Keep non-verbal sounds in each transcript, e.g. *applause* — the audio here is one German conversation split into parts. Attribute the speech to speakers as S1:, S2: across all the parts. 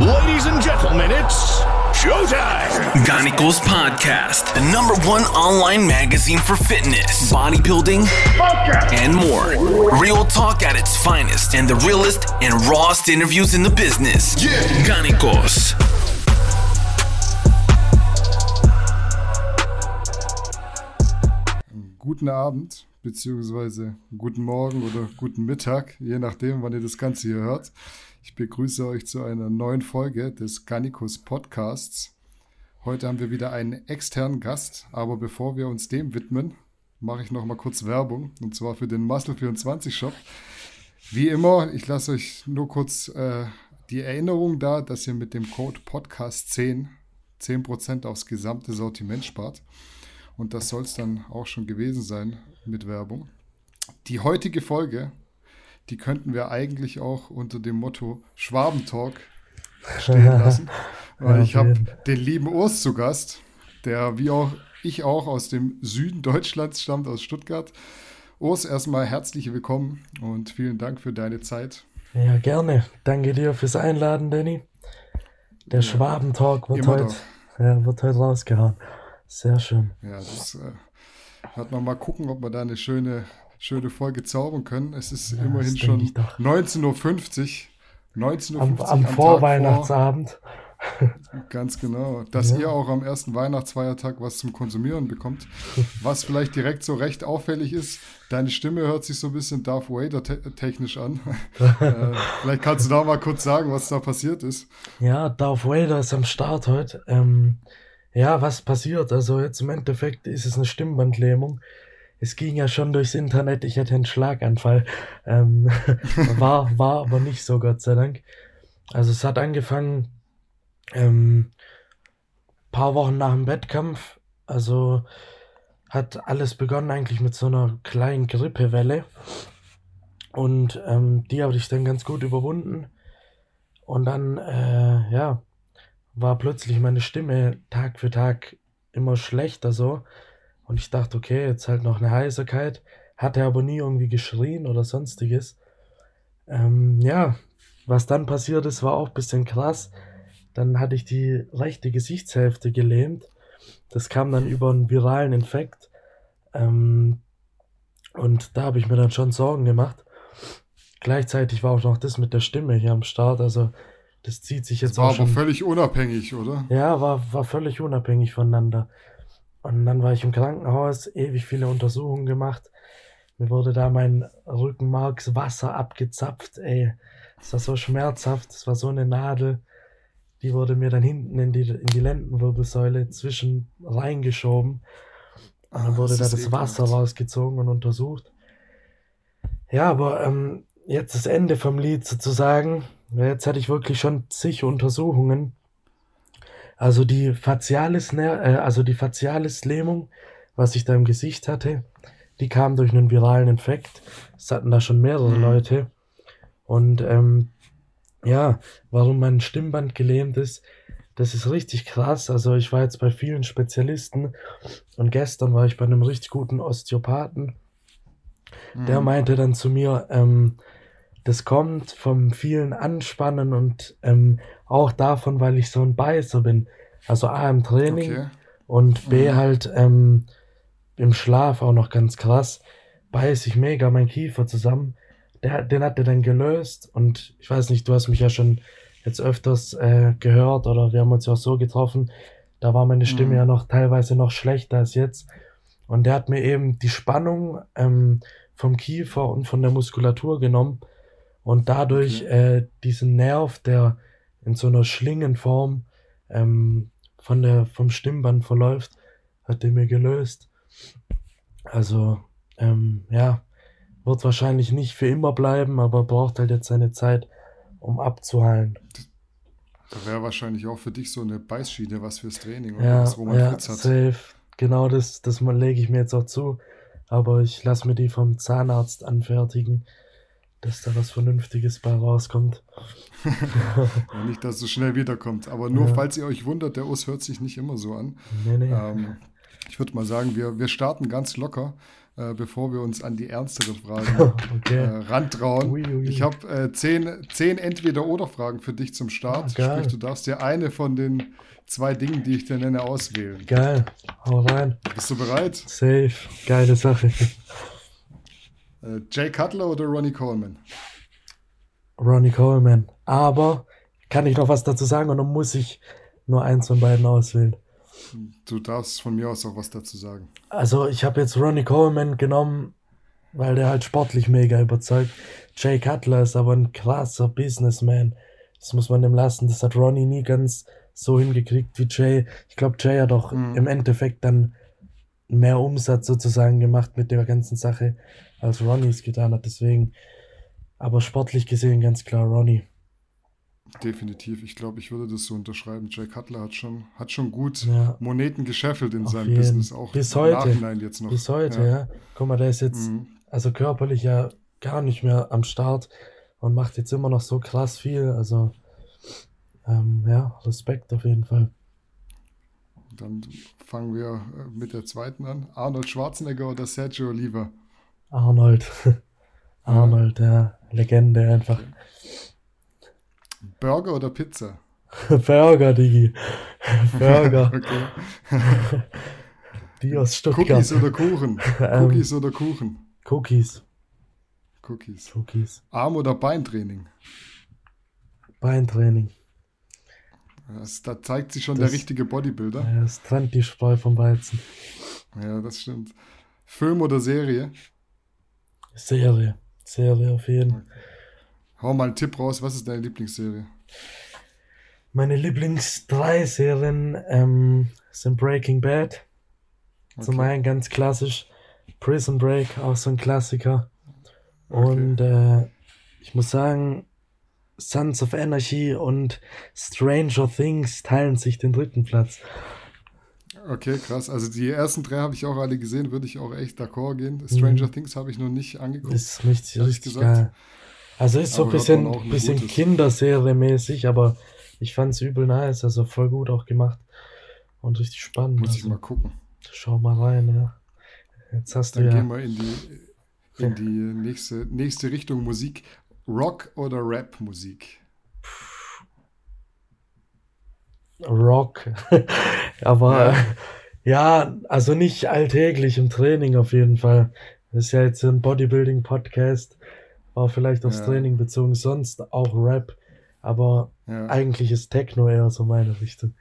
S1: Ladies and gentlemen, it's showtime.
S2: Ganicos Podcast, the number one online magazine for fitness, bodybuilding, and more. Real talk at its finest and the realest and rawest interviews in the business.
S1: Yeah.
S2: Ganicos.
S3: Guten Abend, beziehungsweise guten Morgen oder guten Mittag, je nachdem, wann ihr das Ganze hier hört. Ich begrüße euch zu einer neuen Folge des Ganicus Podcasts. Heute haben wir wieder einen externen Gast, aber bevor wir uns dem widmen, mache ich noch mal kurz Werbung und zwar für den Muscle24 Shop. Wie immer, ich lasse euch nur kurz äh, die Erinnerung da, dass ihr mit dem Code Podcast 10 10% aufs gesamte Sortiment spart. Und das soll es dann auch schon gewesen sein mit Werbung. Die heutige Folge, die könnten wir eigentlich auch unter dem Motto Schwabentalk stehen lassen. *laughs* Weil
S4: Ja,
S3: ich habe den lieben Urs zu Gast, der wie auch ich auch aus dem Süden Deutschlands stammt, aus Stuttgart. Urs, erstmal herzlich willkommen und vielen Dank für deine Zeit.
S4: Ja, gerne. Danke dir fürs Einladen, Danny. Der Schwabentalk wird heute, ja, wird heute rausgehauen. Sehr schön.
S3: Ja, das äh, wird man mal gucken, ob wir da eine schöne, schöne Folge zaubern können. Es ist
S4: Ja,
S3: immerhin schon
S4: denk ich doch.
S3: 19.50 Uhr. 19.50 Uhr
S4: Am,
S3: am,
S4: am Vorweihnachtsabend.
S3: vor. *laughs* Ganz genau. Dass
S4: Ja.
S3: ihr auch am ersten Weihnachtsfeiertag was zum Konsumieren bekommt. *laughs* Was vielleicht direkt so recht auffällig ist. Deine Stimme hört sich so ein bisschen Darth Vader te technisch an. *laughs* äh, vielleicht kannst du da mal kurz sagen, was da passiert ist.
S4: Ja, Darth Vader ist am Start heute. Ähm, ja, was passiert? Also jetzt im Endeffekt ist es eine Stimmbandlähmung. Es ging ja schon durchs Internet, ich hätte einen Schlaganfall. Ähm, *laughs* war, war aber nicht so, Gott sei Dank. Also es hat angefangen, ähm, paar Wochen nach dem Wettkampf. Also hat alles begonnen eigentlich mit so einer kleinen Grippewelle. Und ähm, die habe ich dann ganz gut überwunden. Und dann, äh, ja, war plötzlich meine Stimme Tag für Tag immer schlechter so. Und ich dachte, okay, jetzt halt noch eine Heiserkeit. Hatte aber nie irgendwie geschrien oder sonstiges. Ähm, ja, was dann passiert ist, war auch ein bisschen krass. Dann hatte ich die rechte Gesichtshälfte gelähmt. Das kam dann über einen viralen Infekt. Ähm, und da habe ich mir dann schon Sorgen gemacht. Gleichzeitig war auch noch das mit der Stimme hier am Start. Also das zieht sich jetzt
S3: Das war
S4: auch
S3: aber
S4: schon.
S3: völlig unabhängig, oder?
S4: Ja, war, war völlig unabhängig voneinander. Und dann war ich im Krankenhaus, ewig viele Untersuchungen gemacht. Mir wurde da mein Rückenmarkswasser abgezapft, ey. Das war so schmerzhaft, das war so eine Nadel. Die wurde mir dann hinten in die, in die Lendenwirbelsäule zwischen reingeschoben. Und dann
S3: Ah,
S4: wurde
S3: das
S4: da das Wasser
S3: ekelhaft.
S4: rausgezogen und untersucht. Ja, aber ähm, jetzt das Ende vom Lied sozusagen. Jetzt hatte ich wirklich schon zig Untersuchungen. Also die Facialis, äh, also die Facialis-Lähmung, was ich da im Gesicht hatte, die kam durch einen viralen Infekt. Das hatten da schon mehrere
S3: Mhm.
S4: Leute. Und ähm, ja, warum mein Stimmband gelähmt ist, das ist richtig krass. Also ich war jetzt bei vielen Spezialisten und gestern war ich bei einem richtig guten Osteopathen. Der
S3: Mhm.
S4: meinte dann zu mir, ähm, das kommt vom vielen Anspannen und ähm, auch davon, weil ich so ein Beißer bin. Also A im Training
S3: Okay.
S4: und B
S3: Mhm.
S4: halt ähm, im Schlaf auch noch ganz krass. Beiß ich mega mein Kiefer zusammen. Der, den hat er dann gelöst und ich weiß nicht, du hast mich ja schon jetzt öfters äh, gehört oder wir haben uns ja auch so getroffen. Da war meine Stimme
S3: Mhm.
S4: ja noch teilweise noch schlechter als jetzt. Und der hat mir eben die Spannung ähm, vom Kiefer und von der Muskulatur genommen und dadurch äh, diesen Nerv, der in so einer Schlingenform ähm, von der, vom Stimmband verläuft, hat der mir gelöst. Also, ähm, ja, wird wahrscheinlich nicht für immer bleiben, aber braucht halt jetzt seine Zeit, um abzuheilen.
S3: Da wäre wahrscheinlich auch für dich so eine Beißschiene was fürs Training, oder
S4: Ja,
S3: was Roman
S4: ja,
S3: Fritz hat.
S4: safe. Genau das, das lege ich mir jetzt auch zu. Aber ich lasse mir die vom Zahnarzt anfertigen, dass da was Vernünftiges bei rauskommt. *laughs*
S3: Ja, nicht, dass es so schnell wiederkommt. Aber nur,
S4: Ja.
S3: falls ihr euch wundert, der Urs hört sich nicht immer so an.
S4: Nee, nee.
S3: Ähm, ich würde mal sagen, wir, wir starten ganz locker. äh, bevor wir uns an die ernsteren Fragen *laughs* okay. äh, rantrauen. Ui, ui. Ich habe äh, zehn, zehn Entweder-Oder-Fragen für dich zum Start. Oh, Sprich, du darfst dir eine von den zwei Dingen, die ich dir nenne, auswählen.
S4: Geil, hau rein.
S3: Bist du bereit?
S4: Safe, geile Sache.
S3: Äh, Jay Cutler oder Ronnie Coleman?
S4: Ronnie Coleman. Aber kann ich noch was dazu sagen und dann muss ich nur eins von beiden auswählen?
S3: Du darfst von mir aus auch was dazu sagen.
S4: Also ich habe jetzt Ronnie Coleman genommen, weil der halt sportlich mega überzeugt. Jay Cutler ist aber ein krasser Businessman. Das muss man ihm lassen. Das hat Ronnie nie ganz so hingekriegt wie Jay. Ich glaube, Jay hat auch mhm. im Endeffekt dann mehr Umsatz sozusagen gemacht mit der ganzen Sache, als Ronnie es getan hat. Deswegen, aber sportlich gesehen ganz klar Ronnie.
S3: Definitiv. Ich glaube, ich würde das so unterschreiben. Jay Cutler hat schon, hat schon gut ja. Moneten gescheffelt in Auf seinem jeden. Business, auch
S4: bis heute,
S3: Nachhinein jetzt noch.
S4: Bis heute, ja. ja. Guck mal, der ist jetzt mhm. also körperlich ja gar nicht mehr am Start und macht jetzt immer noch so krass viel. Also ähm, ja, Respekt auf jeden Fall.
S3: Dann fangen wir äh, mit der zweiten an. Arnold Schwarzenegger oder Sergio Oliva?
S4: Arnold. *laughs* Arnold, ja. ja. Legende einfach. Okay.
S3: Burger oder Pizza? *laughs*
S4: Burger, Digi. *laughs* Burger. Die aus Stuttgart.
S3: Cookies oder Kuchen? Ähm, Cookies oder Kuchen?
S4: Cookies.
S3: Cookies.
S4: Cookies.
S3: Arm- oder Beintraining?
S4: Beintraining.
S3: Das, da zeigt sich schon das, der richtige Bodybuilder.
S4: Ja, das trennt die Spreu vom Weizen.
S3: Ja, das stimmt. Film oder Serie?
S4: Serie. Serie auf jeden Fall. Okay.
S3: Hau mal einen Tipp raus, was ist deine Lieblingsserie?
S4: Meine Lieblings drei Serien ähm, sind Breaking Bad. Okay. Zum einen ganz klassisch. Prison Break, auch so ein Klassiker. Okay. Und äh, ich muss sagen, Sons of Anarchy und Stranger Things teilen sich den dritten Platz.
S3: Okay, krass. Also die ersten drei habe ich auch alle gesehen, würde ich auch echt d'accord gehen. Stranger mhm. Things habe ich noch nicht angeguckt.
S4: Ist richtig, richtig geil. Also ist so ein bisschen, bisschen Kinderserie-mäßig, aber ich fand es übel nice, also voll gut auch gemacht und richtig spannend.
S3: Muss
S4: also,
S3: ich mal gucken.
S4: Schau mal rein, ja. Jetzt hast
S3: Dann
S4: du
S3: ja.
S4: gehen
S3: wir in die, in die nächste, nächste Richtung Musik. Rock oder Rap-Musik?
S4: Rock. *laughs* aber ja. ja, also nicht alltäglich im Training auf jeden Fall. Das ist ja jetzt ein Bodybuilding-Podcast war vielleicht aufs ja. Training bezogen, sonst auch Rap, aber ja. eigentlich ist Techno eher so meine Richtung.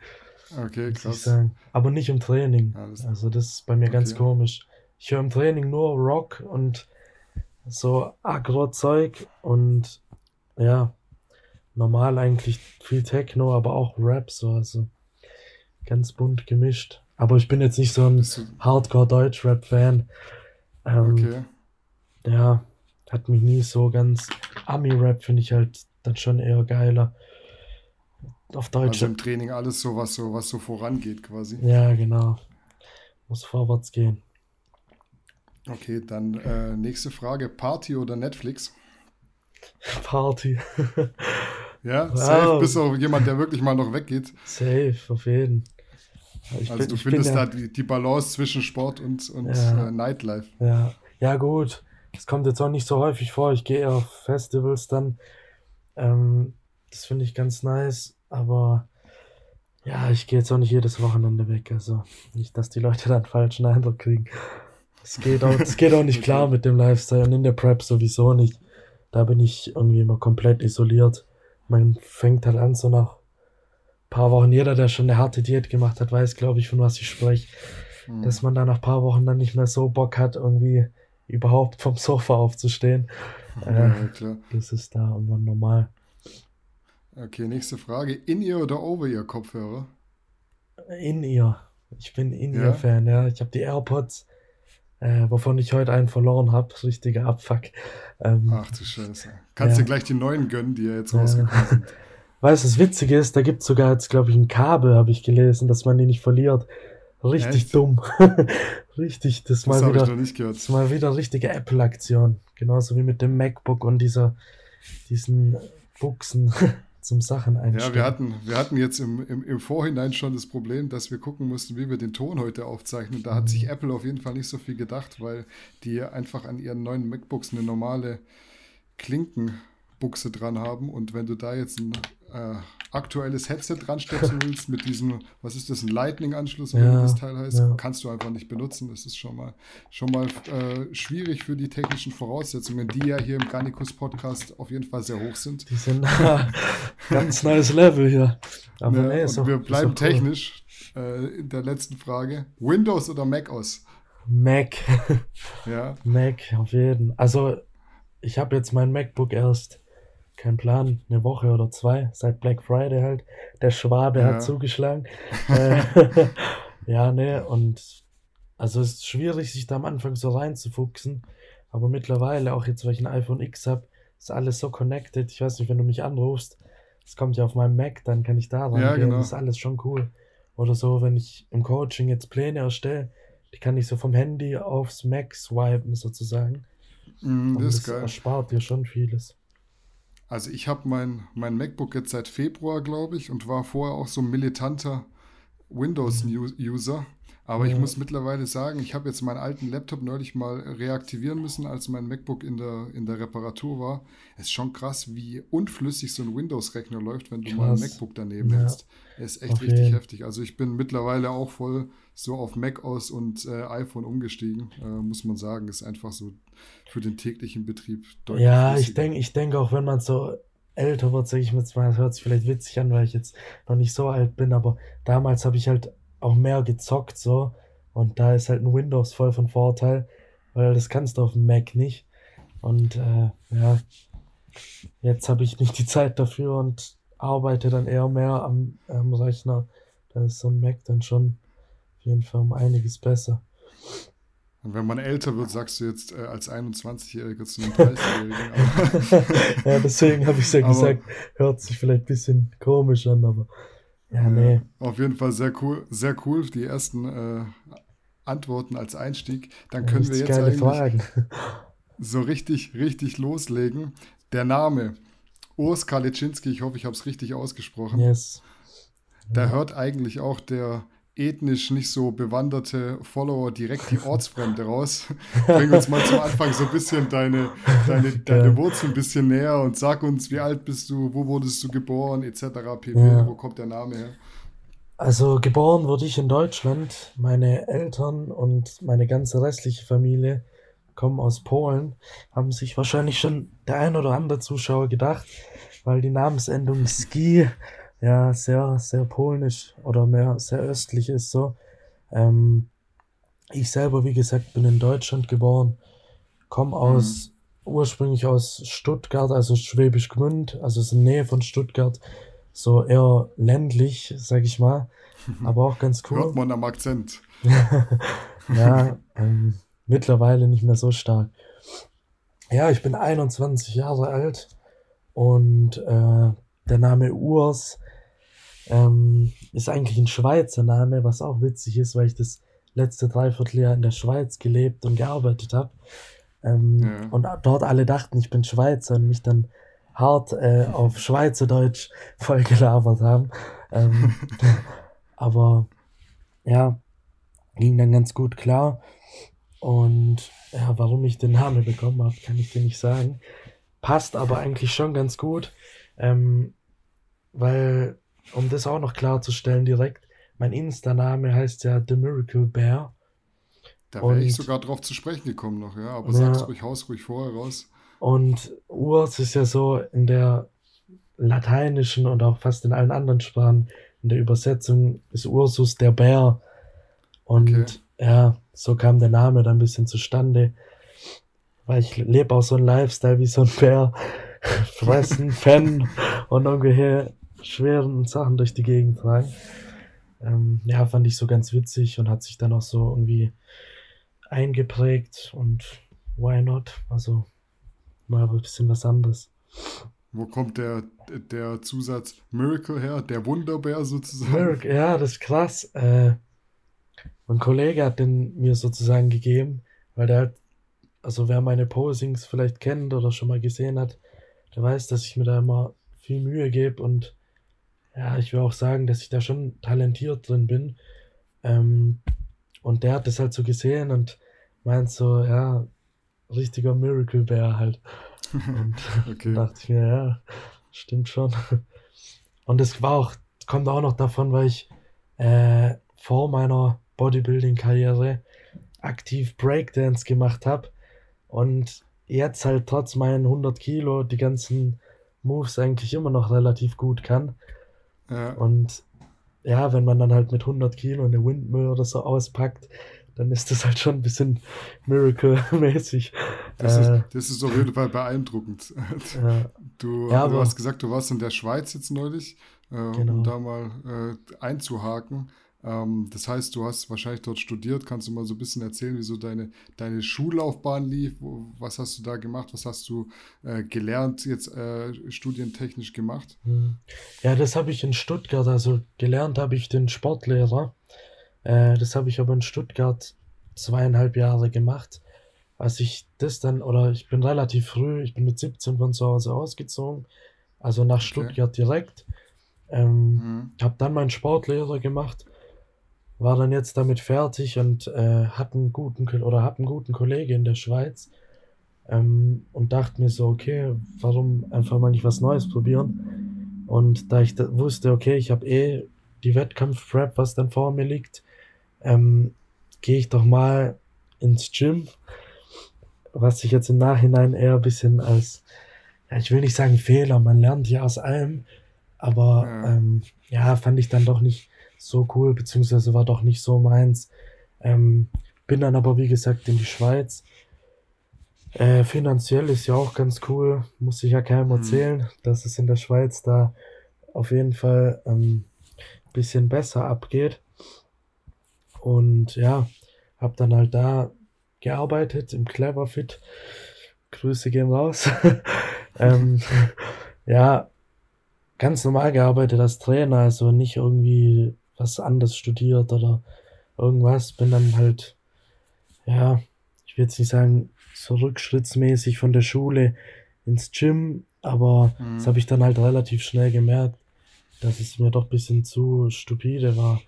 S3: Okay, krass.
S4: Aber nicht im Training. also das ist bei mir okay. ganz komisch. Ich höre im Training nur Rock und so Agro-Zeug und ja, normal eigentlich viel Techno, aber auch Rap, so, also ganz bunt gemischt. Aber ich bin jetzt nicht so ein Hardcore-Deutsch-Rap-Fan. Ähm, okay. Ja, hat mich nie so ganz. Ami-Rap finde ich halt dann schon eher geiler. Auf Deutsch. Also
S3: im Training alles so, was so, was so vorangeht quasi.
S4: Ja, genau. Muss vorwärts gehen.
S3: Okay, dann äh, nächste Frage. Party oder Netflix? *laughs*
S4: Party. *laughs*
S3: ja, wow. safe bist du auch jemand, der wirklich mal noch weggeht.
S4: Safe, auf jeden.
S3: Ich also bin, du findest ja, da die, die, Balance zwischen Sport und, und ja, äh, Nightlife.
S4: Ja. ja, gut. Das kommt jetzt auch nicht so häufig vor. Ich gehe eher auf Festivals dann. Ähm, das finde ich ganz nice. Aber ja, ich gehe jetzt auch nicht jedes Wochenende weg. Also nicht, dass die Leute *laughs* dann falschen Eindruck kriegen. Es geht auch, es geht auch nicht *laughs* klar mit dem Lifestyle und in der Prep sowieso nicht. Da bin ich irgendwie immer komplett isoliert. Man fängt halt an, so nach ein paar Wochen. Jeder, der schon eine harte Diät gemacht hat, weiß, glaube ich, von was ich spreche. Mhm. Dass man da nach ein paar Wochen dann nicht mehr so Bock hat, irgendwie überhaupt *laughs* vom Sofa aufzustehen. *laughs* Ja, äh, klar. Das ist da irgendwann normal.
S3: Okay, nächste Frage. In-Ear oder Over-Ear-Kopfhörer?
S4: In-Ear. Ich bin In-Ear-Fan, ja. Ich habe die AirPods, äh, wovon ich heute einen verloren habe. Richtiger Abfuck.
S3: Ähm, Ach du Scheiße. Kannst ja. dir gleich die neuen gönnen, die ja jetzt rausgekommen sind. *laughs*
S4: Weißt du, das Witzige ist, da gibt es sogar jetzt, glaube ich, ein Kabel, habe ich gelesen, dass man die nicht verliert. Richtig Echt? dumm. *laughs* richtig, das, das mal wieder. Das ist mal wieder richtige Apple-Aktion. Genauso wie mit dem MacBook und dieser, diesen Buchsen *laughs* zum Sachen einstellen.
S3: Ja, wir hatten, wir hatten jetzt im, im, im Vorhinein schon das Problem, dass wir gucken mussten, wie wir den Ton heute aufzeichnen. Da hat sich mhm. Apple auf jeden Fall nicht so viel gedacht, weil die einfach an ihren neuen MacBooks eine normale Klinkenbuchse dran haben. Und wenn du da jetzt ein äh, aktuelles Headset dran stöpseln willst mit diesem, was ist das, ein Lightning-Anschluss, wie ja, das Teil heißt, ja. kannst du einfach nicht benutzen. Das ist schon mal, schon mal äh, schwierig für die technischen Voraussetzungen, die ja hier im Garnicus Podcast auf jeden Fall sehr hoch sind.
S4: Die sind *laughs* ganz nice Level hier.
S3: Aber ja, nee, und auch, wir bleiben cool. technisch äh, in der letzten Frage. Windows oder Mac aus?
S4: Mac.
S3: ja. *laughs*
S4: Mac, auf jeden. Also, ich habe jetzt mein MacBook erst kein Plan, eine Woche oder zwei, seit Black Friday halt. Der Schwabe ja. hat zugeschlagen. *laughs* Äh, *laughs* ja, ne, und also es ist schwierig, sich da am Anfang so reinzufuchsen. Aber mittlerweile, auch jetzt, weil ich ein iPhone X habe, ist alles so connected. Ich weiß nicht, wenn du mich anrufst, es kommt ja auf meinem Mac, dann kann ich da reingehen. Ja, genau. Das ist alles schon cool. Oder so, wenn ich im Coaching jetzt Pläne erstelle, die kann ich so vom Handy aufs Mac swipen sozusagen.
S3: Mm, das, das
S4: erspart dir schon vieles.
S3: Also ich habe mein, mein MacBook jetzt seit Februar, glaube ich, und war vorher auch so ein militanter Windows-User. Aber ich muss mittlerweile sagen, ich habe jetzt meinen alten Laptop neulich mal reaktivieren müssen, als mein MacBook in der, in der Reparatur war. Es ist schon krass, wie unflüssig so ein Windows-Rechner läuft, wenn du krass. mal ein MacBook daneben ja. hältst. Es ist echt okay. richtig heftig. Also ich bin mittlerweile auch voll so auf Mac aus und äh, iPhone umgestiegen, äh, muss man sagen. Ist einfach so für den täglichen Betrieb
S4: deutlich Ja, flüssiger. ich denke ich denk auch, wenn man so älter wird, sage ich mir zwar, das hört sich vielleicht witzig an, weil ich jetzt noch nicht so alt bin, aber damals habe ich halt auch mehr gezockt so und da ist halt ein Windows voll von Vorteil, weil das kannst du auf dem Mac nicht und äh, ja, jetzt habe ich nicht die Zeit dafür und arbeite dann eher mehr am, am Rechner. Da ist so ein Mac dann schon auf jeden Fall um einiges besser.
S3: Und wenn man älter wird, sagst du jetzt äh, als 21-Jähriger zu einem 30-Jährigen. *laughs*
S4: ja, deswegen habe ich ja gesagt, hört sich vielleicht ein bisschen komisch an, aber ja, nee.
S3: Auf jeden Fall sehr cool, sehr cool, die ersten äh, Antworten als Einstieg. Dann können wir jetzt eigentlich Fragen. *laughs* so richtig, richtig loslegen. Der Name Urs Kalitschinski, ich hoffe, ich habe es richtig ausgesprochen.
S4: Yes.
S3: Da ja. hört eigentlich auch der ethnisch nicht so bewanderte Follower direkt die Ortsfremde raus. Bring uns mal zum Anfang so ein bisschen deine, deine, deine ja. Wurzel ein bisschen näher und sag uns, wie alt bist du, wo wurdest du geboren, etc. pp. Ja. Wo kommt der Name her?
S4: Also geboren wurde ich in Deutschland. Meine Eltern und meine ganze restliche Familie kommen aus Polen. Haben sich wahrscheinlich schon der ein oder andere Zuschauer gedacht, weil die Namensendung Ski ja sehr, sehr polnisch oder mehr sehr östlich ist so. Ähm, ich selber, wie gesagt, bin in Deutschland geboren, komme aus mhm. ursprünglich aus Stuttgart, also Schwäbisch Gmünd, also in der Nähe von Stuttgart, so eher ländlich, sag ich mal, *laughs* aber auch ganz cool.
S3: Hört man am Akzent. *laughs*
S4: ja, ähm, mittlerweile nicht mehr so stark. Ja, ich bin 21 Jahre alt und äh, der Name Urs ähm, ist eigentlich ein Schweizer Name, was auch witzig ist, weil ich das letzte Dreivierteljahr in der Schweiz gelebt und gearbeitet habe. Ähm, ja. Und dort alle dachten, ich bin Schweizer und mich dann hart äh, *laughs* auf Schweizerdeutsch voll gelabert haben. Ähm, *laughs* aber ja, ging dann ganz gut klar. Und ja, warum ich den Namen bekommen habe, kann ich dir nicht sagen. Passt aber eigentlich schon ganz gut, ähm, weil um das auch noch klarzustellen direkt, mein Insta-Name heißt ja The Miracle Bear.
S3: Da wäre ich sogar drauf zu sprechen gekommen noch, ja, aber ja, sag's ruhig, haus ruhig vorher raus.
S4: Und Urs ist ja so in der lateinischen und auch fast in allen anderen Sprachen, in der Übersetzung ist Ursus der Bär. Und okay. ja, so kam der Name dann ein bisschen zustande. Weil ich lebe auch so einen Lifestyle wie so ein Bär. *laughs* Fressen, pennen und ungefähr schweren Sachen durch die Gegend tragen. Ähm, ja, fand ich so ganz witzig und hat sich dann auch so irgendwie eingeprägt und why not? Also mal ein bisschen was anderes.
S3: Wo kommt der, der Zusatz Miracle her? Der Wunderbär sozusagen?
S4: Miracle, ja, das ist krass. Äh, mein Kollege hat den mir sozusagen gegeben, weil der halt, also wer meine Posings vielleicht kennt oder schon mal gesehen hat, der weiß, dass ich mir da immer viel Mühe gebe und ja, ich will auch sagen, dass ich da schon talentiert drin bin. Ähm, und der hat das halt so gesehen und meint so, ja, richtiger Miracle Bear halt. *laughs* Und okay. *laughs* dachte ich mir, ja, stimmt schon. Und es war auch, kommt auch noch davon, weil ich äh, vor meiner Bodybuilding-Karriere aktiv Breakdance gemacht habe und jetzt halt trotz meinen 100 Kilo die ganzen Moves eigentlich immer noch relativ gut kann. Ja. Und ja, wenn man dann halt mit 100 Kilo eine Windmill oder so auspackt, dann ist das halt schon ein bisschen Miracle-mäßig.
S3: Das, äh, das, ist auf jeden Fall beeindruckend. *laughs* Ja. Du, ja, du hast gesagt, du warst in der Schweiz jetzt neulich, äh, genau. um da mal äh, einzuhaken. Ähm, das heißt, du hast wahrscheinlich dort studiert. Kannst du mal so ein bisschen erzählen, wie so deine, deine Schullaufbahn lief? Was hast du da gemacht? Was hast du äh, gelernt, jetzt äh, studientechnisch gemacht?
S4: Hm. Ja, das habe ich in Stuttgart. Also gelernt habe ich den Sportlehrer. Äh, das habe ich aber in Stuttgart zweieinhalb Jahre gemacht. Als ich das dann, oder ich bin relativ früh, ich bin mit 17 von zu Hause ausgezogen, also nach okay. Stuttgart direkt. Ähm, mhm. Habe dann meinen Sportlehrer gemacht war dann jetzt damit fertig und äh, hat einen guten oder hab einen guten Kollege in der Schweiz ähm, und dachte mir so, okay, warum einfach mal nicht was Neues probieren? Und da ich da wusste, okay, ich habe eh die Wettkampf-Prep, was dann vor mir liegt, ähm, gehe ich doch mal ins Gym, was sich jetzt im Nachhinein eher ein bisschen als, ja, ich will nicht sagen Fehler, man lernt ja aus allem, aber ja, ähm, ja fand ich dann doch nicht so cool, beziehungsweise war doch nicht so meins. Ähm, bin dann aber, wie gesagt, in die Schweiz. Äh, finanziell ist ja auch ganz cool, muss ich ja keinem mhm. erzählen, dass es in der Schweiz da auf jeden Fall ähm, bisschen besser abgeht. Und ja, habe dann halt da gearbeitet im Cleverfit. Grüße gehen raus. *laughs* ähm, *laughs* ja, ganz normal gearbeitet als Trainer, also nicht irgendwie was anderes studiert oder irgendwas. Bin dann halt, ja, ich will jetzt nicht sagen, so rückschrittsmäßig von der Schule ins Gym, aber mhm. das habe ich dann halt relativ schnell gemerkt, dass es mir doch ein bisschen zu stupide war.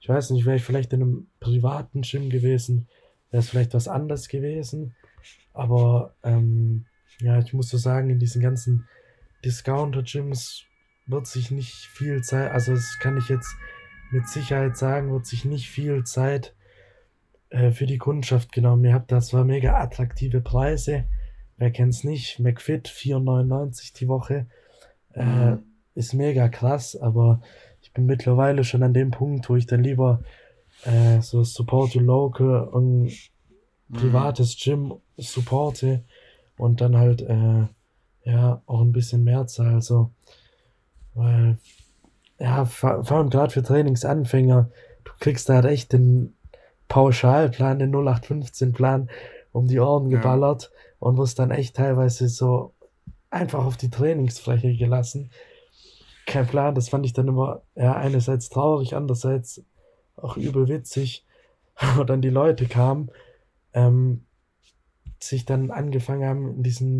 S4: Ich weiß nicht, wäre ich vielleicht in einem privaten Gym gewesen, wäre es vielleicht was anderes gewesen. Aber ähm, ja, ich muss so sagen, in diesen ganzen Discounter-Gyms wird sich nicht viel Zeit, also das kann ich jetzt mit Sicherheit sagen, wird sich nicht viel Zeit äh, für die Kundschaft genommen. Ihr habt da zwar mega attraktive Preise, wer kennt's nicht, McFit 4,99 die Woche, äh, mhm. ist mega krass, aber ich bin mittlerweile schon an dem Punkt, wo ich dann lieber äh, so Support to Local und mhm. privates Gym supporte und dann halt äh, ja auch ein bisschen mehr zahle. Also, weil ja, vor, allem gerade für Trainingsanfänger, du kriegst da halt echt den Pauschalplan, den 0815-Plan um die Ohren geballert ja. und wirst dann echt teilweise so einfach auf die Trainingsfläche gelassen. Kein Plan, das fand ich dann immer, ja, einerseits traurig, andererseits auch übel witzig. *laughs* Und dann die Leute kamen, ähm, sich dann angefangen haben in diesen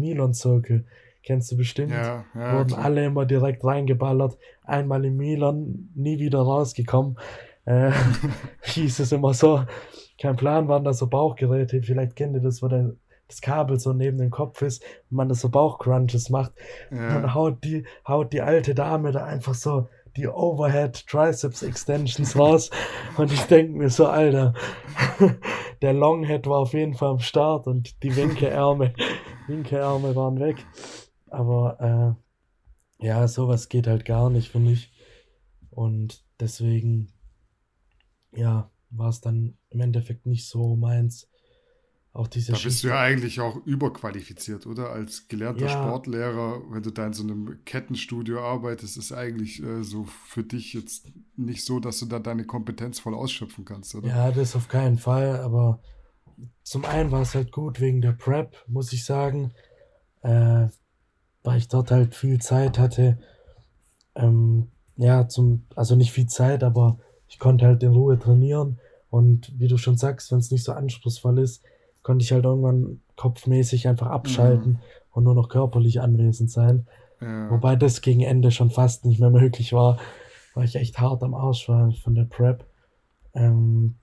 S4: Milon-Zirkel kennst du bestimmt, ja, ja, wurden klar. alle immer direkt reingeballert. Einmal in Milan, nie wieder rausgekommen. Äh, *laughs* hieß es immer so. Kein Plan, waren da so Bauchgeräte. Vielleicht kennt ihr das, wo der, das Kabel so neben dem Kopf ist und man das so Bauchcrunches macht. Ja. Dann haut die, haut die alte Dame da einfach so die Overhead Triceps Extensions raus. und ich denke mir so, Alter, *laughs* der Longhead war auf jeden Fall am Start und die Winkelärme, Winkelärme waren weg. Aber äh, ja, sowas geht halt gar nicht, finde ich. Und deswegen, ja, war es dann im Endeffekt nicht so meins.
S3: Auch diese da bist du ja eigentlich auch überqualifiziert, oder? Als gelernter ja. Sportlehrer, wenn du da in so einem Kettenstudio arbeitest, ist eigentlich äh, so für dich jetzt nicht so, dass du da deine Kompetenz voll ausschöpfen kannst, oder?
S4: Ja, das auf keinen Fall, aber zum einen war es halt gut wegen der Prep, muss ich sagen. Äh, weil ich dort halt viel Zeit hatte. Ähm, ja, zum, also nicht viel Zeit, aber ich konnte halt in Ruhe trainieren. Und wie du schon sagst, wenn es nicht so anspruchsvoll ist, konnte ich halt irgendwann kopfmäßig einfach abschalten mhm. und nur noch körperlich anwesend sein. Ja. Wobei das gegen Ende schon fast nicht mehr *laughs* möglich war, weil ich echt hart am Arsch war von der Prep. Ähm,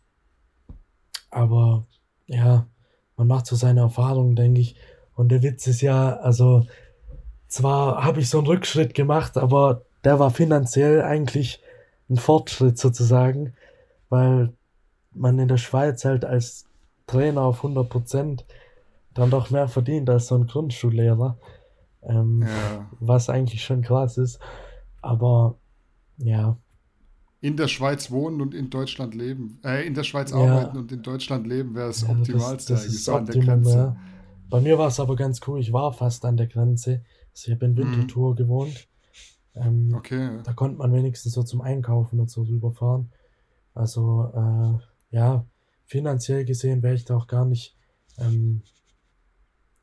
S4: aber ja, man macht so seine Erfahrungen, denke ich. Und der Witz ist ja, also zwar habe ich so einen Rückschritt gemacht, aber der war finanziell eigentlich ein Fortschritt sozusagen, weil man in der Schweiz halt als Trainer auf 100 Prozent dann doch mehr verdient als so ein Grundschullehrer. Ähm, ja. Was eigentlich schon krass ist. Aber ja.
S3: In der Schweiz wohnen und in Deutschland leben. Äh, in der Schweiz ja. arbeiten und in Deutschland leben wäre es ja, optimalste
S4: das, das ist so an der Grenze. Bei mir war es aber ganz cool. Ich war fast an der Grenze. Also ich habe in. Winterthur mhm. gewohnt. Ähm, okay. Da konnte man wenigstens so zum Einkaufen und so rüberfahren. Also, äh, ja, finanziell gesehen wäre ich da auch gar nicht, ähm,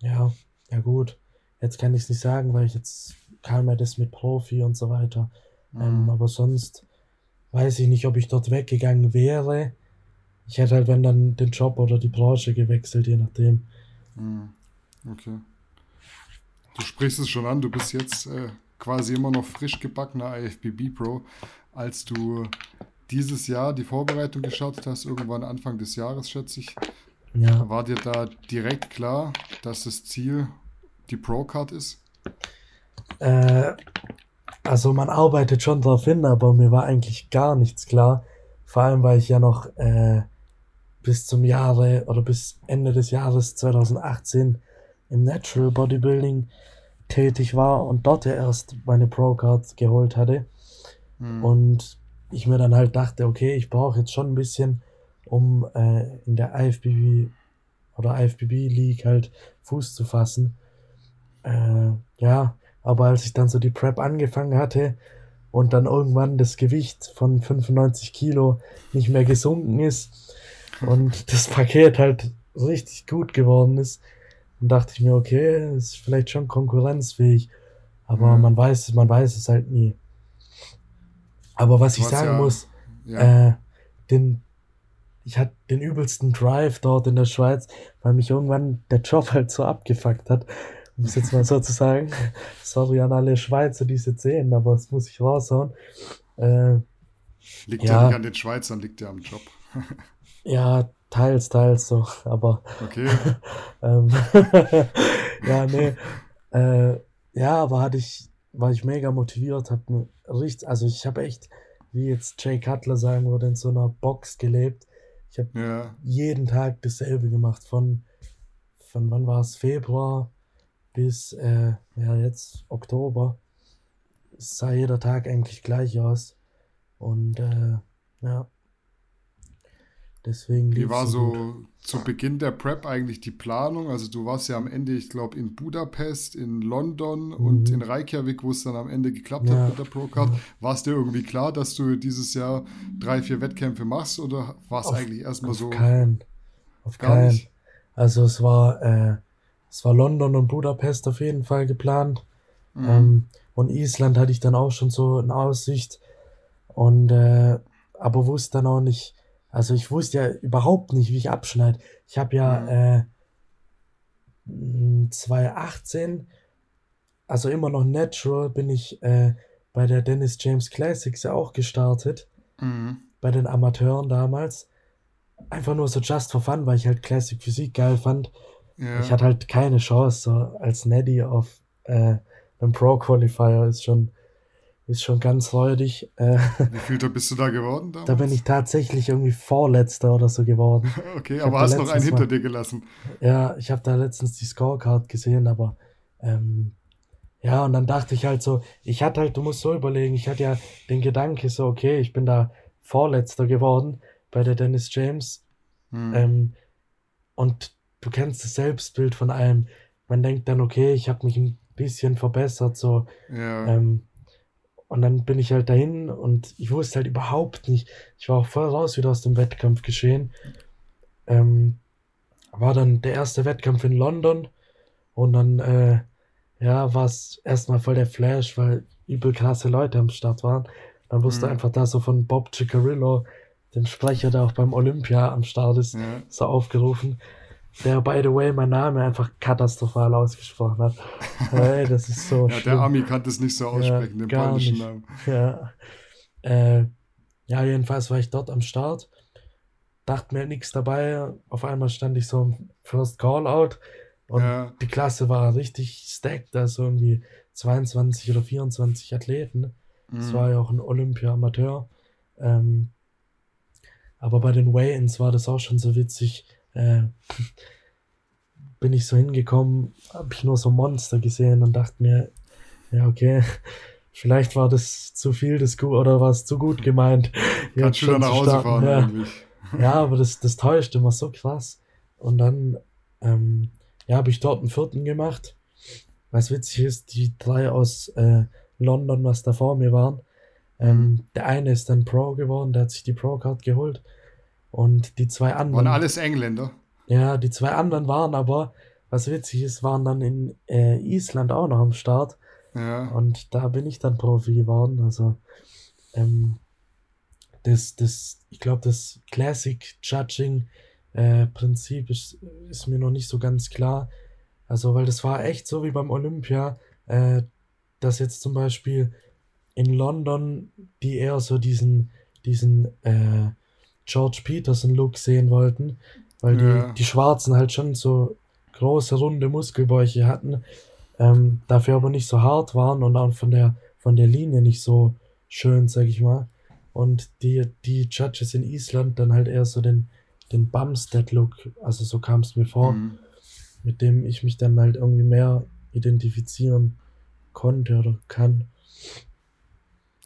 S4: ja, ja gut. Jetzt kann ich es nicht sagen, weil ich jetzt kam ja das mit Profi und so weiter. Ähm, mhm. Ähm, aber sonst weiß ich nicht, ob ich dort weggegangen wäre. Ich hätte halt, wenn dann den Job oder die Branche gewechselt, je nachdem.
S3: Mhm. Okay. Du sprichst es schon an, du bist jetzt äh, quasi immer noch frisch gebackener IFBB Pro, als du dieses Jahr die Vorbereitung gestartet hast, irgendwann Anfang des Jahres, schätze ich. Ja. War dir da direkt klar, dass das Ziel die Pro-Card ist?
S4: Äh, also man arbeitet schon darauf hin, aber mir war eigentlich gar nichts klar. Vor allem, weil ich ja noch äh, bis zum Jahre oder bis Ende des Jahres 2018 im Natural Bodybuilding tätig war und dort ja erst meine Pro-Card geholt hatte. Mhm. Und ich mir dann halt dachte, okay, ich brauche jetzt schon ein bisschen, um äh, in der IFBB oder IFBB League halt Fuß zu fassen. Äh, ja, aber als ich dann so die Prep angefangen hatte und dann irgendwann das Gewicht von 95 Kilo nicht mehr gesunken ist *laughs* und das Paket halt richtig gut geworden ist, dann dachte ich mir, okay, ist vielleicht schon konkurrenzfähig, aber mhm. man weiß, man weiß es halt nie. Aber was ich sagen ja, muss, ja. Äh, den, ich hatte den übelsten Drive dort in der Schweiz, weil mich irgendwann der Job halt so abgefuckt hat. Um es jetzt mal so zu sagen. *laughs* Sorry an alle Schweizer, die es jetzt sehen, aber das muss ich raushauen. Äh,
S3: liegt ja, ja nicht an den Schweizern, liegt ja am Job. *laughs*
S4: ja, teils, teils so, *laughs* aber. Okay. *laughs* ähm, *laughs* ja, nee. Äh, ja, aber hatte ich, war ich mega motiviert, hab mir richtig, also ich habe echt, wie jetzt Jay Cutler sagen würde, in so einer Box gelebt. Ich habe ja. jeden Tag dasselbe gemacht, von, von wann war es, Februar bis, äh, ja, jetzt Oktober. Es sah jeder Tag eigentlich gleich aus. Und, äh, ja. Deswegen
S3: Wie war so, so zu Beginn der Prep eigentlich die Planung? Also du warst ja am Ende, ich glaube, in Budapest, in London mhm. und in Reykjavik, wo es dann am Ende geklappt ja. hat mit der Pro-Card. Ja. War es dir irgendwie klar, dass du dieses Jahr drei, vier Wettkämpfe machst oder war es eigentlich erstmal so?
S4: Kein, auf keinen. Nicht? Also es war, äh, es war London und Budapest auf jeden Fall geplant. Mhm. Ähm, und Island hatte ich dann auch schon so in Aussicht. Und äh, aber wusste dann auch nicht, also ich wusste ja überhaupt nicht, wie ich abschneide. Ich habe ja mhm. äh, 2018, also immer noch natural, bin ich äh, bei der Dennis James Classics ja auch gestartet. Mhm. Bei den Amateuren damals. Einfach nur so just for fun, weil ich halt Classic Physik geil fand. Ja. Ich hatte halt keine Chance so als Neddy auf äh, einem Pro Qualifier ist schon ist schon ganz räudig.
S3: Äh, Wie viel bist du da geworden?
S4: Damals? Da bin ich tatsächlich irgendwie Vorletzter oder so geworden. *laughs*
S3: okay, aber hast noch einen hinter mal, dir gelassen.
S4: Ja, ich habe da letztens die Scorecard gesehen, aber ähm, ja, und dann dachte ich halt so, ich hatte halt, du musst so überlegen, ich hatte ja den Gedanke so, okay, ich bin da Vorletzter geworden bei der Dennis James. Hm. Ähm, und du kennst das Selbstbild von allem. Man denkt dann, okay, ich habe mich ein bisschen verbessert, so. Ja. Ähm, und dann bin ich halt dahin und ich wusste halt überhaupt nicht. Ich war auch voll raus wieder aus dem Wettkampf geschehen. Ähm, war dann der erste Wettkampf in London und dann, äh, ja, war es erstmal voll der Flash, weil übel krasse Leute am Start waren. Dann wusste mhm. einfach da so von Bob Ciccarillo, dem Sprecher, der auch beim Olympia am Start ist, ja. so aufgerufen. Der, by the way, mein Name einfach katastrophal ausgesprochen hat. hey, das ist so. *laughs*
S3: ja, der Ami kann das nicht so aussprechen, ja, den polnischen. Namen.
S4: Ja. Äh, ja, jedenfalls war ich dort am Start. Dachte mir nichts dabei. Auf einmal stand ich so im First Call Out und ja. die Klasse war richtig stacked, also irgendwie 22 oder 24 Athleten. Es mhm. war ja auch ein Olympia-Amateur. Ähm, aber bei den Weigh-Ins war das auch schon so witzig. Äh, bin ich so hingekommen, habe ich nur so Monster gesehen und dachte mir, ja, okay, *laughs* vielleicht war das zu viel das gut oder war es zu gut gemeint.
S3: Kannst dann nach Hause fahren
S4: ja. *laughs* ja, aber das, das täuscht immer so krass. Und dann ähm, ja, habe ich dort einen vierten gemacht. Was witzig ist, die drei aus äh, London, was da vor mir waren, ähm, mhm. der eine ist dann Pro geworden, der hat sich die Pro-Card geholt. Und die zwei anderen.
S3: Waren alles Engländer?
S4: Ja, die zwei anderen waren aber, was witzig ist, waren dann in äh, Island auch noch am Start. Ja. Und da bin ich dann Profi geworden. Also, ähm, das, das, ich glaube, das Classic Judging äh, Prinzip ist, ist mir noch nicht so ganz klar. Also, weil das war echt so wie beim Olympia, äh, dass jetzt zum Beispiel in London die eher so diesen, diesen äh, George Peterson-Look sehen wollten, weil ja. die, die Schwarzen halt schon so große, runde Muskelbäuche hatten, ähm, dafür aber nicht so hart waren und auch von der, von der Linie nicht so schön, sag ich mal. Und die, die Judges in Island dann halt eher so den, den Bumstead-Look, also so kam es mir vor, mhm. mit dem ich mich dann halt irgendwie mehr identifizieren konnte oder kann.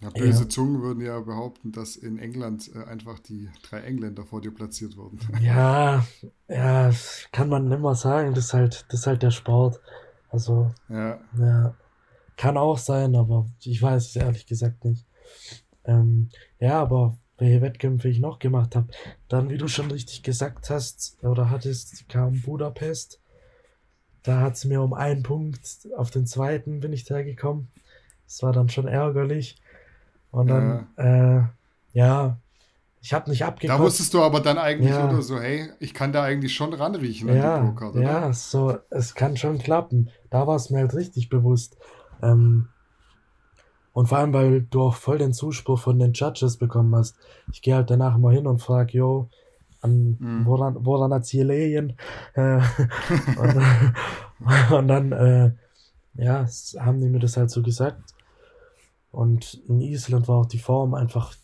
S3: Ja, böse ja. Zungen würden ja behaupten, dass in England äh, einfach die drei Engländer vor dir platziert wurden. *laughs*
S4: Ja, ja, kann man immer sagen, das ist halt, das ist halt der Sport. Also, ja. ja. Kann auch sein, aber ich weiß es ehrlich gesagt nicht. Ähm, ja, aber welche Wettkämpfe ich noch gemacht habe, dann, wie du schon richtig gesagt hast, oder hattest, kam Budapest. Da hat es mir um einen Punkt, auf den zweiten bin ich da gekommen. Das war dann schon ärgerlich. Und dann, ja, äh, ja ich habe nicht abgekotzt.
S3: Da wusstest du aber dann eigentlich ja. oder so, hey, ich kann da eigentlich schon ranriechen
S4: ja, an die Pro-Card, oder? Ja, so, es kann schon klappen. Da war es mir halt richtig bewusst. Ähm, und vor allem, weil du auch voll den Zuspruch von den Judges bekommen hast. Ich gehe halt danach mal hin und frage, yo, an, mhm. woran, woran hat sie gelegen? Äh, *laughs* und, *laughs* und, dann, äh, ja, haben die mir das halt so gesagt. Und in Island war auch die Form einfach,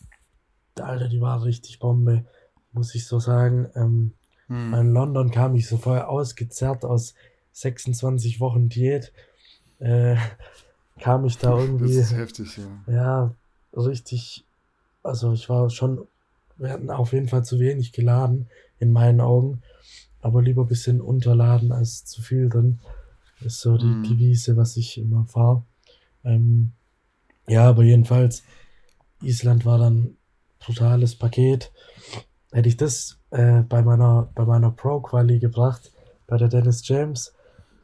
S4: Alter, die war richtig Bombe, muss ich so sagen. Ähm, hm. In London kam ich so voll ausgezerrt aus 26 Wochen Diät. Äh, *laughs* kam ich da irgendwie.
S3: Das ist heftig, ja.
S4: Ja, richtig. Also ich war schon, wir hatten auf jeden Fall zu wenig geladen, in meinen Augen. Aber lieber ein bisschen unterladen als zu viel drin. Ist so die hm. Devise, was ich immer fahre. Ähm, ja, aber jedenfalls, Island war dann brutales Paket. Hätte ich das äh, bei meiner, bei meiner Pro-Quali gebracht, bei der Dennis James,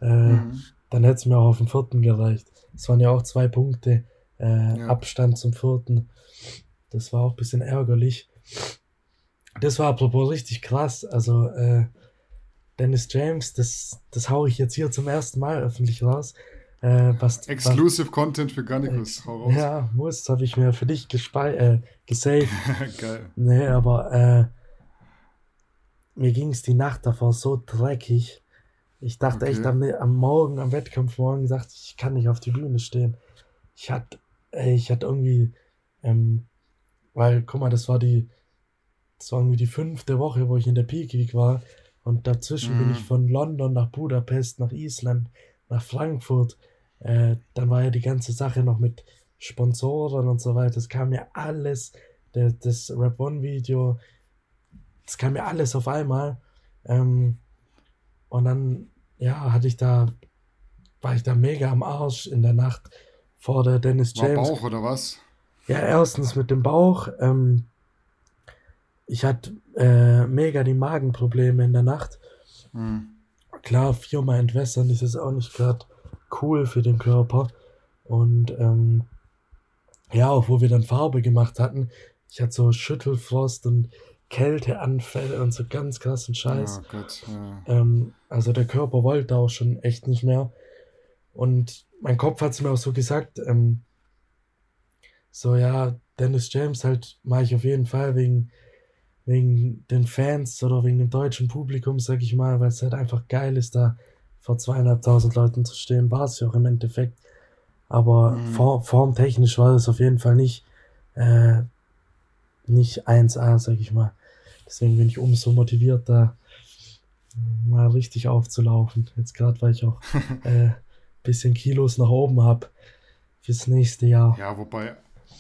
S4: äh, mhm. dann hätte es mir auch auf den vierten gereicht. Es waren ja auch zwei Punkte äh, ja. Abstand zum vierten. Das war auch ein bisschen ärgerlich. Das war apropos richtig krass. Also, äh, Dennis James, das, das haue ich jetzt hier zum ersten Mal öffentlich raus. Äh, was,
S3: Exclusive was, Content für Garnicus.
S4: Äh, ja, muss, habe ich mir für dich gespei äh, gesaved. *laughs* Geil. Nee, aber äh, mir ging es die Nacht davor so dreckig. Ich dachte okay. echt am, am Morgen, am Wettkampf morgen, dachte ich, ich kann nicht auf die Bühne stehen. Ich hatte, ich hatte irgendwie, ähm, weil, guck mal, das war die, das war irgendwie die fünfte Woche, wo ich in der Peak Week war. Und dazwischen mm. bin mhm. ich von London nach Budapest, nach Island, nach Frankfurt. Äh, dann war ja die ganze Sache noch mit Sponsoren und so weiter. Es kam ja alles, der, das Rap One Video, es kam ja alles auf einmal. Ähm, und dann, ja, hatte ich da, war ich da mega am Arsch in der Nacht vor der Dennis James.
S3: War Bauch oder was?
S4: Ja, erstens mit dem Bauch. Ähm, ich hatte äh, mega die Magenprobleme in der Nacht. Hm. Klar, viermal entwässern ist es auch nicht gerade cool für den Körper. Und ähm, ja, auch wo wir dann Farbe gemacht hatten, ich hatte so Schüttelfrost und Kälteanfälle und so ganz krassen Scheiß. Oh Gott, ja. ähm, also der Körper wollte auch schon echt nicht mehr. Und mein Kopf hat es mir auch so gesagt, ähm, so ja, Dennis James halt mache ich auf jeden Fall wegen, wegen den Fans oder wegen dem deutschen Publikum, sag ich mal, weil es halt einfach geil ist, da vor zweieinhalbtausend Leuten zu stehen, war es ja auch im Endeffekt. Aber mhm. form, formtechnisch war das auf jeden Fall nicht, äh, nicht 1A, sag ich mal. Deswegen bin ich umso motivierter, mal richtig aufzulaufen. Jetzt gerade, weil ich auch *laughs* äh, bisschen Kilos nach oben habe fürs nächste Jahr.
S3: Ja, wobei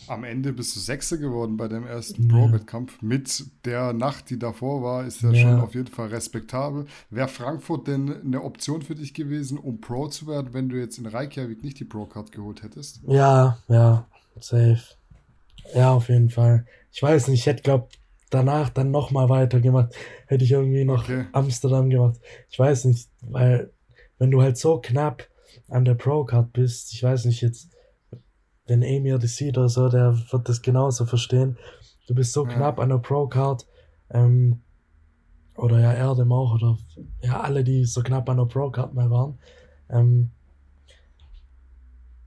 S3: am Ende bist du Sechster geworden bei dem ersten ja. Pro-Wettkampf. Mit der Nacht, die davor war, ist ja, ja, schon auf jeden Fall respektabel. Wäre Frankfurt denn eine Option für dich gewesen, um Pro zu werden, wenn du jetzt in Reykjavik nicht die Pro-Card geholt hättest?
S4: Ja, ja, safe. Ja, auf jeden Fall. Ich weiß nicht, ich hätte, glaube danach dann nochmal weitergemacht. Hätte ich irgendwie noch okay. Amsterdam gemacht. Ich weiß nicht, weil wenn du halt so knapp an der Pro-Card bist, ich weiß nicht jetzt, wenn Emir das sieht oder so, der wird das genauso verstehen. Du bist so ja. knapp an der Pro-Card, ähm, oder ja, Erdem auch, oder ja, alle, die so knapp an der Pro-Card mal waren, ähm,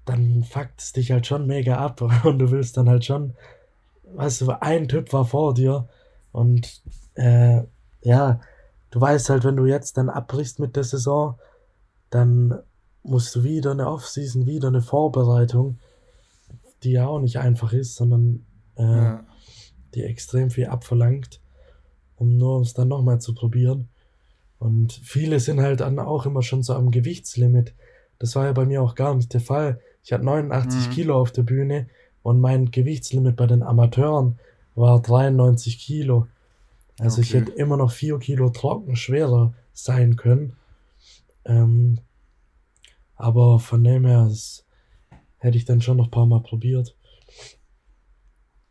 S4: dann fuckt es dich halt schon mega ab *laughs* und du willst dann halt schon, weißt du, ein Typ war vor dir und äh, ja, du weißt halt, wenn du jetzt dann abbrichst mit der Saison, dann musst du wieder eine Offseason, wieder eine Vorbereitung die ja auch nicht einfach ist, sondern äh, ja. die extrem viel abverlangt, um nur es dann nochmal zu probieren. Und viele sind halt dann auch immer schon so am Gewichtslimit. Das war ja bei mir auch gar nicht der Fall. Ich hatte 89 mhm. Kilo auf der Bühne und mein Gewichtslimit bei den Amateuren war 93 Kilo. Also okay. ich hätte immer noch 4 Kilo trocken schwerer sein können. Ähm, aber von dem her, es, hätte ich dann schon noch ein paar Mal probiert.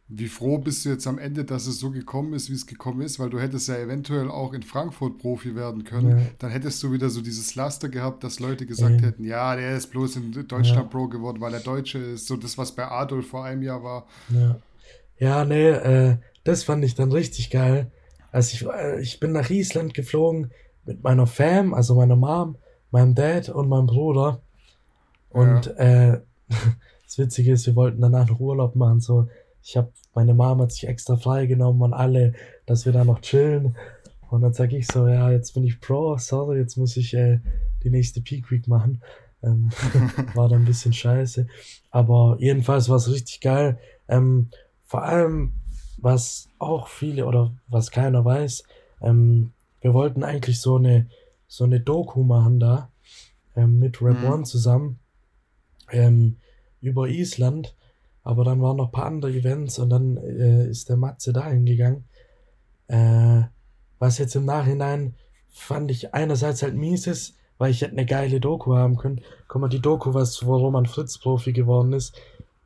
S3: Wie froh bist du jetzt am Ende, dass es so gekommen ist, wie es gekommen ist, weil du hättest ja eventuell auch in Frankfurt Profi werden können. Ja. Dann hättest du wieder so dieses Laster gehabt, dass Leute gesagt ja. hätten, ja, der ist bloß in Deutschland ja. Pro geworden, weil er Deutsche ist. So das, was bei Adolf vor einem Jahr war.
S4: Ja, ja nee, äh, das fand ich dann richtig geil. Also ich, äh, ich bin nach Island geflogen mit meiner Fam, also meiner Mom, meinem Dad und meinem Bruder. Und äh, *laughs* das Witzige ist, wir wollten danach noch Urlaub machen. So, ich habe, meine Mama hat sich extra freigenommen und alle, dass wir da noch chillen. Und dann sage ich so, ja, jetzt bin ich Pro, sorry, jetzt muss ich äh, die nächste Peak Week machen. Ähm, *laughs* war dann ein bisschen scheiße. Aber jedenfalls war es richtig geil. Ähm, vor allem, was auch viele oder was keiner weiß, ähm, wir wollten eigentlich so eine, so eine Doku machen da ähm, mit Rap mhm. One zusammen ähm, über Island. Aber dann waren noch ein paar andere Events und dann äh, ist der Matze dahin gegangen. Äh, was jetzt im Nachhinein fand ich einerseits halt mies ist, weil ich hätte eine geile Doku haben können. Guck mal, die Doku, was, wo Roman Fritz Profi geworden ist,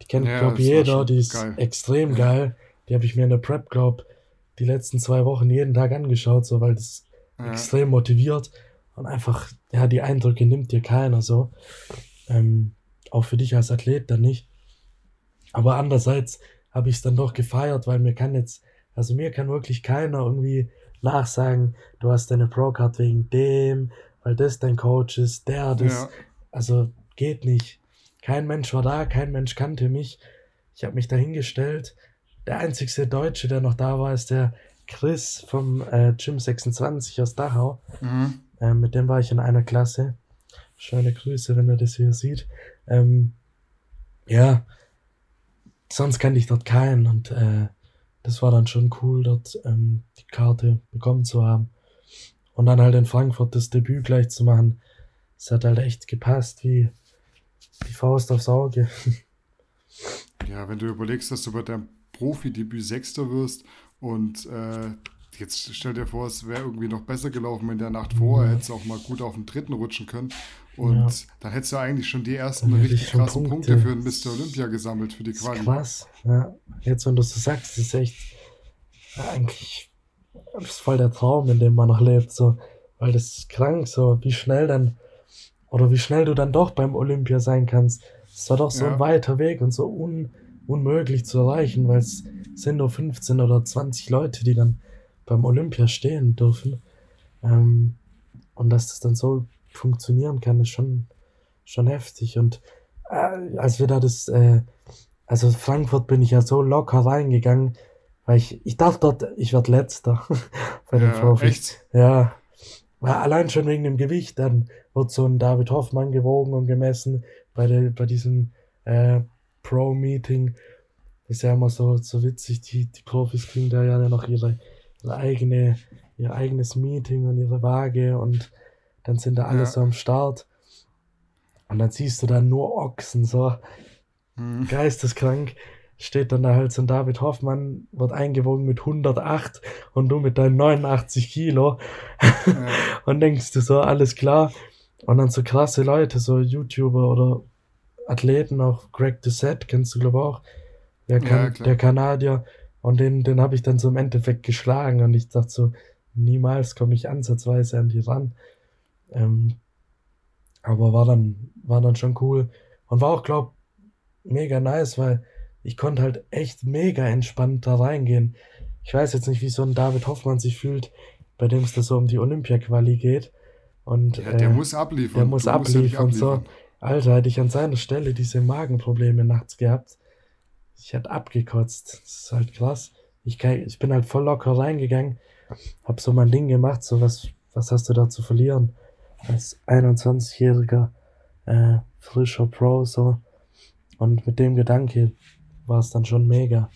S4: die kennt, ja, glaube jeder, die ist geil. extrem ja. geil. Die habe ich mir in der Prep, glaube die letzten zwei Wochen jeden Tag angeschaut, so weil das ja. extrem motiviert und einfach, ja, die Eindrücke nimmt dir keiner so. Ähm, auch für dich als Athlet dann nicht. Aber andererseits habe ich es dann doch gefeiert, weil mir kann jetzt, also mir kann wirklich keiner irgendwie nachsagen, du hast deine Pro-Card wegen dem, weil das dein Coach ist, der, das. Ja. Also geht nicht. Kein Mensch war da, kein Mensch kannte mich. Ich habe mich dahingestellt. Der einzigste Deutsche, der noch da war, ist der Chris vom äh, Gym 26 aus Dachau. Mhm. Äh, mit dem war ich in einer Klasse. Schöne Grüße, wenn er das hier sieht. Ähm, ja, sonst kannte ich dort keinen und äh, das war dann schon cool, dort ähm, die Karte bekommen zu haben. Und dann halt in Frankfurt das Debüt gleich zu machen. Es hat halt echt gepasst, wie die Faust aufs Auge.
S3: Ja, wenn du überlegst, dass du bei deinem Profi-Debüt Sechster wirst und äh, jetzt stell dir vor, es wäre irgendwie noch besser gelaufen in der Nacht vorher, hättest du auch mal gut auf den dritten rutschen können. Und ja. dann hättest du eigentlich schon die ersten richtig krassen Punkte. Punkte. für ein Mr. Olympia gesammelt für die Quali.
S4: Krass, ja. Jetzt, wenn du es so sagst, ist echt eigentlich das ist voll der Traum, in dem man noch lebt, so. Weil das ist krank, so, wie schnell dann, oder wie schnell du dann doch beim Olympia sein kannst. Es war doch so ja. ein weiter Weg und so un, unmöglich zu erreichen, weil es sind nur 15 oder 20 Leute, die dann beim Olympia stehen dürfen. Ähm, und dass das dann so funktionieren kann, ist schon, schon heftig. Und äh, als wir da das, äh, also Frankfurt bin ich ja so locker reingegangen, weil ich, ich dachte dort, ich werde letzter *laughs* bei den ja, Profis. Echt? Ja. Allein schon wegen dem Gewicht, dann wird so ein David Hoffmann gewogen und gemessen bei, der, bei diesem äh, Pro-Meeting. Ist ja immer so, so witzig, die, die Profis kriegen da ja noch ihre eigene, ihr eigenes Meeting und ihre Waage und dann sind da alle ja. so am Start. Und dann siehst du da nur Ochsen, so hm. geisteskrank. Steht dann da halt so ein David Hoffmann, wird eingewogen mit 108 und du mit deinen 89 Kilo. Ja. *laughs* und denkst du so, alles klar. Und dann so krasse Leute, so YouTuber oder Athleten, auch Greg Doucette, kennst du glaube auch. Der, kan ja, der Kanadier. Und den, den habe ich dann so im Endeffekt geschlagen. Und ich dachte so, niemals komme ich ansatzweise an die ran. Ähm, aber war dann, war dann schon cool. Und war auch, glaube mega nice, weil ich konnte halt echt mega entspannt da reingehen. Ich weiß jetzt nicht, wie so ein David Hoffmann sich fühlt, bei dem es da so um die Olympia-Quali geht. Und,
S3: ja, der äh, muss abliefern.
S4: Der muss abliefern. Ja so, Alter, hätte ich an seiner Stelle diese Magenprobleme nachts gehabt. Ich hätte abgekotzt. Das ist halt krass. Ich, kann, ich bin halt voll locker reingegangen, hab so mein Ding gemacht, so was, was hast du da zu verlieren? Als 21-jähriger äh, frischer Pro, so. Und mit dem Gedanke war es dann schon mega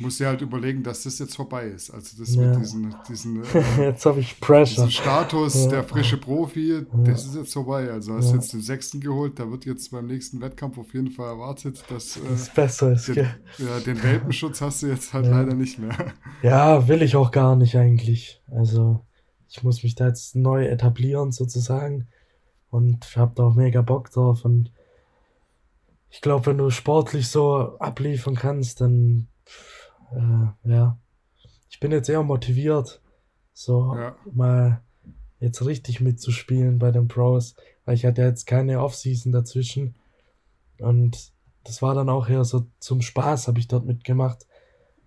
S3: musst dir halt überlegen, dass das jetzt vorbei ist. Also das ja. mit diesen, diesen *laughs*
S4: äh, jetzt habe ich Pressure. Diesen
S3: Status, ja. der frische Profi, ja. das ist jetzt vorbei. Also hast jetzt den sechsten geholt, da wird jetzt beim nächsten Wettkampf auf jeden Fall erwartet, dass äh,
S4: das besser ist.
S3: Den, ja, den Welpenschutz hast du jetzt halt leider nicht mehr. *laughs*
S4: Ja, will ich auch gar nicht eigentlich. Also ich muss mich da jetzt neu etablieren sozusagen und habe da auch mega Bock drauf und ich glaube, wenn du sportlich so abliefern kannst, dann äh, ja, ich bin jetzt eher motiviert, so ja. mal jetzt richtig mitzuspielen bei den Pros, weil ich hatte jetzt keine Offseason dazwischen und das war dann auch eher so zum Spaß habe ich dort mitgemacht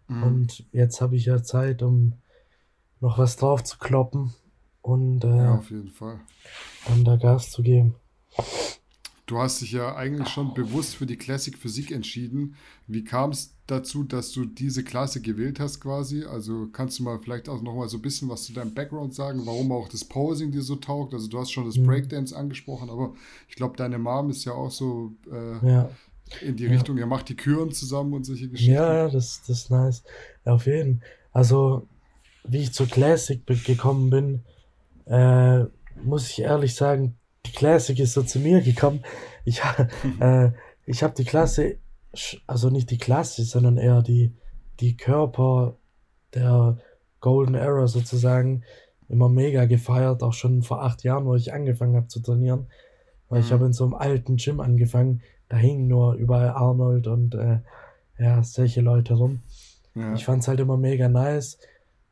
S4: mhm. und jetzt habe ich ja Zeit, um noch was drauf zu kloppen und äh,
S3: ja, auf jeden Fall.
S4: dann da Gas zu geben.
S3: Du hast dich ja eigentlich schon bewusst für die Classic Physik entschieden. Wie kam es dazu, dass du diese Klasse gewählt hast quasi? Also kannst du mal vielleicht auch noch mal so ein bisschen was zu deinem Background sagen, warum auch das Posing dir so taugt? Also du hast schon das mhm. Breakdance angesprochen, aber ich glaube, deine Mom ist ja auch so äh, ja. in die ja. Richtung, ihr macht die Küren zusammen und solche Geschichten.
S4: Ja, das, das ist nice. Ja, auf jeden Fall. Also, wie ich zur Classic gekommen bin, äh, muss ich ehrlich sagen, die Classic ist so zu mir gekommen. Ich, *laughs* äh, ich habe die Klasse, also nicht die Klasse, sondern eher die, die Körper der Golden Era sozusagen immer mega gefeiert, auch schon vor acht Jahren, wo ich angefangen habe zu trainieren. Weil mhm. ich habe in so einem alten Gym angefangen, da hingen nur überall Arnold und äh, ja, solche Leute rum. Ja. Ich fand es halt immer mega nice.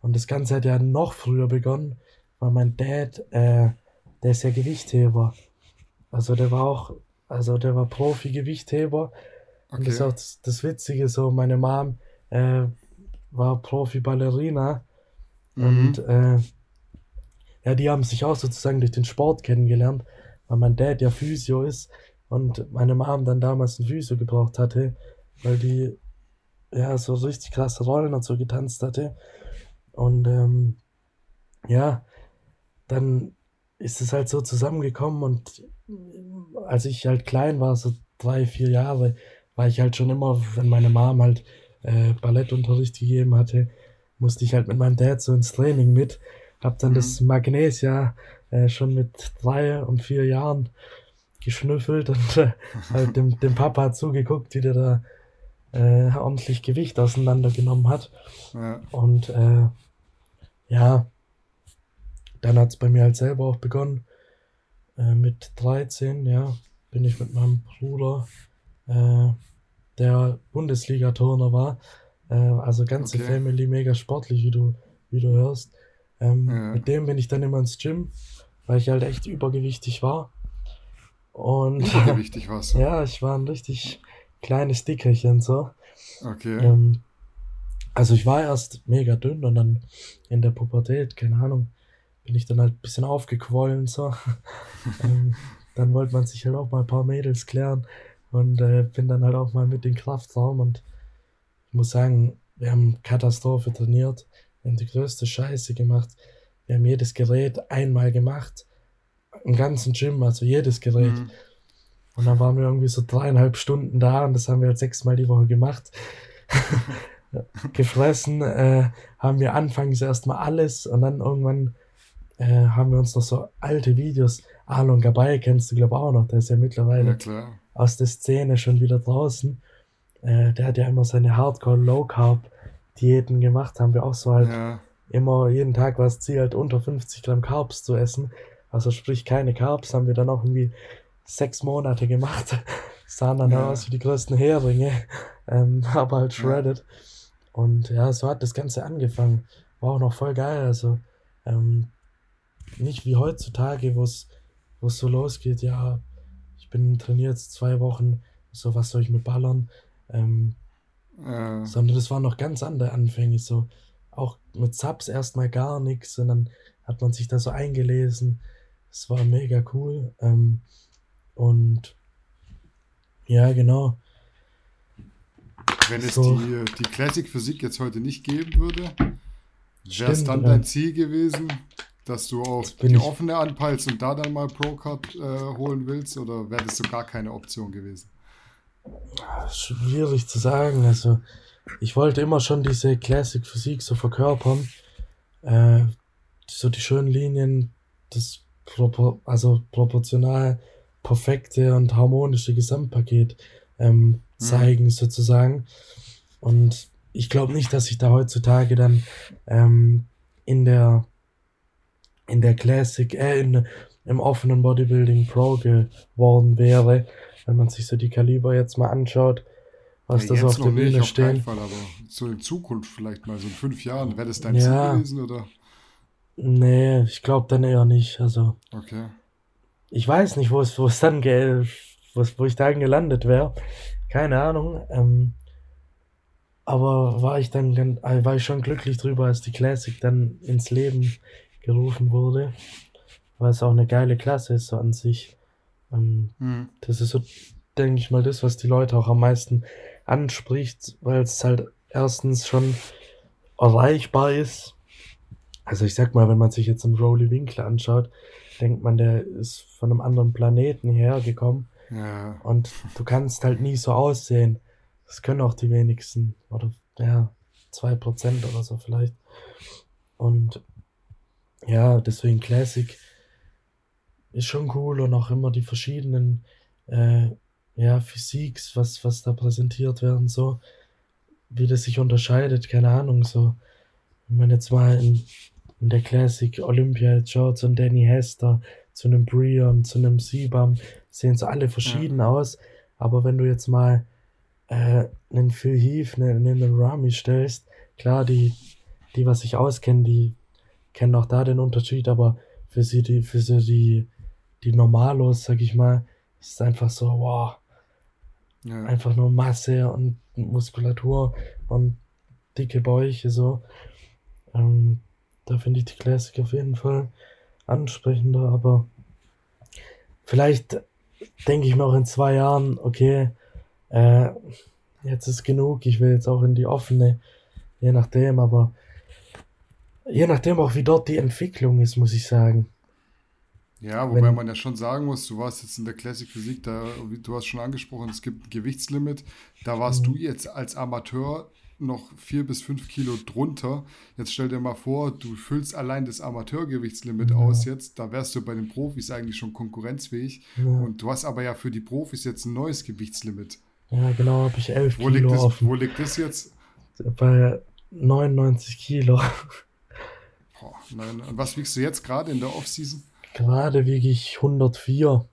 S4: Und das Ganze hat ja noch früher begonnen, weil mein Dad äh, der ist ja Gewichtheber. Also der war auch, also der war Profi-Gewichtheber. Okay. Und das ist auch das, das, Witzige, so meine Mom äh, war Profi-Ballerina. Mhm. Und äh, ja, die haben sich auch sozusagen durch den Sport kennengelernt, weil mein Dad ja Physio ist und meine Mom dann damals ein Physio gebraucht hatte, weil die ja so richtig krasse Rollen und so getanzt hatte. Und ähm, ja, dann ist es halt so zusammengekommen und als ich halt klein war, so drei, vier Jahre, war ich halt schon immer, wenn meine Mom halt äh, Ballettunterricht gegeben hatte, musste ich halt mit meinem Dad so ins Training mit. Hab dann mhm. das Magnesia äh, schon mit drei und vier Jahren geschnüffelt und äh, *laughs* halt dem, dem Papa zugeguckt, wie der da äh, ordentlich Gewicht auseinandergenommen hat. Ja. Und äh, ja, dann hat es bei mir halt selber auch begonnen. Äh, mit 13, ja, bin ich mit meinem Bruder, äh, der Bundesliga-Turner war. Äh, also ganze okay. Family mega sportlich, wie du, wie du hörst. Ähm, ja. Mit dem bin ich dann immer ins Gym, weil ich halt echt übergewichtig war. Und *laughs*
S3: übergewichtig warst du?
S4: ja, ich war ein richtig kleines Dickerchen so.
S3: Okay.
S4: Ähm, also ich war erst mega dünn und dann in der Pubertät, keine Ahnung, bin ich dann halt ein bisschen aufgequollen so. *laughs* ähm, dann wollte man sich halt auch mal ein paar Mädels klären und äh, bin dann halt auch mal mit in den Kraftraum und ich muss sagen, wir haben Katastrophe trainiert, wir haben die größte Scheiße gemacht, wir haben jedes Gerät einmal gemacht, im ganzen Gym, also jedes Gerät. Mhm. Und dann waren wir irgendwie so dreieinhalb Stunden da und das haben wir halt sechsmal die Woche gemacht. *laughs* *laughs* Gefressen äh, haben wir anfangs erstmal alles und dann irgendwann äh, haben wir uns noch so alte Videos. Alon Gabay kennst du, glaube ich, auch noch. Der ist ja mittlerweile ja, aus der Szene schon wieder draußen. Äh, der hat ja immer seine Hardcore Low Carb Diäten gemacht. Haben wir auch so halt ja. immer jeden Tag war das Ziel, halt unter 50 Gramm Carbs zu essen. Also sprich keine Carbs, haben wir dann auch irgendwie sechs Monate gemacht. *laughs* Sahen dann ja. aus wie die größten Heringe, ähm, *laughs* aber halt shredded. Und ja, so hat das Ganze angefangen. War auch noch voll geil. Also ähm, nicht wie heutzutage, wo es so losgeht, ja, ich bin trainiert zwei Wochen, so was soll ich mit ballern? Ähm, äh. Sondern das waren noch ganz andere Anfänge, so auch mit Subs erstmal gar nichts und dann hat man sich da so eingelesen. Es war mega cool. Ähm, und ja, genau.
S3: Wenn es so. die, die Classic Physik jetzt heute nicht geben würde, wäre es dann dein Ziel gewesen, dass du auch die ich... offene anpeilst und da dann mal Pro-Card äh, holen willst oder wäre das so gar keine Option gewesen?
S4: Schwierig zu sagen. Also, ich wollte immer schon diese Classic Physik so verkörpern. Äh, so die schönen Linien, das propor also proportional perfekte und harmonische Gesamtpaket ähm, mhm. zeigen, mhm. sozusagen. Und ich glaube nicht, dass ich da heutzutage dann ähm, in der in der Classic, äh, in, im offenen Bodybuilding Pro geworden wäre, wenn man sich so die Kaliber jetzt mal anschaut, was ja, das auf der Bühne
S3: stehen. Auf Fall, aber so in Zukunft vielleicht mal, so in fünf Jahren, wäre das dein ja, Ziel gewesen, oder?
S4: Nee, ich glaube dann eher nicht, also.
S3: Okay.
S4: Ich weiß nicht, wo es, wo es dann, wo ich dann gelandet wäre. Keine Ahnung. Ähm, aber war ich dann, äh, war ich schon glücklich drüber, als die Classic dann ins Leben gerufen wurde, weil es auch eine geile Klasse ist so an sich. Ähm, mhm. Das ist so, denke ich mal, das, was die Leute auch am meisten anspricht, weil es halt erstens schon erreichbar ist. Also ich sag mal, wenn man sich jetzt einen Rowley Winkler anschaut, denkt man, der ist von einem anderen Planeten hierher gekommen. Ja. Und du kannst halt nie so aussehen. Das können auch die wenigsten. Oder ja, zwei Prozent oder so vielleicht. Und ja, deswegen Classic ist schon cool und auch immer die verschiedenen äh, ja, Physiks, was, was da präsentiert werden, so, wie das sich unterscheidet, keine Ahnung, so. Wenn man jetzt mal in, in der Classic Olympia jetzt schaut, so ein Danny Hester, zu einem Brion, zu einem Siebam, sehen so alle verschieden ja. aus, aber wenn du jetzt mal äh, einen Phil Heath, einen, einen Rami stellst, klar, die, die, was sich auskennen, die kennen auch da den Unterschied, aber für sie, die, für sie, die, die Normalos, sag ich mal, ist es einfach so, wow, ja. einfach nur Masse und Muskulatur und dicke Bäuche, so. Ähm, da finde ich die Classic auf jeden Fall ansprechender, aber vielleicht denke ich mir auch in zwei Jahren, okay, äh, jetzt ist genug, ich will jetzt auch in die offene, je nachdem, aber Je nachdem auch, wie dort die Entwicklung ist, muss ich sagen.
S3: Ja, wobei Wenn, man ja schon sagen muss, du warst jetzt in der Classic Physik, da, du hast schon angesprochen, es gibt ein Gewichtslimit. Da warst du jetzt als Amateur noch vier bis fünf Kilo drunter. Jetzt stell dir mal vor, du füllst allein das Amateurgewichtslimit ja. aus jetzt. Da wärst du bei den Profis eigentlich schon konkurrenzfähig. Ja. Und du hast aber ja für die Profis jetzt ein neues Gewichtslimit.
S4: Ja, genau, habe ich elf
S3: wo Kilo liegt das. Wo liegt das jetzt?
S4: Bei 99 Kilo.
S3: Boah, nein. Und was wiegst du jetzt gerade in der Offseason?
S4: Gerade wiege ich 104.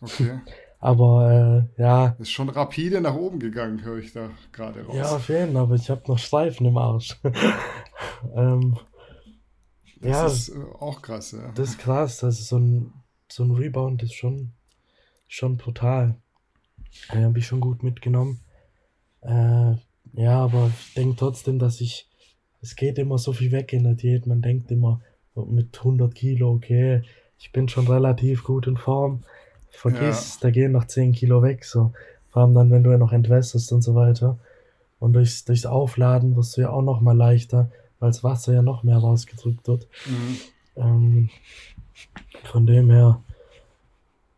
S3: Okay. *laughs*
S4: Aber äh, ja.
S3: Ist schon rapide nach oben gegangen, höre ich da gerade raus.
S4: Ja, auf jeden Fall, aber ich habe noch Streifen im Arsch. *laughs* ähm,
S3: das ja, ist äh, auch krass, ja.
S4: Das ist krass, das ist so ein, so ein Rebound ist schon, schon brutal. Den habe ich schon gut mitgenommen. Äh, Ja, aber ich denke trotzdem, dass ich, es geht immer so viel weg in der Diät. Man denkt immer mit 100 Kilo, okay, ich bin schon relativ gut in Form. Vergiss, ja. da gehen noch 10 Kilo weg, so. Vor allem dann, wenn du ja noch entwässerst und so weiter. Und durchs, durchs Aufladen wirst du ja auch noch mal leichter, weil das Wasser ja noch mehr rausgedrückt wird. Mhm. Ähm, von dem her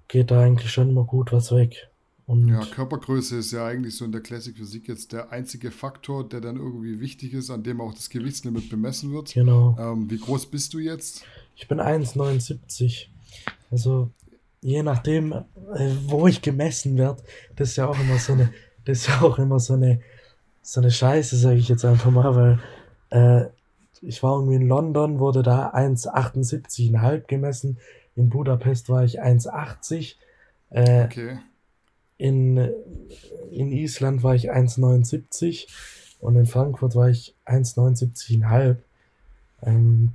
S4: geht da eigentlich schon immer gut was weg.
S3: Und ja, Körpergröße ist ja eigentlich so in der Classic Physik jetzt der einzige Faktor, der dann irgendwie wichtig ist, an dem auch das Gewichtslimit bemessen wird.
S4: Genau.
S3: Ähm, wie groß bist du jetzt?
S4: Ich bin 1,79. Also je nachdem, äh, wo ich gemessen werde, das ist ja auch immer so eine, das ist ja auch immer so eine, so eine Scheiße, sage ich jetzt einfach mal, weil äh, ich war irgendwie in London, wurde da 1,78,5 gemessen. In Budapest war ich 1,80. Äh, okay. In, in Island war ich 1,79 und in Frankfurt war ich 1,79,5. Ähm,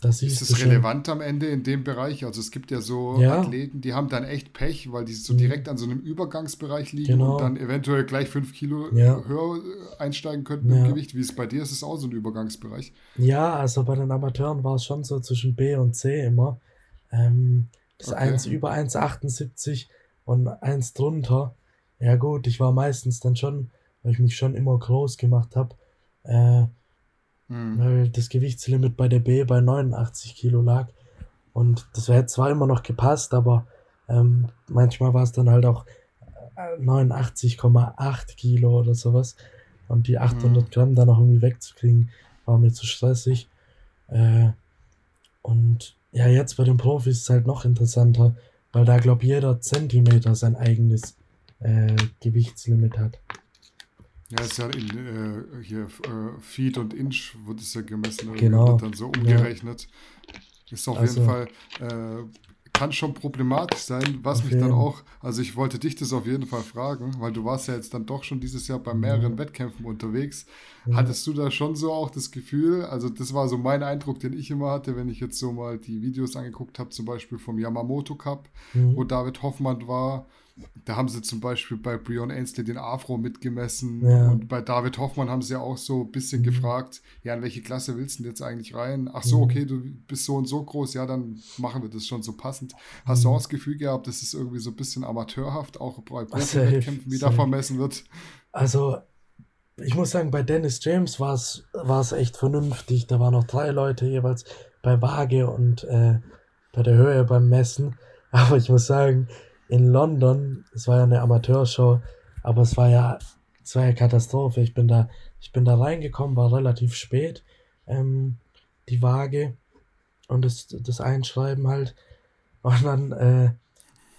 S3: das ist es relevant am Ende in dem Bereich? Also es gibt ja so ja. Athleten, die haben dann echt Pech, weil die so mhm. direkt an so einem Übergangsbereich liegen genau. und dann eventuell gleich fünf Kilo ja. höher einsteigen könnten ja. im Gewicht. Wie ist es bei dir? Ist es auch so ein Übergangsbereich?
S4: Ja, also bei den Amateuren war es schon so zwischen B und C immer. Ähm, das okay. 1 über 1,78 und 1 drunter. Ja gut, ich war meistens dann schon, weil ich mich schon immer groß gemacht habe, äh. Weil das Gewichtslimit bei der B bei 89 Kilo lag. Und das hätte zwar immer noch gepasst, aber ähm, manchmal war es dann halt auch 89,8 Kilo oder sowas. Und die 800 mhm. Gramm dann noch irgendwie wegzukriegen, war mir zu stressig. Äh, und ja, jetzt bei den Profis ist es halt noch interessanter, weil da, glaube ich, jeder Zentimeter sein eigenes äh, Gewichtslimit hat.
S3: Ja, ist ja in äh, hier äh, Feet und Inch wird es ja gemessen.
S4: Genau.
S3: Wird dann so umgerechnet. Ja. Ist auf also, jeden Fall, äh, kann schon problematisch sein, was mich dann auch, also ich wollte dich das auf jeden Fall fragen, weil du warst ja jetzt dann doch schon dieses Jahr bei mehreren ja. Wettkämpfen unterwegs. Ja. Hattest du da schon so auch das Gefühl, also das war so mein Eindruck, den ich immer hatte, wenn ich jetzt so mal die Videos angeguckt habe, zum Beispiel vom Yamamoto Cup, mhm. wo David Hoffmann war, da haben sie zum Beispiel bei Brion Ainsley den Afro mitgemessen ja. und bei David Hoffmann haben sie ja auch so ein bisschen mhm. gefragt, ja, in welche Klasse willst du denn jetzt eigentlich rein? Ach so, mhm. okay, du bist so und so groß, ja, dann machen wir das schon so passend. Hast mhm. du auch das Gefühl gehabt, dass es irgendwie so ein bisschen amateurhaft auch bei Profi-Wettkämpfen wieder vermessen wird?
S4: Also, ich muss sagen, bei Dennis James war es echt vernünftig. Da waren noch drei Leute jeweils bei Waage und äh, bei der Höhe beim Messen. *laughs* Aber ich muss sagen, in London, es war ja eine Amateurshow, aber es war ja, es war ja Katastrophe. Ich bin da, ich bin da reingekommen, war relativ spät, ähm, die Waage und das, das Einschreiben halt. Und dann äh,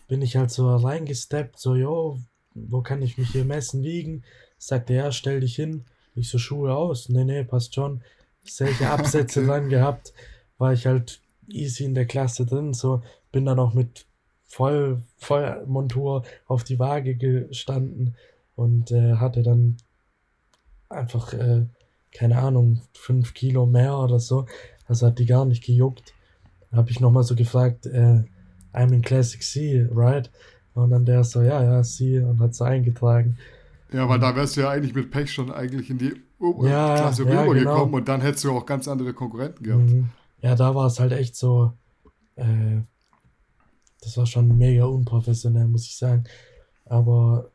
S4: bin ich halt so reingesteppt, so, jo, wo kann ich mich hier messen, wiegen? Sagte er, ja, stell dich hin. Ich so, Schuhe aus. Nee, nee, passt schon. Solche Absätze *laughs* okay. dran gehabt. War ich halt easy in der Klasse drin. So, bin dann auch mit voll, voll Montur auf die Waage gestanden und äh, hatte dann einfach, äh, keine Ahnung, fünf Kilo mehr oder so. Also hat die gar nicht gejuckt. Habe ich nochmal so gefragt, äh, I'm in Classic C, right? Und dann der so, ja, ja, C und hat so eingetragen.
S3: Ja, weil da wärst du ja eigentlich mit Pech schon eigentlich in die ja, Klasse ja, rübergekommen genau. und dann hättest du auch ganz andere Konkurrenten gehabt. Mhm.
S4: Ja, da war es halt echt so, äh, das war schon mega unprofessionell, muss ich sagen. Aber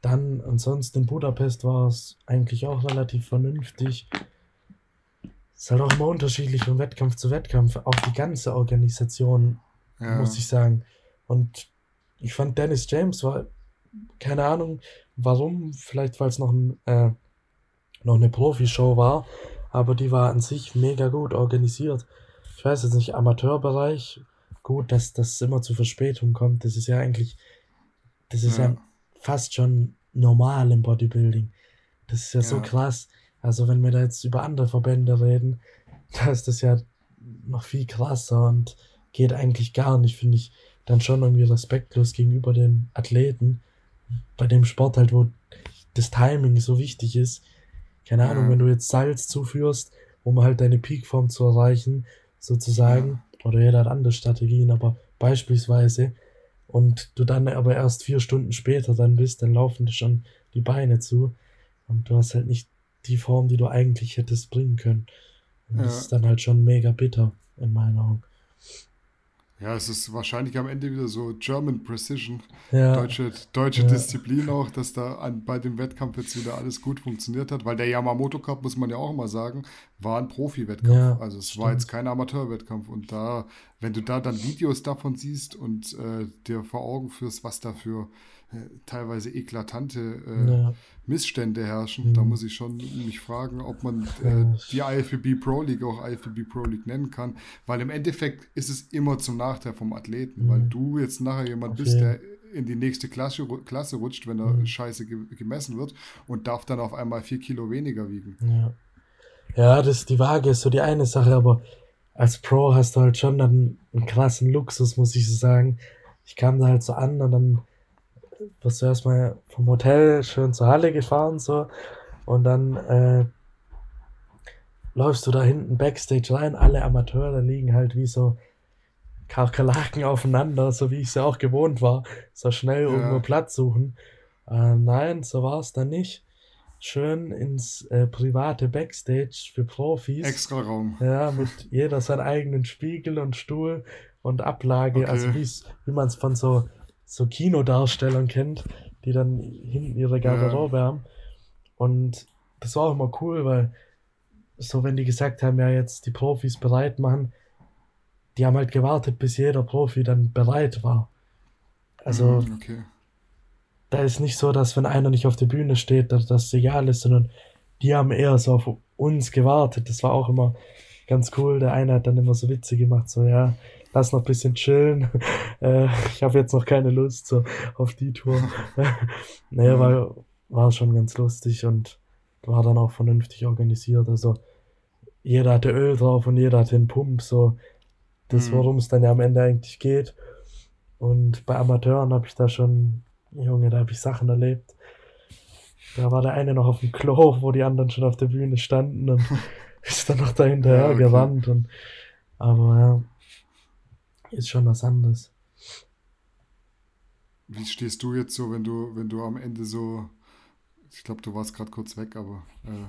S4: dann, ansonsten in Budapest war es eigentlich auch relativ vernünftig. Es ist halt auch immer unterschiedlich von Wettkampf zu Wettkampf. Auch die ganze Organisation, ja. muss ich sagen. Und ich fand Dennis James war, keine Ahnung warum, vielleicht weil es noch, ein, äh, noch eine Profi-Show war, aber die war an sich mega gut organisiert. Ich weiß jetzt nicht, Amateurbereich, gut, dass das immer zu Verspätung kommt. Das ist ja eigentlich, das ist ja, ja fast schon normal im Bodybuilding. Das ist ja, ja, so krass. Also wenn wir da jetzt über andere Verbände reden, *laughs* da ist das ja noch viel krasser und geht eigentlich gar nicht, finde ich, dann schon irgendwie respektlos gegenüber den Athleten. Bei dem Sport halt, wo das Timing so wichtig ist. Keine Ahnung, ja. wenn du jetzt Salz zuführst, um halt deine Peakform zu erreichen, sozusagen, oder jeder hat andere Strategien, aber beispielsweise, und du dann aber erst vier Stunden später dann bist, dann laufen dir schon die Beine zu. Und du hast halt nicht die Form, die du eigentlich hättest bringen können. Und das
S3: Ja.
S4: ist dann halt schon mega bitter, in meinen Augen.
S3: Ja, es ist wahrscheinlich am Ende wieder so German Precision,
S4: Ja,
S3: deutsche, deutsche
S4: Ja.
S3: Disziplin auch, dass da an, bei dem Wettkampf jetzt wieder alles gut funktioniert hat, weil der Yamamoto Cup, muss man ja auch mal sagen, war ein Profi-Wettkampf.
S4: Ja,
S3: also es war
S4: stimmt.
S3: jetzt kein Amateurwettkampf und da, wenn du da dann Videos davon siehst und äh, dir vor Augen führst, was da für teilweise eklatante äh,
S4: ja,
S3: Missstände herrschen, da
S4: Mhm.
S3: muss ich schon mich fragen, ob man äh, die IFBB Pro League auch IFBB Pro League nennen kann, weil im Endeffekt ist es immer zum Nachteil vom Athleten,
S4: Mhm.
S3: weil du jetzt nachher jemand
S4: Auf
S3: bist, der in die nächste Klasse, Klasse rutscht, wenn er
S4: Mhm.
S3: scheiße ge gemessen wird und darf dann auf einmal vier Kilo weniger wiegen.
S4: ja. Ja, das, die Waage ist so die eine Sache, aber als Pro hast du halt schon dann einen krassen Luxus, muss ich so sagen. Ich kam da halt so an und dann wirst du erstmal vom Hotel schön zur Halle gefahren, so. Und dann äh, läufst du da hinten Backstage rein, alle Amateure liegen halt wie so Kakerlaken aufeinander, so wie ich es ja auch gewohnt war. So schnell
S3: Ja.
S4: irgendwo Platz suchen. Äh, nein, so war es dann nicht. Schön ins äh, private Backstage für Profis.
S3: Extra Raum.
S4: Ja, mit jeder seinen eigenen Spiegel und Stuhl und Ablage,
S3: Okay.
S4: also wie man es von so, so Kinodarstellern kennt, die dann hinten ihre Garderobe haben. Und das war auch immer cool, weil so, wenn die gesagt haben, ja, jetzt die Profis bereit machen, die haben halt gewartet, bis jeder Profi dann bereit war. Also,
S3: Mhm, okay.
S4: da ist nicht so, dass wenn einer nicht auf der Bühne steht, dass das egal ist, sondern die haben eher so auf uns gewartet. Das war auch immer ganz cool. Der eine hat dann immer so Witze gemacht, so ja, lass noch ein bisschen chillen. *laughs* äh, ich habe jetzt noch keine Lust so auf die Tour. *laughs* naja, war, war schon ganz lustig und war dann auch vernünftig organisiert. Also jeder hatte Öl drauf und jeder hatte einen Pump, so das,
S3: Mhm.
S4: worum es dann ja am Ende eigentlich geht. Und bei Amateuren habe ich da schon, Junge, da habe ich Sachen erlebt. Da war der eine noch auf dem Klo, wo die anderen schon auf der Bühne standen und *laughs* ist dann noch da hinterher
S3: Ja, okay.
S4: gerannt. Und, aber ja, ist schon was anderes.
S3: Wie stehst du jetzt so, wenn du, wenn du am Ende so, ich glaube, du warst gerade kurz weg, aber äh,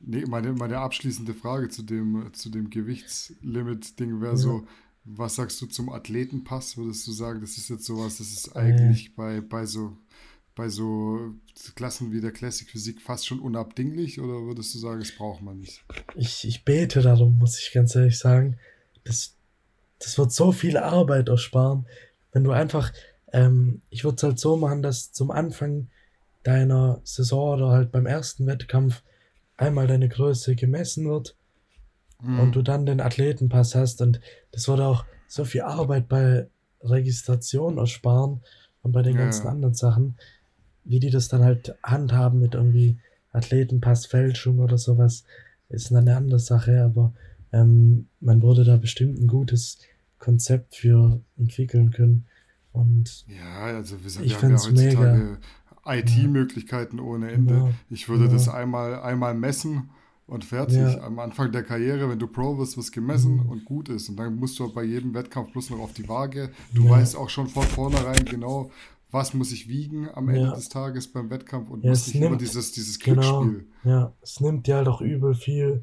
S3: nee, meine, meine abschließende Frage zu dem, zu dem Gewichtslimit-Ding wäre
S4: Ja.
S3: so, was sagst du zum Athletenpass? Würdest du sagen, das ist jetzt sowas, das ist eigentlich bei, bei so bei so Klassen wie der Classic Physik fast schon unabdinglich oder würdest du sagen, das braucht man nicht?
S4: Ich, ich bete darum, muss ich ganz ehrlich sagen. Das, das wird so viel Arbeit ersparen, wenn du einfach, ähm, ich würde es halt so machen, dass zum Anfang deiner Saison oder halt beim ersten Wettkampf einmal deine Größe gemessen wird
S3: Mhm.
S4: und du dann den Athletenpass hast und das würde auch so viel Arbeit bei Registration ersparen und bei den
S3: Ja,
S4: ganzen anderen Sachen, wie die das dann halt handhaben mit irgendwie Athletenpassfälschung oder sowas, ist dann eine andere Sache, aber ähm, man würde da bestimmt ein gutes Konzept für entwickeln können und
S3: Ja, also wir,
S4: Ich
S3: wir haben ja heutzutage IT-Möglichkeiten ohne Ende.
S4: Ja,
S3: Ich würde
S4: ja.
S3: das einmal, einmal messen und fertig.
S4: Ja.
S3: Am Anfang der Karriere, wenn du Pro wirst, wirst gemessen
S4: Mhm.
S3: und gut ist. Und dann musst du bei jedem Wettkampf bloß noch auf die Waage. Du weißt auch schon von vornherein genau, was muss ich wiegen am Ende des Tages beim Wettkampf und
S4: Ja,
S3: muss
S4: es
S3: nicht immer
S4: nimmt-
S3: dieses, dieses
S4: Genau,
S3: Glücksspiel.
S4: ja, es nimmt dir halt auch übel viel,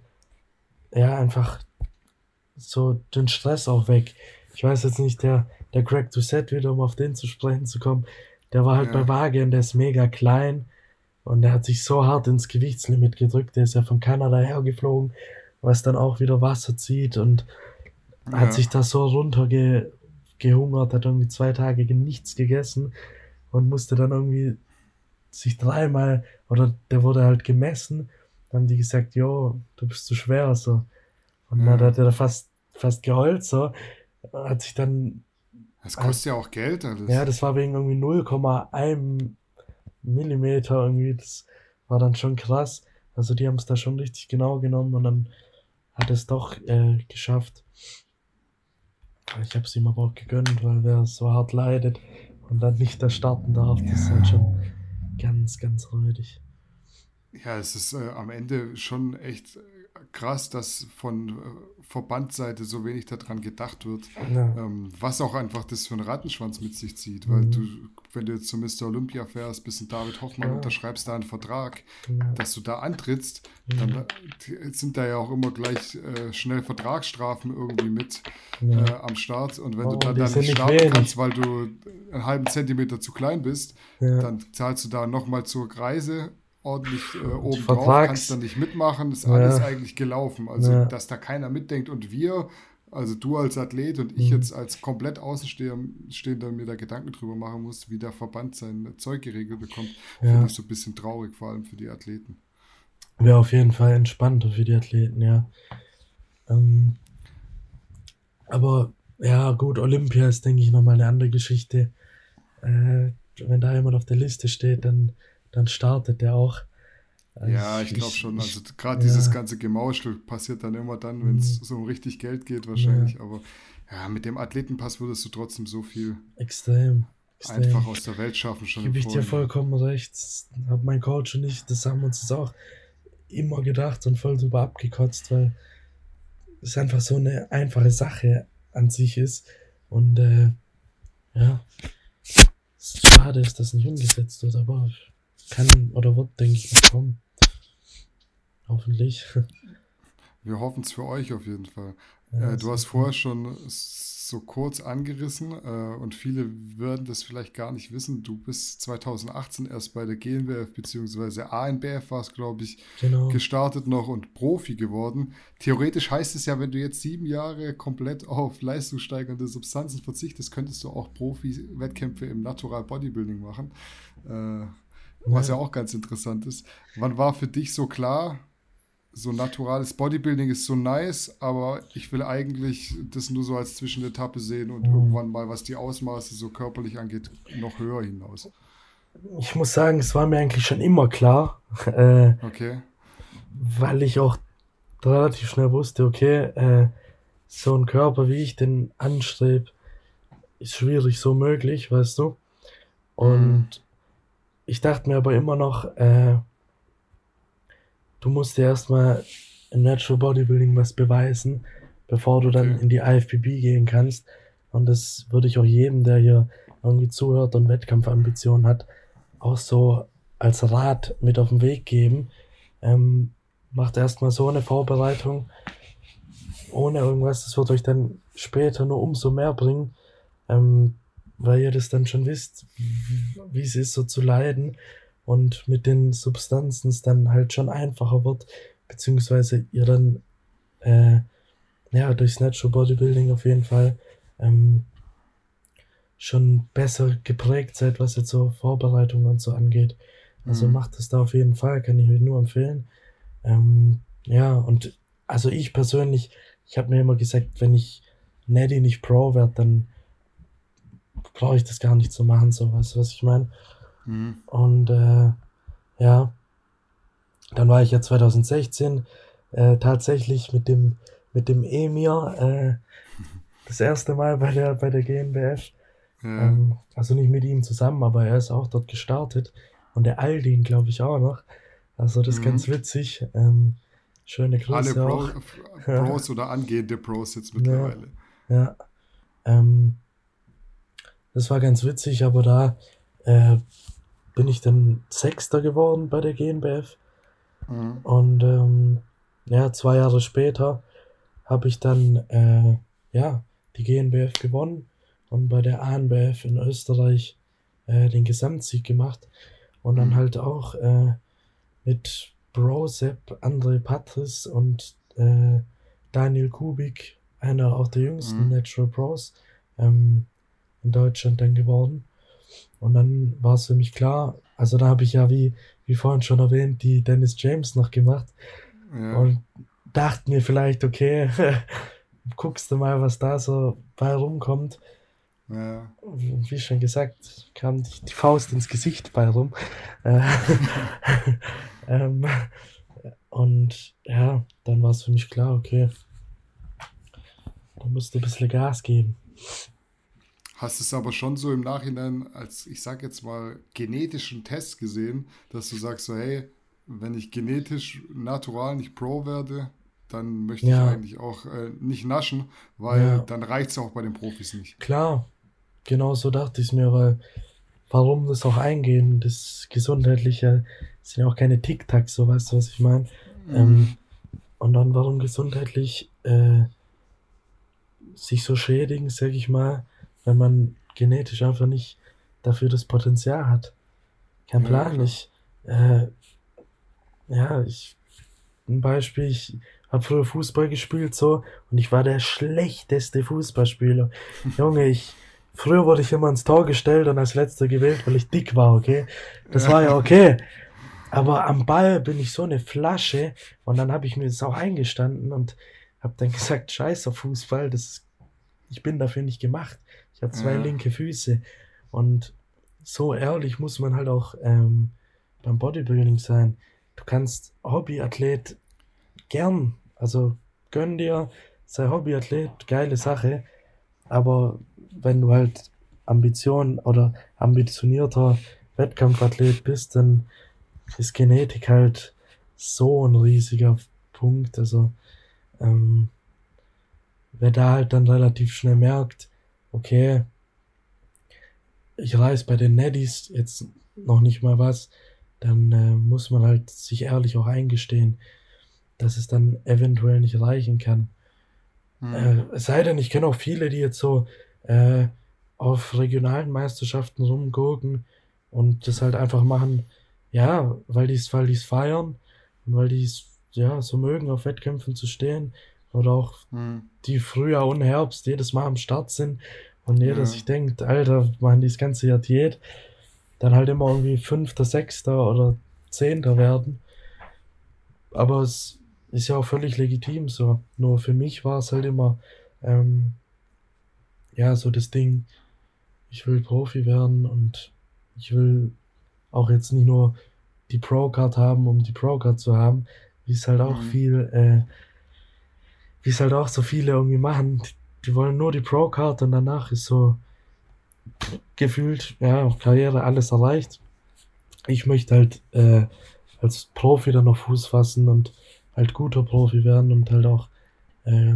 S4: ja, einfach so den Stress auch weg. Ich weiß jetzt nicht, der, der Greg Doucette, wieder um auf den zu sprechen zu kommen, der war halt
S3: Ja.
S4: bei Waage und der ist mega klein und der hat sich so hart ins Gewichtslimit gedrückt, der ist ja von Kanada hergeflogen, was dann auch wieder Wasser zieht und
S3: Ja.
S4: hat sich da so runtergehungert, hat irgendwie zwei Tage nichts gegessen und musste dann irgendwie sich dreimal, oder der wurde halt gemessen, haben die gesagt, jo, du bist zu schwer, so. Und
S3: Ja.
S4: dann hat er fast, fast geheult, so. Hat sich dann,
S3: Das kostet ja auch Geld alles.
S4: ja, das war wegen irgendwie 0,1 Millimeter irgendwie, das war dann schon krass. Also die haben es da schon richtig genau genommen und dann hat es doch äh, geschafft. Ich habe es ihm aber auch gegönnt, weil wer so hart leidet und dann nicht da starten darf, das ist halt schon ganz, ganz räudig.
S3: Ja, es ist äh, am Ende schon echt krass, dass von äh, Verbandseite so wenig daran gedacht wird, ja. ähm, was auch einfach das für einen Rattenschwanz mit sich zieht. Weil mhm. du, wenn du jetzt zu Mr. Olympia fährst, bist in David Hoffmann ja. unterschreibst da einen Vertrag, ja. dass du da antrittst, dann äh, sind da ja auch immer gleich äh, schnell Vertragsstrafen irgendwie mit äh, am Start. Und wenn oh, du da dann nicht starten kannst, weil du einen halben Zentimeter zu klein bist, dann zahlst du da nochmal zur Reise ordentlich äh, oben drauf, kannst dann nicht mitmachen, ist ja. alles eigentlich gelaufen. Also, ja. dass da keiner mitdenkt und wir, also du als Athlet und ich mhm. jetzt als komplett Außenstehender mir da Gedanken drüber machen muss, wie der Verband sein Zeug geregelt bekommt, ja. finde ich so ein bisschen traurig, vor allem für die Athleten.
S4: Wäre auf jeden Fall entspannter für die Athleten, ja. Ähm, aber ja, gut, Olympia ist, denke ich, nochmal eine andere Geschichte. Äh, wenn da jemand auf der Liste steht, dann dann startet der auch.
S3: Also ja, ich glaube schon. Also gerade ja. dieses ganze Gemauschel passiert dann immer dann, wenn es mhm. so um richtig Geld geht wahrscheinlich. Ja. Aber ja, mit dem Athletenpass würdest du trotzdem so viel
S4: extrem, extrem.
S3: einfach aus der Welt schaffen schon.
S4: Gebe ich dir vollkommen recht. Hab mein Coach und ich, das haben wir uns auch immer gedacht und voll drüber abgekotzt, weil es einfach so eine einfache Sache an sich ist. Und äh, ja, schade ist, dass nicht umgesetzt wird, aber kann oder wird, denke ich, noch kommen. Hoffentlich.
S3: Wir hoffen es für euch auf jeden Fall. Ja, äh, du hast vorher schon so kurz angerissen äh, und viele würden das vielleicht gar nicht wissen. Du bist 2018 erst bei der GNBF bzw. ANBF war es, glaube ich, genau. gestartet noch und Profi geworden. Theoretisch heißt es ja, wenn du jetzt sieben Jahre komplett auf leistungssteigernde Substanzen verzichtest, könntest du auch Profi-Wettkämpfe im Natural Bodybuilding machen. Äh, was ja auch ganz interessant ist. Wann war für dich so klar, so naturales Bodybuilding ist so nice, aber ich will eigentlich das nur so als Zwischenetappe sehen und mhm. irgendwann mal, was die Ausmaße so körperlich angeht, noch höher hinaus?
S4: Ich muss sagen, es war mir eigentlich schon immer klar. *laughs* Äh,
S3: okay.
S4: Weil ich auch relativ schnell wusste, okay, äh, so ein Körper, wie ich den anstrebe, ist schwierig so möglich, weißt du? Und mhm ich dachte mir aber immer noch, äh, du musst dir erstmal im Natural Bodybuilding was beweisen, bevor du dann in die IFBB gehen kannst. Und das würde ich auch jedem, der hier irgendwie zuhört und Wettkampfambitionen hat, auch so als Rat mit auf den Weg geben. Ähm, macht erstmal so eine Vorbereitung ohne irgendwas. Das wird euch dann später nur umso mehr bringen. Ähm, weil ihr das dann schon wisst, wie es ist, so zu leiden und mit den Substanzen es dann halt schon einfacher wird, beziehungsweise ihr dann äh, ja durchs Natural Bodybuilding auf jeden Fall ähm, schon besser geprägt seid, was jetzt so Vorbereitungen und so angeht. Also mhm. macht es da auf jeden Fall, kann ich euch nur empfehlen. Ähm, ja, und also ich persönlich, ich habe mir immer gesagt, wenn ich Neddy nicht Pro werde, dann brauche ich das gar nicht zu machen, so weißt du, was ich meine? Mhm. Und äh, ja, dann war ich ja 2016 äh, tatsächlich mit dem mit dem Emir äh, das erste Mal bei der bei der GmbF. Ja. Ähm, also nicht mit ihm zusammen, aber er ist auch dort gestartet und der Aldin, glaube ich, auch noch. Also das ist mhm. ganz witzig. Ähm, schöne Grüße
S3: Alle Pro, Pros oder angehende Pros jetzt mittlerweile.
S4: Ja. ja. Ähm, das war ganz witzig, aber da äh, bin ich dann Sechster geworden bei der GNBF. Mhm. Und ähm, ja, zwei Jahre später habe ich dann äh, ja, die GNBF gewonnen und bei der ANBF in Österreich äh, den Gesamtsieg gemacht. Und dann mhm. halt auch äh, mit Brosep, André Patris und äh, Daniel Kubik, einer auch der jüngsten mhm. Natural Pros, ähm, in Deutschland dann geworden. Und dann war es für mich klar, also da habe ich ja, wie, wie vorhin schon erwähnt, die Dennis James noch gemacht. Ja. Und dachte mir vielleicht, okay, *laughs* guckst du mal, was da so bei rumkommt. Ja. Wie schon gesagt, kam die, die, Faust ins Gesicht bei rum. Äh, *laughs* *laughs* ähm, und ja, dann war es für mich klar, okay, da musst du ein bisschen Gas geben.
S3: Hast es aber schon so im Nachhinein als, ich sag jetzt mal, genetischen Test gesehen, dass du sagst so, hey, wenn ich genetisch natural nicht Pro werde, dann möchte ja. ich eigentlich auch äh, nicht naschen, weil ja. dann reicht es auch bei den Profis nicht.
S4: Klar, genau so dachte ich mir, weil warum das auch eingehen, das Gesundheitliche sind ja auch keine Tic-Tacs, so weißt du, was ich meine. Mhm. Ähm, und dann warum gesundheitlich äh, sich so schädigen, sag ich mal, wenn man genetisch einfach nicht dafür das Potenzial hat. Kein Plan ja, nicht. Äh, ja, ich ein Beispiel, ich habe früher Fußball gespielt so und ich war der schlechteste Fußballspieler. *laughs* Junge, ich früher wurde ich immer ins Tor gestellt und als letzter gewählt, weil ich dick war, okay? Das war ja okay. Aber am Ball bin ich so eine Flasche und dann habe ich mir das auch eingestanden und habe dann *laughs* gesagt, scheiß auf Fußball, das ist, ich bin dafür nicht gemacht. Ich habe zwei ja. linke Füße und so ehrlich muss man halt auch ähm, beim Bodybuilding sein. Du kannst Hobbyathlet gern, also gönn dir, sei Hobbyathlet, geile Sache, aber wenn du halt Ambition oder ambitionierter Wettkampfathlet bist, dann ist Genetik halt so ein riesiger Punkt. Also, ähm, wer da halt dann relativ schnell merkt, okay, ich reiß bei den Neddies jetzt noch nicht mal was, dann äh, muss man halt sich ehrlich auch eingestehen, dass es dann eventuell nicht reichen kann. Mhm. Äh, es sei denn, ich kenne auch viele, die jetzt so äh, auf regionalen Meisterschaften rumgucken und das halt einfach machen, ja, weil die es weil die's feiern und weil die es ja so mögen, auf Wettkämpfen zu stehen oder auch mhm. die Frühjahr und Herbst jedes Mal am Start sind und jeder ja. sich denkt, Alter, machen die das ganze Jahr Diät, dann halt immer irgendwie Fünfter, Sechster oder Zehnter werden. Aber es ist ja auch völlig legitim so. Nur für mich war es halt immer, ähm, ja, so das Ding, ich will Profi werden und ich will auch jetzt nicht nur die Pro-Card haben, um die Pro-Card zu haben, wie es halt auch mhm. viel, äh, wie es halt auch so viele irgendwie machen. Die, die wollen nur die Pro-Card und danach ist so gefühlt, ja, Karriere alles erreicht. Ich möchte halt äh, als Profi dann noch Fuß fassen und halt guter Profi werden und halt auch äh,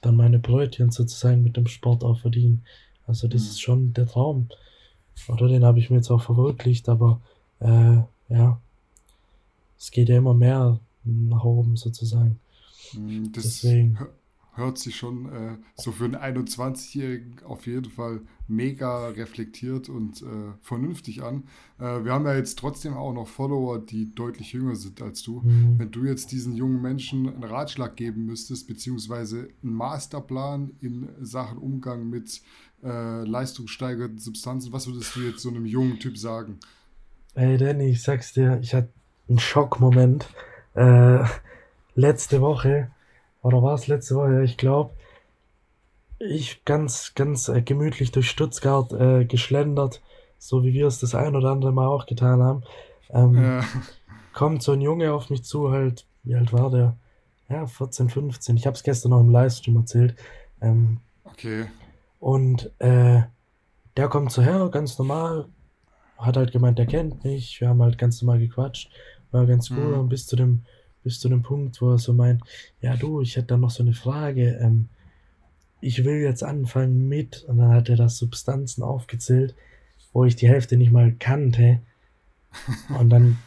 S4: dann meine Brötchen sozusagen mit dem Sport auch verdienen. Also das mhm. ist schon der Traum. Oder den habe ich mir jetzt auch verwirklicht, aber äh, ja, es geht ja immer mehr nach oben sozusagen.
S3: Mhm, das Deswegen hört sich schon äh, so für einen 21-Jährigen auf jeden Fall mega reflektiert und äh, vernünftig an. Äh, wir haben ja jetzt trotzdem auch noch Follower, die deutlich jünger sind als du. Mhm. Wenn du jetzt diesen jungen Menschen einen Ratschlag geben müsstest, beziehungsweise einen Masterplan in Sachen Umgang mit äh, leistungssteigernden Substanzen, was würdest du jetzt so einem jungen Typ sagen?
S4: Hey Danny, ich sag's dir, ich hatte einen Schockmoment. Äh, letzte Woche oder war es letzte Woche? Ich glaube, ich ganz, ganz äh, gemütlich durch Stuttgart äh, geschlendert, so wie wir es das ein oder andere Mal auch getan haben. Ähm, ja. *laughs* Kommt so ein Junge auf mich zu, halt, wie alt war der? Ja, 14, 15. Ich habe es gestern noch im Livestream erzählt. Ähm,
S3: okay.
S4: Und äh, der kommt so her, ganz normal, hat halt gemeint, der kennt mich. Wir haben halt ganz normal gequatscht, war ganz cool. Mhm. Und bis zu dem bis zu dem Punkt, wo er so meint, ja du, ich hätte da noch so eine Frage, ähm, ich will jetzt anfangen mit, und dann hat er da Substanzen aufgezählt, wo ich die Hälfte nicht mal kannte. *laughs* Und dann,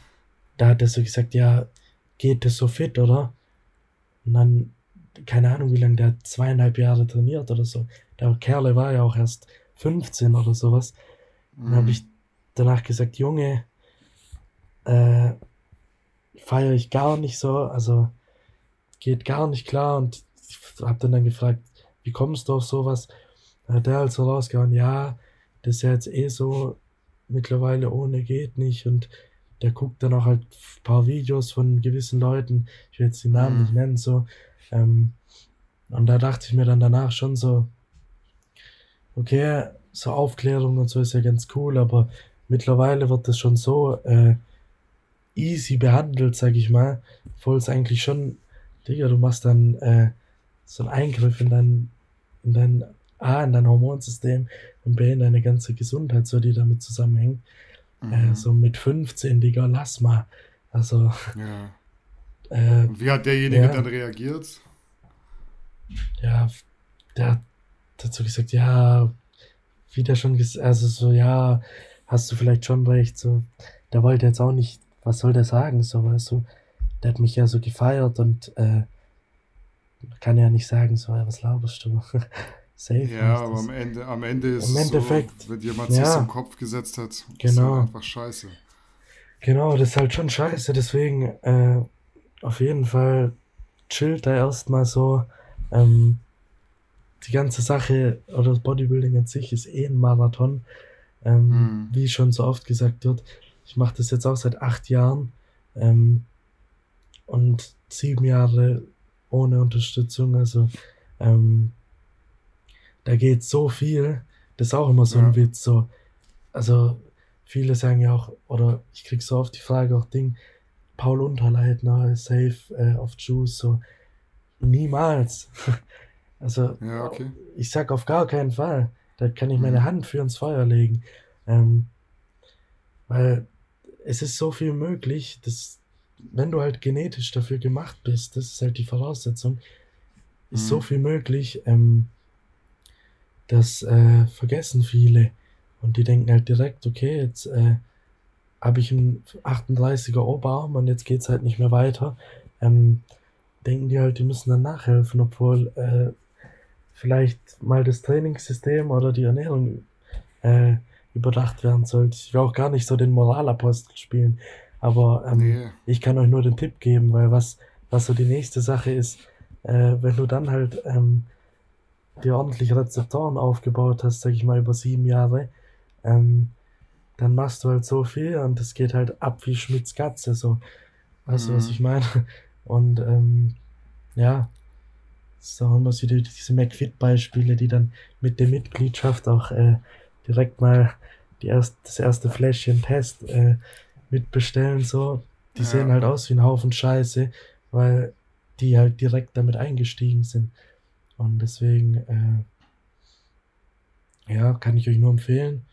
S4: da hat er so gesagt, ja, geht das so fit, oder? Und dann, keine Ahnung, wie lange der hat zweieinhalb Jahre trainiert oder so. Der Kerle war ja auch erst 15 oder sowas. Und dann habe mhm. ich danach gesagt, Junge, äh, feiere ich gar nicht so, also geht gar nicht klar und ich habe dann, dann gefragt, wie kommst du auf sowas? Da hat der halt so rausgehauen, ja, das ist ja jetzt eh so, mittlerweile ohne geht nicht und der guckt dann auch halt ein paar Videos von gewissen Leuten, ich will jetzt die Namen mhm. nicht nennen, so, ähm, und da dachte ich mir dann danach schon so, okay, so Aufklärung und so ist ja ganz cool, aber mittlerweile wird das schon so, äh, easy behandelt, sag ich mal. Obwohl es eigentlich schon, Digga, du machst dann äh, so einen Eingriff in dein, in dein A, in dein Hormonsystem und B, in deine ganze Gesundheit, so die damit zusammenhängt. Äh, mhm. Äh, so mit 15, Digga, lass mal. Also,
S3: ja. Äh, wie hat derjenige ja, dann reagiert?
S4: Ja, der hat dazu gesagt, ja, wie der schon gesagt, also so, ja, hast du vielleicht schon recht, so, der wollte jetzt auch nicht, was soll der sagen, so, weißt du, der hat mich ja so gefeiert und äh, kann ja nicht sagen, so, was laberst du? *laughs*
S3: Safe. Ja, aber am Ende, am Ende ist
S4: Im Endeffekt,
S3: so, wenn jemand ja, sich im Kopf gesetzt hat,
S4: genau. ist halt
S3: einfach scheiße.
S4: Genau, das ist halt schon scheiße, deswegen äh, auf jeden Fall chillt er erstmal so. Ähm, die ganze Sache oder das Bodybuilding an sich ist eh ein Marathon. Ähm, mhm. Wie schon so oft gesagt wird, ich mache das jetzt auch seit acht Jahren ähm, und sieben Jahre ohne Unterstützung. Also ähm, da geht so viel. Das ist auch immer so ja. ein Witz. So. Also viele sagen ja auch, oder ich krieg so oft die Frage auch Ding, Paul Unterleitner, safe äh, auf Juice, so niemals. *laughs* also
S3: ja, okay.
S4: ich sag auf gar keinen Fall. Da kann ich meine mhm. Hand für ins Feuer legen. Ähm, weil es ist so viel möglich, dass wenn du halt genetisch dafür gemacht bist, das ist halt die Voraussetzung, ist mhm. so viel möglich. Ähm, das äh, vergessen viele. Und die denken halt direkt, okay, jetzt äh, habe ich einen 38er Oberarm und jetzt geht es halt nicht mehr weiter. Ähm, denken die halt, die müssen dann nachhelfen, obwohl äh, vielleicht mal das Trainingssystem oder die Ernährung äh, überdacht werden sollte. Ich will auch gar nicht so den Moralapostel spielen, aber ähm, nee. ich kann euch nur den Tipp geben, weil was, was so die nächste Sache ist, äh, wenn du dann halt ähm, dir ordentlich Rezeptoren aufgebaut hast, sag ich mal, über sieben Jahre, ähm, dann machst du halt so viel und es geht halt ab wie Schmitz Katze, so. Weißt mhm. du, was mhm. ich meine? *laughs* Und ähm, ja, so haben wir so die, diese McFit-Beispiele, die dann mit der Mitgliedschaft auch äh, direkt mal erst, das erste Fläschchen Test äh, mitbestellen, so. Die ja. sehen halt aus wie ein Haufen Scheiße, weil die halt direkt damit eingestiegen sind. Und deswegen, äh, ja, kann ich euch nur empfehlen,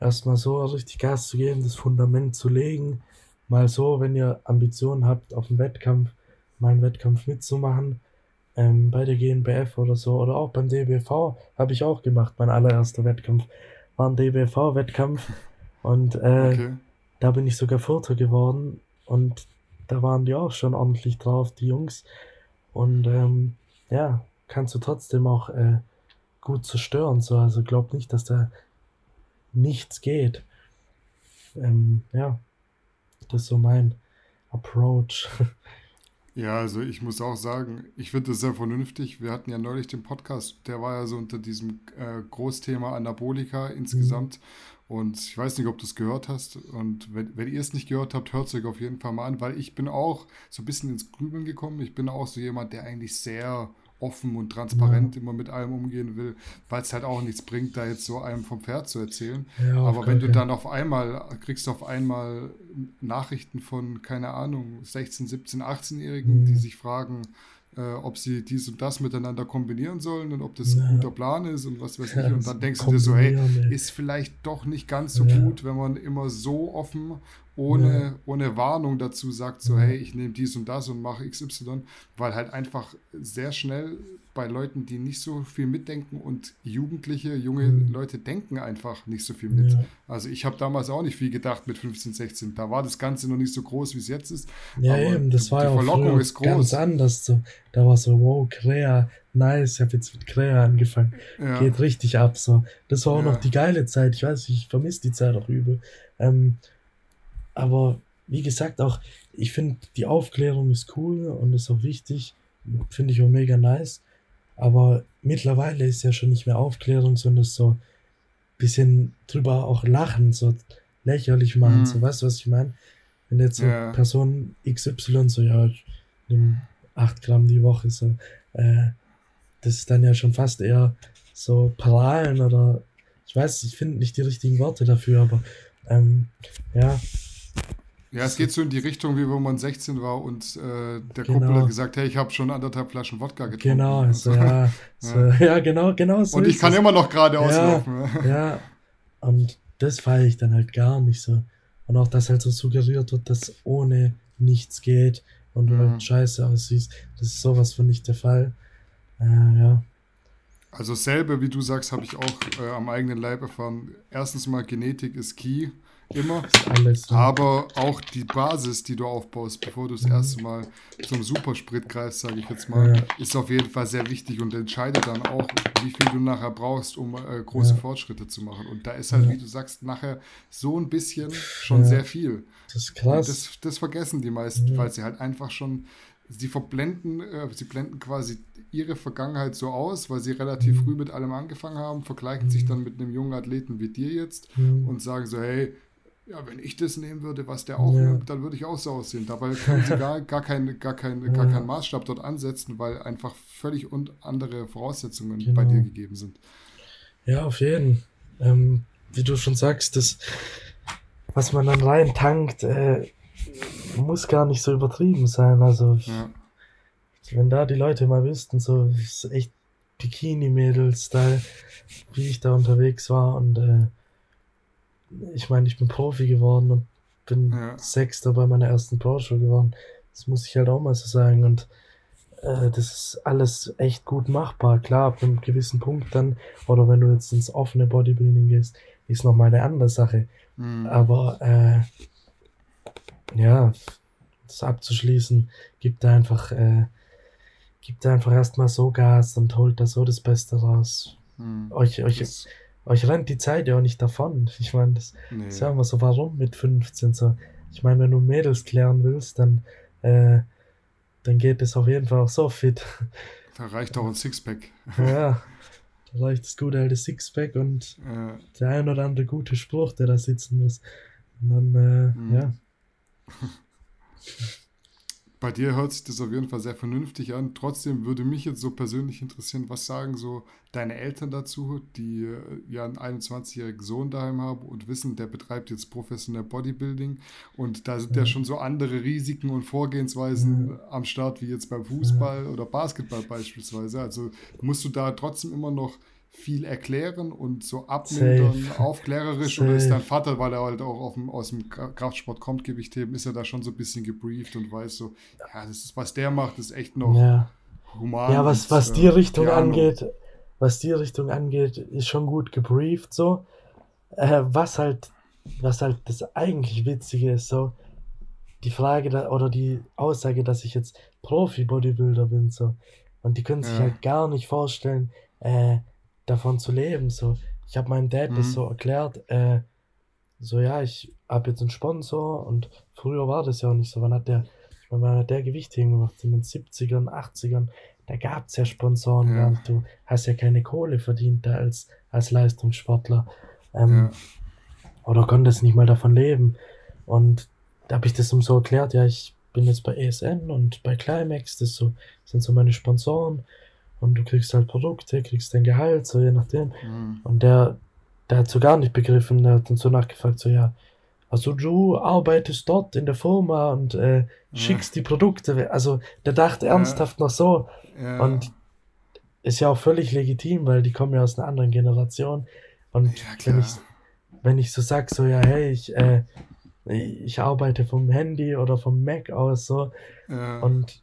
S4: erstmal so richtig Gas zu geben, das Fundament zu legen. Mal so, wenn ihr Ambitionen habt, auf dem Wettkampf, mal einen Wettkampf mitzumachen. Ähm, bei der GNBF oder so, oder auch beim DBV habe ich auch gemacht. Mein allererster Wettkampf war ein DBV-Wettkampf. Und äh, okay. da bin ich sogar Vierter geworden. Und da waren die auch schon ordentlich drauf, die Jungs. Und ähm, ja, kannst du trotzdem auch äh, gut zerstören. So. Also glaub nicht, dass da nichts geht. Ähm, ja, das ist so mein Approach. *laughs*
S3: Ja, also ich muss auch sagen, ich finde das sehr vernünftig. Wir hatten ja neulich den Podcast, der war ja so unter diesem äh, Großthema Anabolika insgesamt. Mhm. Und ich weiß nicht, ob du es gehört hast. Und wenn, wenn ihr es nicht gehört habt, hört es euch auf jeden Fall mal an, weil ich bin auch so ein bisschen ins Grübeln gekommen. Ich bin auch so jemand, der eigentlich sehr offen und transparent ja. immer mit allem umgehen will, weil es halt auch nichts bringt, da jetzt so einem vom Pferd zu erzählen. Ja, Aber wenn du dann auf einmal, kriegst du auf einmal Nachrichten von, keine Ahnung, 16, 17, 18-Jährigen, mhm. die sich fragen, äh, ob sie dies und das miteinander kombinieren sollen und ob das ja. ein guter Plan ist und was weiß ich. und dann denkst du dir so, hey, ist vielleicht doch nicht ganz so ja. gut, wenn man immer so offen, ohne, ja. ohne Warnung dazu sagt, so, hey, ich nehme dies und das und mache XY, weil halt einfach sehr schnell bei Leuten, die nicht so viel mitdenken und Jugendliche, junge mhm. Leute denken einfach nicht so viel mit. Ja. Also ich habe damals auch nicht viel gedacht mit 15, 16. Da war das Ganze noch nicht so groß, wie es jetzt ist.
S4: Ja, Aber eben, das war ja auch Verlockung ist groß. ganz anders. So. Da war so, wow, Krea, nice, ich habe jetzt mit Krea angefangen. Ja. Geht richtig ab. So. Das war auch noch die geile Zeit. Ich weiß, ich vermisse die Zeit auch übel. Ähm, aber wie gesagt, auch ich finde, die Aufklärung ist cool und ist auch wichtig. Finde ich auch mega nice. Aber mittlerweile ist ja schon nicht mehr Aufklärung, sondern so ein bisschen drüber auch lachen, so lächerlich machen. Mhm. So, weißt du, was ich meine? Wenn jetzt so ja. Person XY so, ja, ich nehme 8 Gramm die Woche, so, äh, das ist dann ja schon fast eher so Paralen oder ich weiß, ich finde nicht die richtigen Worte dafür, aber ähm, ja,
S3: ja, es geht so in die Richtung, wie wenn man 16 war und äh, der genau. Kumpel hat gesagt, hey, ich habe schon anderthalb Flaschen Wodka getrunken.
S4: Genau, also, ja, *laughs* so, ja. ja, genau, genau so.
S3: Und ich kann es. immer noch gerade auslaufen. *laughs*
S4: Ja, und das feiere ich dann halt gar nicht so. Und auch, dass halt so suggeriert wird, dass ohne nichts geht und du halt scheiße aussiehst. Das ist sowas von nicht der Fall. Äh, ja.
S3: Also selbe, wie du sagst, habe ich auch äh, am eigenen Leib erfahren. Erstens mal, Genetik ist key, immer.
S4: Alles, ja.
S3: Aber auch die Basis, die du aufbaust, bevor du das erste Mal zum Supersprit greifst, sage ich jetzt mal,
S4: Ja.
S3: ist auf jeden Fall sehr wichtig und entscheidet dann auch, wie viel du nachher brauchst, um äh, große
S4: Ja.
S3: Fortschritte zu machen. Und da ist halt,
S4: Ja.
S3: wie du sagst, nachher so ein bisschen schon sehr viel.
S4: Das ist krass.
S3: das, das vergessen die meisten, weil sie halt einfach schon, sie verblenden, äh, sie blenden quasi ihre Vergangenheit so aus, weil sie relativ
S4: Mhm.
S3: früh mit allem angefangen haben, vergleichen sich dann mit einem jungen Athleten wie dir jetzt
S4: Mhm.
S3: und sagen so, hey, ja, wenn ich das nehmen würde, was der auch
S4: Ja.
S3: nimmt, dann würde ich auch so aussehen. Dabei können sie gar, gar, keinen, gar, gar
S4: Ja.
S3: keinen Maßstab dort ansetzen, weil einfach völlig und andere Voraussetzungen
S4: Genau.
S3: bei dir gegeben sind.
S4: Ja, auf jeden. Ähm, wie du schon sagst, das, was man dann rein tankt, äh, muss gar nicht so übertrieben sein. Also,
S3: Ja.
S4: wenn da die Leute mal wüssten, so ist echt Bikini-Mädels-Style, wie ich da unterwegs war. Und äh, ich meine, ich bin Profi geworden und bin
S3: Ja.
S4: Sechster bei meiner ersten Pro-Show geworden. Das muss ich halt auch mal so sagen. Und äh, das ist alles echt gut machbar. Klar, ab einem gewissen Punkt dann, oder wenn du jetzt ins offene Bodybuilding gehst, ist nochmal eine andere Sache.
S3: Mhm.
S4: Aber äh, ja, das abzuschließen, gibt da einfach, äh, gibt da einfach erstmal so Gas und holt da so das Beste raus.
S3: Mhm.
S4: Euch, euch,
S3: Das-
S4: euch rennt die Zeit ja auch nicht davon. *laughs* Ich meine, das
S3: nee.
S4: ist ja immer so, warum mit 15 so? Ich meine, wenn du Mädels klären willst, dann, äh, dann geht es auf jeden Fall auch so fit.
S3: Da reicht auch ein Sixpack. *laughs*
S4: ja, da reicht das gute alte Sixpack und
S3: Äh,
S4: der ein oder andere gute Spruch, der da sitzen muss. Und dann, äh,
S3: Mhm.
S4: ja. *laughs*
S3: Bei dir hört sich das auf jeden Fall sehr vernünftig an. Trotzdem würde mich jetzt so persönlich interessieren, was sagen so deine Eltern dazu, die äh, ja einen 21-jährigen Sohn daheim haben und wissen, der betreibt jetzt professionell Bodybuilding und da sind ja schon so andere Risiken und Vorgehensweisen am Start wie jetzt beim Fußball oder Basketball beispielsweise. Also musst du da trotzdem immer noch viel erklären und so abmildern,
S4: Safe.
S3: aufklärerisch oder ist
S4: Safe.
S3: dein Vater, weil er halt auch auf dem, aus dem Kra- Kraftsport kommt, Gewichtheben, ist er da schon so ein bisschen gebrieft und weiß so, ja, das ist, was der macht, ist echt noch
S4: ja.
S3: human.
S4: Ja, was,
S3: und,
S4: was
S3: äh,
S4: die Richtung
S3: Piano.
S4: angeht, was die Richtung angeht, ist schon gut gebrieft so. Äh, was halt, was halt das eigentlich Witzige ist, so, die Frage da, oder die Aussage, dass ich jetzt Profi-Bodybuilder bin, so. Und die können sich
S3: Ja.
S4: halt gar nicht vorstellen, äh, davon zu leben, so. Ich habe meinem Dad
S3: Mhm.
S4: das so erklärt, äh, so, ja, ich habe jetzt einen Sponsor und früher war das ja auch nicht so. Wann hat der, ich meine, wann hat der Gewichtheben gemacht? In den 70ern, 80ern, da gab es ja Sponsoren
S3: Ja.
S4: Du hast ja keine Kohle verdient da als, als Leistungssportler. Ähm,
S3: Ja.
S4: oder konntest nicht mal davon leben. Und da habe ich das ihm so erklärt, ja, ich bin jetzt bei ESN und bei Climax, das so, sind so meine Sponsoren und du kriegst halt Produkte, kriegst dein Gehalt, so je nachdem.
S3: Mhm.
S4: Und der, der hat so gar nicht begriffen, der hat dann so nachgefragt, so ja, also du arbeitest dort in der Firma und äh, schickst die Produkte, also der dachte
S3: Ja.
S4: ernsthaft noch so
S3: Ja.
S4: und ist ja auch völlig legitim, weil die kommen ja aus einer anderen Generation und
S3: Ja,
S4: wenn ich wenn ich so sag, so ja, hey, ich, äh, ich arbeite vom Handy oder vom Mac aus, so,
S3: ja.
S4: und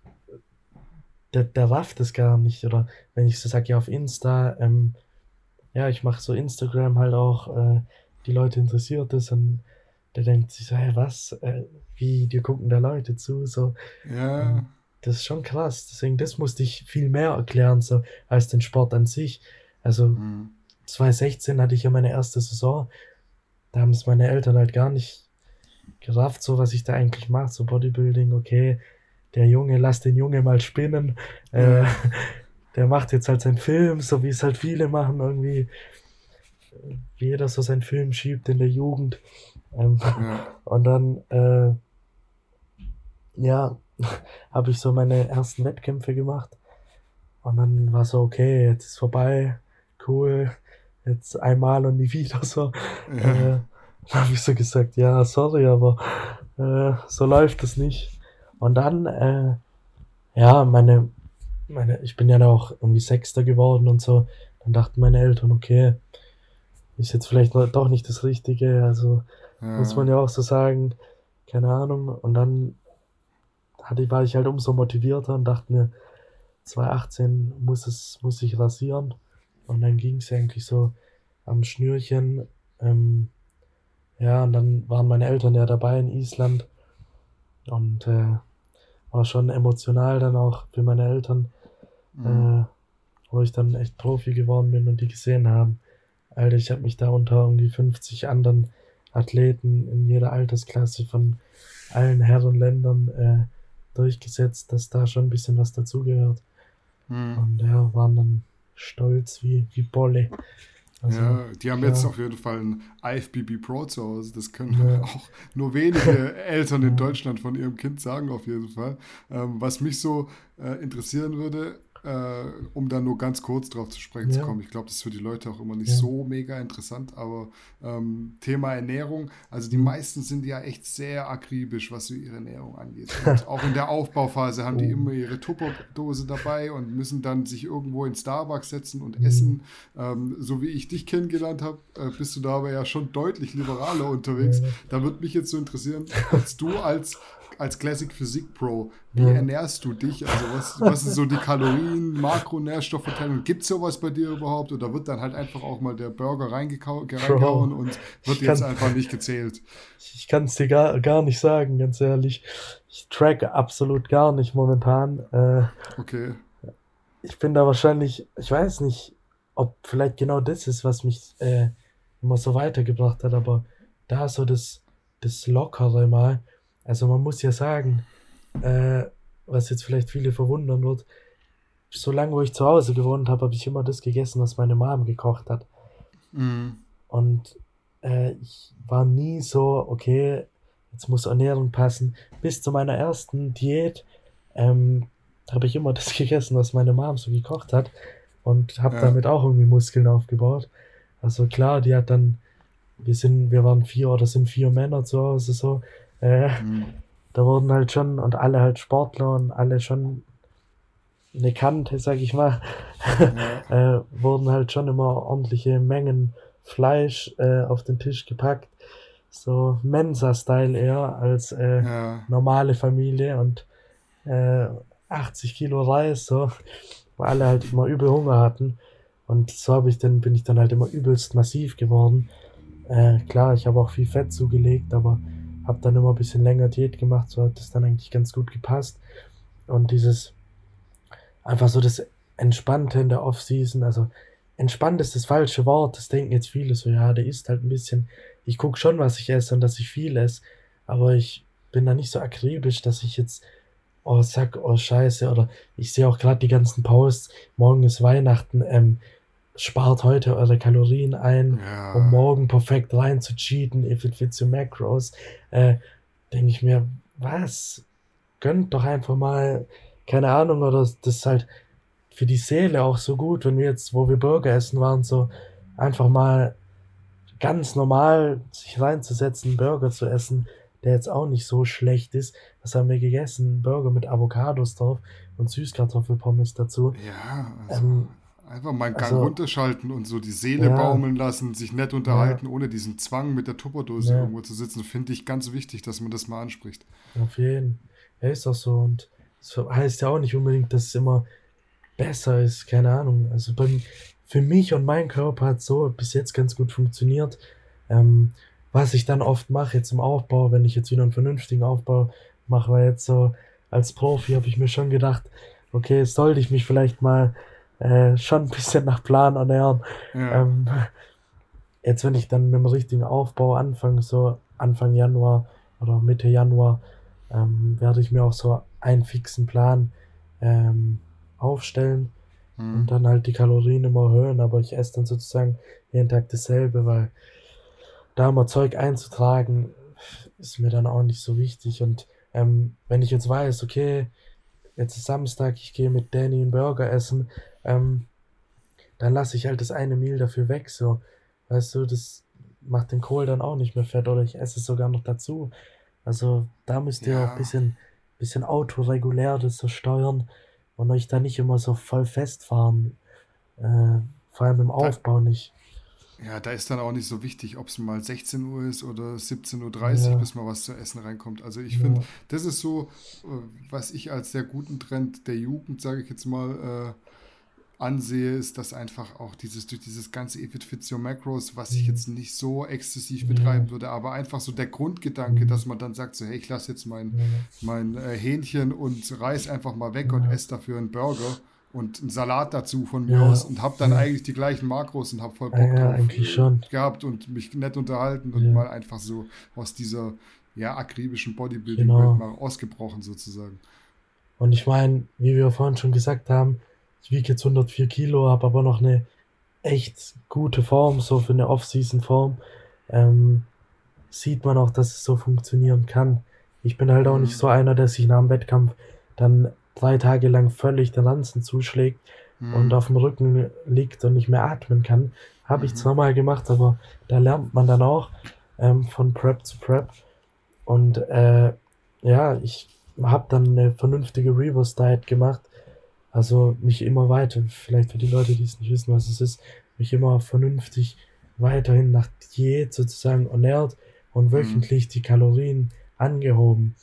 S4: der, der rafft es gar nicht. Oder wenn ich so sage, ja, auf Insta, ähm, ja, ich mache so Instagram halt auch, äh, die Leute interessiert es und der denkt sich so, hey, was? Äh, wie, dir gucken da Leute zu, so.
S3: ja.
S4: Das ist schon krass. Deswegen, das musste ich viel mehr erklären, so, als den Sport an sich. Also,
S3: Mhm.
S4: 2016 hatte ich ja meine erste Saison. Da haben es meine Eltern halt gar nicht gerafft, so was ich da eigentlich mache. So Bodybuilding, okay, der Junge, lass den Junge mal spinnen. Äh,
S3: Ja. *laughs*
S4: der macht jetzt halt seinen Film, so wie es halt viele machen, irgendwie. Wie jeder so seinen Film schiebt in der Jugend. Ähm,
S3: Ja.
S4: und dann, äh, ja, *laughs* habe ich so meine ersten Wettkämpfe gemacht. Und dann war so, okay, jetzt ist vorbei, cool, jetzt einmal und nie wieder so.
S3: Ja.
S4: Äh, dann habe ich so gesagt, ja, sorry, aber äh, so läuft es nicht. Und dann, äh, ja, meine, meine, ich bin ja dann auch irgendwie Sechster geworden und so. Dann dachten meine Eltern, okay, ist jetzt vielleicht doch nicht das Richtige, also
S3: Ja.
S4: muss man ja auch so sagen, keine Ahnung. Und dann hatte, war ich halt umso motivierter und dachte mir, 2018 muss es, muss ich rasieren. Und dann ging es eigentlich so am Schnürchen. Ähm, ja, und dann waren meine Eltern ja dabei in Island. Und äh, war schon emotional dann auch für meine Eltern, mhm. äh, wo ich dann echt Profi geworden bin und die gesehen haben. Alter, ich habe mich da unter irgendwie 50 anderen Athleten in jeder Altersklasse von allen Herrenländern äh, durchgesetzt, dass da schon ein bisschen was dazugehört. Mhm. Und ja, waren dann stolz wie, wie Bolle.
S3: Also, ja, die haben ja. jetzt auf jeden Fall ein IFBB Pro zu Hause. Das können ja. *laughs* auch nur wenige *laughs* Eltern in Deutschland von ihrem Kind sagen, auf jeden Fall. Ähm, was mich so äh, interessieren würde, äh, um da nur ganz kurz drauf zu sprechen ja. zu kommen. Ich glaube, das ist für die Leute auch immer nicht ja. so mega interessant, aber ähm, Thema Ernährung, also die meisten sind ja echt sehr akribisch, was so ihre Ernährung angeht. *laughs* Und auch in der Aufbauphase haben die oh. immer ihre Tupperdose dabei und müssen dann sich irgendwo in Starbucks setzen und mhm. essen. Ähm, so wie ich dich kennengelernt habe, äh, bist du da aber ja schon deutlich liberaler unterwegs. Ja. Da würde mich jetzt so interessieren, als du als als Classic Physik Pro, wie ernährst du dich? Also was, was sind so die Kalorien, Makronährstoffverteilung? Gibt es sowas bei dir überhaupt? Oder wird dann halt einfach auch mal der Burger reingehauen und wird jetzt kann, einfach nicht gezählt?
S4: Ich kann es dir gar, gar nicht sagen, ganz ehrlich. Ich track absolut gar nicht momentan. Äh,
S3: okay.
S4: Ich bin da wahrscheinlich, ich weiß nicht, ob vielleicht genau das ist, was mich äh, immer so weitergebracht hat, aber da so das, das Lockere mal also man muss ja sagen, äh, was jetzt vielleicht viele verwundern wird, solange wo ich zu Hause gewohnt habe, habe ich immer das gegessen, was meine Mom gekocht hat. Mhm. Und äh, ich war nie so, okay, jetzt muss Ernährung passen. Bis zu meiner ersten Diät ähm, habe ich immer das *laughs* gegessen, was meine Mom so gekocht hat und habe ja. damit auch irgendwie Muskeln aufgebaut. Also klar, die hat dann, wir sind, wir waren vier oder sind vier Männer zu Hause so äh, mhm. Da wurden halt schon, und alle halt Sportler und alle schon eine Kante, sag ich mal, ja. *laughs* äh, wurden halt schon immer ordentliche Mengen Fleisch äh, auf den Tisch gepackt. So Mensa-Style eher als äh, ja. normale Familie und 80 äh, Kilo Reis, so, wo alle halt immer übel Hunger hatten. Und so habe ich dann, bin ich dann halt immer übelst massiv geworden. Äh, klar, ich habe auch viel Fett zugelegt, aber habe dann immer ein bisschen länger Diät gemacht, so hat das dann eigentlich ganz gut gepasst. Und dieses, einfach so das Entspannte in der Off-Season, also entspannt ist das falsche Wort, das denken jetzt viele so, ja, der isst halt ein bisschen. Ich gucke schon, was ich esse und dass ich viel esse, aber ich bin da nicht so akribisch, dass ich jetzt, oh, sag, oh, scheiße, oder ich sehe auch gerade die ganzen Posts, morgen ist Weihnachten, ähm, spart heute eure Kalorien ein, ja. um morgen perfekt rein zu cheaten, if it fits your macros, äh, denke ich mir, was? Gönnt doch einfach mal, keine Ahnung, oder das ist halt für die Seele auch so gut, wenn wir jetzt, wo wir Burger essen waren, so einfach mal ganz normal sich reinzusetzen, Burger zu essen, der jetzt auch nicht so schlecht ist. Was haben wir gegessen? Burger mit Avocados drauf und Süßkartoffelpommes dazu.
S3: Ja, also. Ähm, Einfach mal einen Gang also, runterschalten und so die Seele ja, baumeln lassen, sich nett unterhalten, ja. ohne diesen Zwang mit der Tupperdose ja. irgendwo zu sitzen, finde ich ganz wichtig, dass man das mal anspricht.
S4: Auf jeden Fall. Ja, ist auch so. Und das heißt ja auch nicht unbedingt, dass es immer besser ist, keine Ahnung. Also bei, für mich und mein Körper hat so bis jetzt ganz gut funktioniert. Ähm, was ich dann oft mache, jetzt im Aufbau, wenn ich jetzt wieder einen vernünftigen Aufbau mache, weil jetzt so als Profi habe ich mir schon gedacht, okay, sollte ich mich vielleicht mal äh, schon ein bisschen nach Plan ernähren. Ja. Ähm, jetzt, wenn ich dann mit dem richtigen Aufbau anfange, so Anfang Januar oder Mitte Januar, ähm, werde ich mir auch so einen fixen Plan ähm, aufstellen mhm. und dann halt die Kalorien immer erhöhen, aber ich esse dann sozusagen jeden Tag dasselbe, weil da mal Zeug einzutragen, ist mir dann auch nicht so wichtig. Und ähm, wenn ich jetzt weiß, okay, jetzt ist Samstag, ich gehe mit Danny einen Burger essen, ähm, dann lasse ich halt das eine Meal dafür weg, so. Weißt du, das macht den Kohl dann auch nicht mehr fett oder ich esse es sogar noch dazu. Also da müsst ihr ja. auch ein bisschen, bisschen autoregulär das so steuern und euch da nicht immer so voll festfahren. Äh, vor allem im Aufbau nicht.
S3: Ja, da ist dann auch nicht so wichtig, ob es mal 16 Uhr ist oder 17.30 Uhr, ja. bis mal was zu essen reinkommt. Also ich ja. finde, das ist so, äh, was ich als sehr guten Trend der Jugend, sage ich jetzt mal, äh, ansehe, ist, dass einfach auch dieses, durch dieses ganze Your Macros, was ich mhm. jetzt nicht so exzessiv betreiben würde, aber einfach so der Grundgedanke, mhm. dass man dann sagt, so, hey, ich lasse jetzt mein, mein äh, Hähnchen und Reis einfach mal weg und esse dafür einen Burger und einen Salat dazu von mir ja. aus und habe dann ja. eigentlich die gleichen Makros und habe voll Bock
S4: ja, drauf eigentlich schon.
S3: gehabt und mich nett unterhalten und mal einfach so aus dieser ja akribischen Bodybuilding genau. mal ausgebrochen sozusagen.
S4: Und ich meine, wie wir vorhin schon gesagt haben, ich wiege jetzt 104 Kilo, habe aber noch eine echt gute Form, so für eine Off-Season-Form. Ähm, sieht man auch, dass es so funktionieren kann. Ich bin halt auch nicht mhm. so einer, der sich nach dem Wettkampf dann drei Tage lang völlig den Ranzen zuschlägt mhm. und auf dem Rücken liegt und nicht mehr atmen kann. Habe ich mhm. zwar mal gemacht, aber da lernt man dann auch ähm, von Prep zu Prep. Und äh, ja, ich habe dann eine vernünftige Reverse Diet gemacht. Also mich immer weiter, vielleicht für die Leute, die es nicht wissen, was es ist, mich immer vernünftig weiterhin nach Diät sozusagen ernährt und mhm. wöchentlich mhm. die Kalorien angehoben.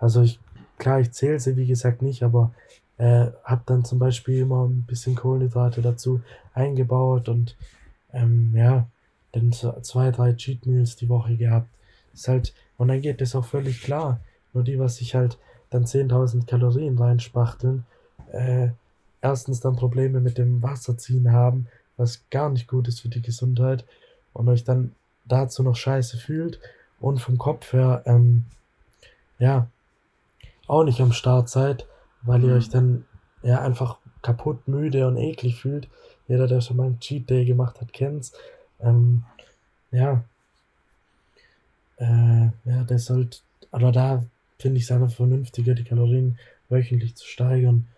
S4: Also ich Klar, ich zähle sie, wie gesagt, nicht, aber äh, habe dann zum Beispiel immer ein bisschen Kohlenhydrate dazu eingebaut und ähm, ja, dann zwei, drei Cheat Meals die Woche gehabt. Ist halt, und dann geht das auch völlig klar. Nur die, was sich halt dann 10.000 Kalorien reinspachteln, äh, erstens dann Probleme mit dem Wasserziehen haben, was gar nicht gut ist für die Gesundheit und euch dann dazu noch scheiße fühlt und vom Kopf her, ähm, ja, auch nicht am Start seid, weil ihr mhm. euch dann ja einfach kaputt, müde und eklig fühlt. Jeder, der schon mal einen Cheat Day gemacht hat, kennt's. Ähm, ja. Äh, ja, der sollte, aber da finde ich es einfach vernünftiger, die Kalorien wöchentlich zu steigern.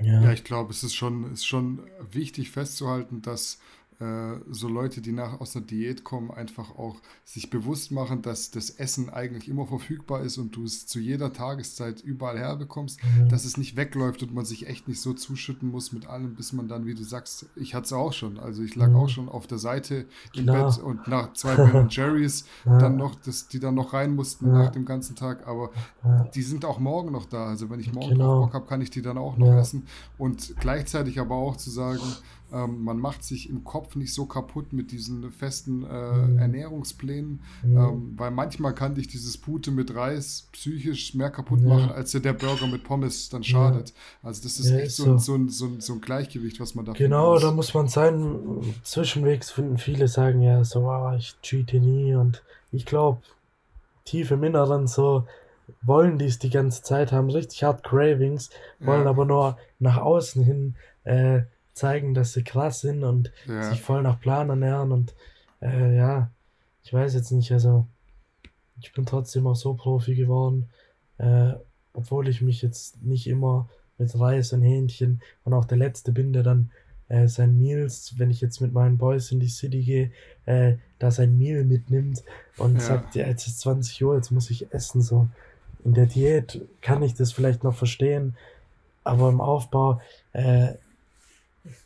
S3: Ja, ja ich glaube, es ist schon, ist schon wichtig festzuhalten, dass äh, so Leute, die nach aus einer Diät kommen, einfach auch sich bewusst machen, dass das Essen eigentlich immer verfügbar ist und du es zu jeder Tageszeit überall herbekommst, mhm. dass es nicht wegläuft und man sich echt nicht so zuschütten muss mit allem, bis man dann, wie du sagst, ich hatte es auch schon. Also ich lag mhm. auch schon auf der Seite im Klar. Bett und nach zwei Ben Jerry's *laughs* ja. dann noch, das, die dann noch rein mussten ja. nach dem ganzen Tag, aber ja. die sind auch morgen noch da. Also wenn ich morgen genau. Bock habe, kann ich die dann auch noch essen. Und gleichzeitig aber auch zu sagen, ähm, man macht sich im Kopf nicht so kaputt mit diesen festen äh, mhm. Ernährungsplänen, mhm. ähm, weil manchmal kann dich dieses Pute mit Reis psychisch mehr kaputt ja. machen, als dir der Burger mit Pommes dann schadet. Ja. Also das ist ja, echt ist so, so. So, ein, so, ein, Gleichgewicht, was man da
S4: Genau, da muss man sein. Zwischenwegs finden viele sagen ja so, oh, ich cheate nie und ich glaube, tief im Inneren so wollen die es die ganze Zeit, haben richtig hart Cravings, wollen aber nur nach außen hin äh, zeigen, dass sie krass sind und ja. sich voll nach Plan ernähren und äh, ja, ich weiß jetzt nicht, also ich bin trotzdem auch so Profi geworden, äh, obwohl ich mich jetzt nicht immer mit Reis und Hähnchen und auch der letzte bin, der dann äh, sein Meals, wenn ich jetzt mit meinen Boys in die City gehe, äh, da sein Meal mitnimmt und ja. sagt, ja, jetzt ist 20 Uhr, jetzt muss ich essen, so. In der Diät kann ich das vielleicht noch verstehen, aber im Aufbau, äh,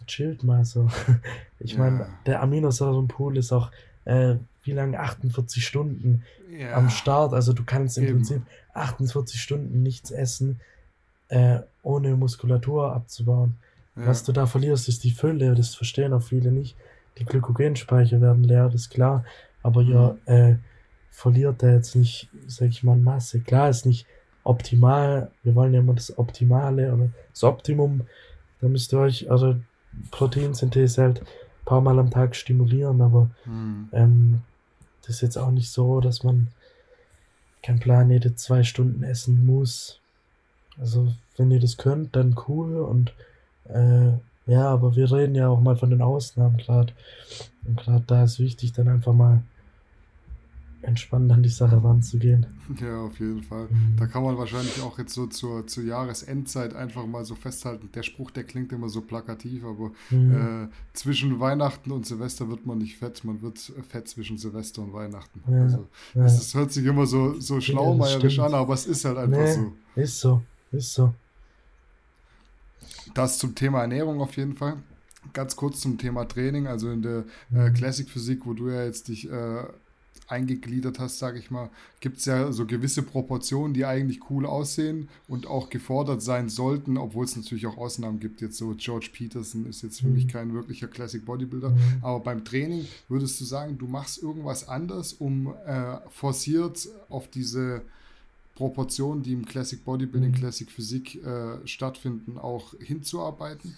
S4: chillt mal so. *laughs* Ich ja. meine, der Aminosäurenpool ist auch, äh, wie lange? 48 Stunden ja. am Start. Also du kannst im Eben. Prinzip 48 Stunden nichts essen, äh, ohne Muskulatur abzubauen. Ja. Was du da verlierst, ist die Fülle. Das verstehen auch viele nicht. Die Glykogenspeicher werden leer, das ist klar. Aber mhm. ihr äh, verliert da jetzt nicht, sag ich mal, Masse. Klar ist nicht optimal. Wir wollen ja immer das Optimale oder das Optimum. Da müsst ihr euch, also Proteinsynthese halt ein paar Mal am Tag stimulieren, aber mhm. ähm, das ist jetzt auch nicht so, dass man kein Plan jede zwei Stunden essen muss. Also, wenn ihr das könnt, dann cool und äh, ja, aber wir reden ja auch mal von den Ausnahmen gerade. Und gerade da ist wichtig, dann einfach mal entspannt an die Sache ranzugehen.
S3: Ja, auf jeden Fall. Mhm. Da kann man wahrscheinlich auch jetzt so zur, zur Jahresendzeit einfach mal so festhalten. Der Spruch, der klingt immer so plakativ, aber mhm. äh, zwischen Weihnachten und Silvester wird man nicht fett, man wird fett zwischen Silvester und Weihnachten. Ja, also, ja. Das, das, hört sich immer so, so schlaumeierisch an, aber es ist halt einfach nee, so.
S4: Ist so, ist so.
S3: Das zum Thema Ernährung auf jeden Fall. ganz kurz zum Thema Training, also in der äh, mhm. Classic Physik, wo du ja jetzt dich äh, eingegliedert hast, sage ich mal, gibt es ja so gewisse Proportionen, die eigentlich cool aussehen und auch gefordert sein sollten, obwohl es natürlich auch Ausnahmen gibt. Jetzt so George Peterson ist jetzt für mhm. mich kein wirklicher Classic Bodybuilder, mhm. aber beim Training würdest du sagen, du machst irgendwas anders, um äh, forciert auf diese Proportionen, die im Classic Bodybuilding, mhm. Classic Physik äh, stattfinden, auch hinzuarbeiten?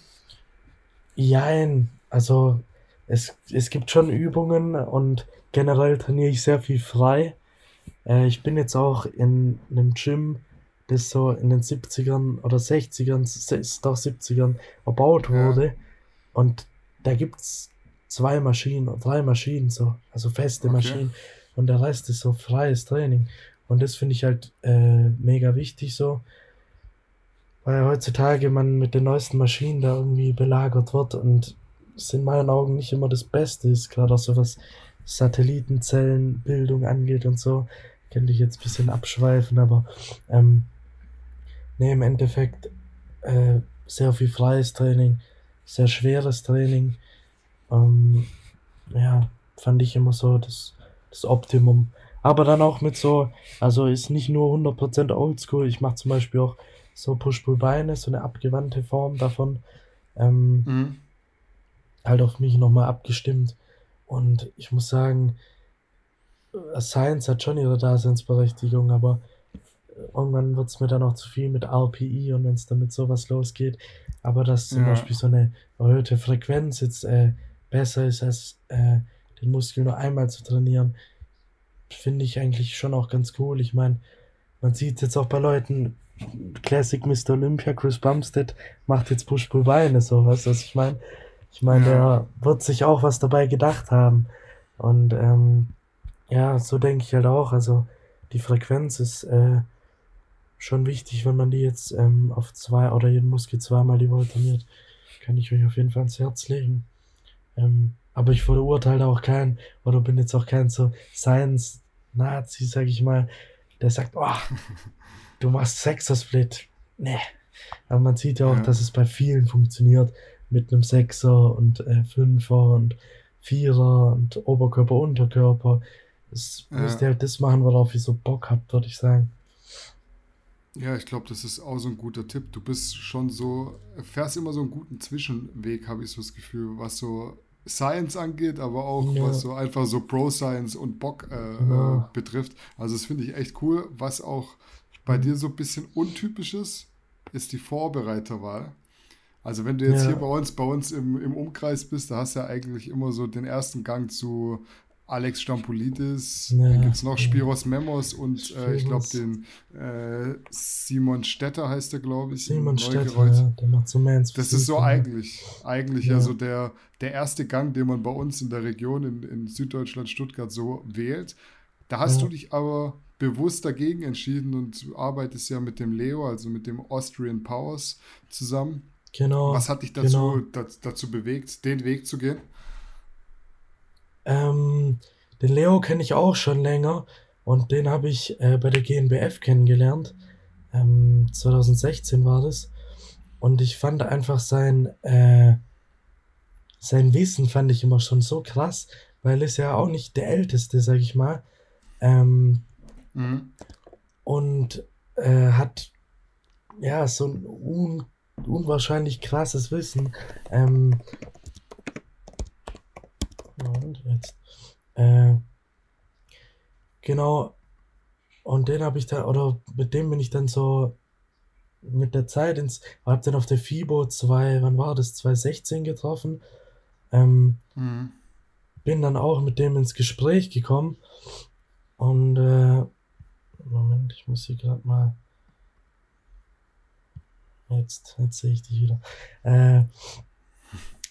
S4: Jein, also es, es gibt schon Übungen und generell trainiere ich sehr viel frei. Äh, ich bin jetzt auch in einem Gym, das so in den 70ern oder 60ern, doch 70ern erbaut wurde. Ja. Und da gibt es zwei Maschinen, drei Maschinen so, also feste okay. Maschinen. Und der Rest ist so freies Training. Und das finde ich halt äh, mega wichtig so. Weil heutzutage man mit den neuesten Maschinen da irgendwie belagert wird und es in meinen Augen nicht immer das Beste ist, gerade auch so was Satellitenzellenbildung angeht und so. Könnte ich jetzt ein bisschen abschweifen, aber ähm, nee, im Endeffekt äh, sehr viel freies Training, sehr schweres Training. Ähm, ja, fand ich immer so das, das Optimum. Aber dann auch mit so, also ist nicht nur 100% Oldschool, ich mache zum Beispiel auch so Push-Pull-Beine, so eine abgewandte Form davon. Ähm, mhm. Halt auf mich nochmal abgestimmt. Und ich muss sagen, äh, Science hat schon ihre Daseinsberechtigung, aber äh, irgendwann wird es mir dann auch zu viel mit RPI und wenn es dann mit sowas losgeht. Aber dass zum ja. Beispiel so eine erhöhte Frequenz jetzt äh, besser ist, als äh, den Muskel nur einmal zu trainieren, finde ich eigentlich schon auch ganz cool. Ich meine, man sieht jetzt auch bei Leuten, Classic Mr. Olympia, Chris Bumstead macht jetzt Push-Pull-Beine, so, weißt du, was ich meine? Ich meine, ja. der wird sich auch was dabei gedacht haben. Und ähm, ja, so denke ich halt auch. Also die Frequenz ist äh, schon wichtig, wenn man die jetzt ähm, auf zwei oder jeden Muskel zweimal die Woche trainiert. Kann ich euch auf jeden Fall ans Herz legen. Ähm, aber ich verurteile auch keinen, oder bin jetzt auch kein so Science-Nazi, sag ich mal, der sagt, oh, *laughs* du machst Sexer-Split. Nee. Aber man sieht ja auch, ja. dass es bei vielen funktioniert mit einem Sechser und äh, Fünfer und Vierer und Oberkörper, Unterkörper. Das ja. müsst ihr halt das machen, worauf ihr so Bock habt, würde ich sagen.
S3: Ja, ich glaube, das ist auch so ein guter Tipp. Du bist schon so, fährst immer so einen guten Zwischenweg, habe ich so das Gefühl, was so Science angeht, aber auch ja. was so einfach so Pro-Science und Bock äh, ja. äh, betrifft. Also das finde ich echt cool. Was auch bei dir so ein bisschen untypisch ist, ist die Vorbereiterwahl. Also wenn du jetzt ja. hier bei uns, bei uns im, im Umkreis bist, da hast du ja eigentlich immer so den ersten Gang zu Alex Stampolidis, ja, dann gibt es noch Spiros Memos und äh, ich glaube den äh, Simon Stetter heißt der, glaube ich. Simon Stetter, ja, der macht so Mans. Das ist so eigentlich, eigentlich ja. so der, der erste Gang, den man bei uns in der Region in, in Süddeutschland, Stuttgart so wählt. Da hast du dich aber bewusst dagegen entschieden und du arbeitest ja mit dem Leo, also mit dem Austrian Powers zusammen. Genau. Was hat dich dazu, genau. dazu bewegt, den Weg zu gehen?
S4: Ähm, den Leo kenne ich auch schon länger und den habe ich äh, bei der GNBF kennengelernt. Ähm, 2016 war das. Und ich fand einfach sein, äh, sein Wissen fand ich immer schon so krass, weil er ist ja auch nicht der Älteste, sag ich mal. Ähm, mhm. Und äh, hat ja so ein unwahrscheinlich krasses Wissen. Ähm, und jetzt. Äh, genau. Und den habe ich da, oder mit dem bin ich dann so mit der Zeit ins, hab dann auf der FIBO 2, wann war das, 2016 getroffen. Ähm, mhm. Bin dann auch mit dem ins Gespräch gekommen. Und, äh, Moment, ich muss hier gerade mal Jetzt, jetzt sehe ich dich wieder. Äh,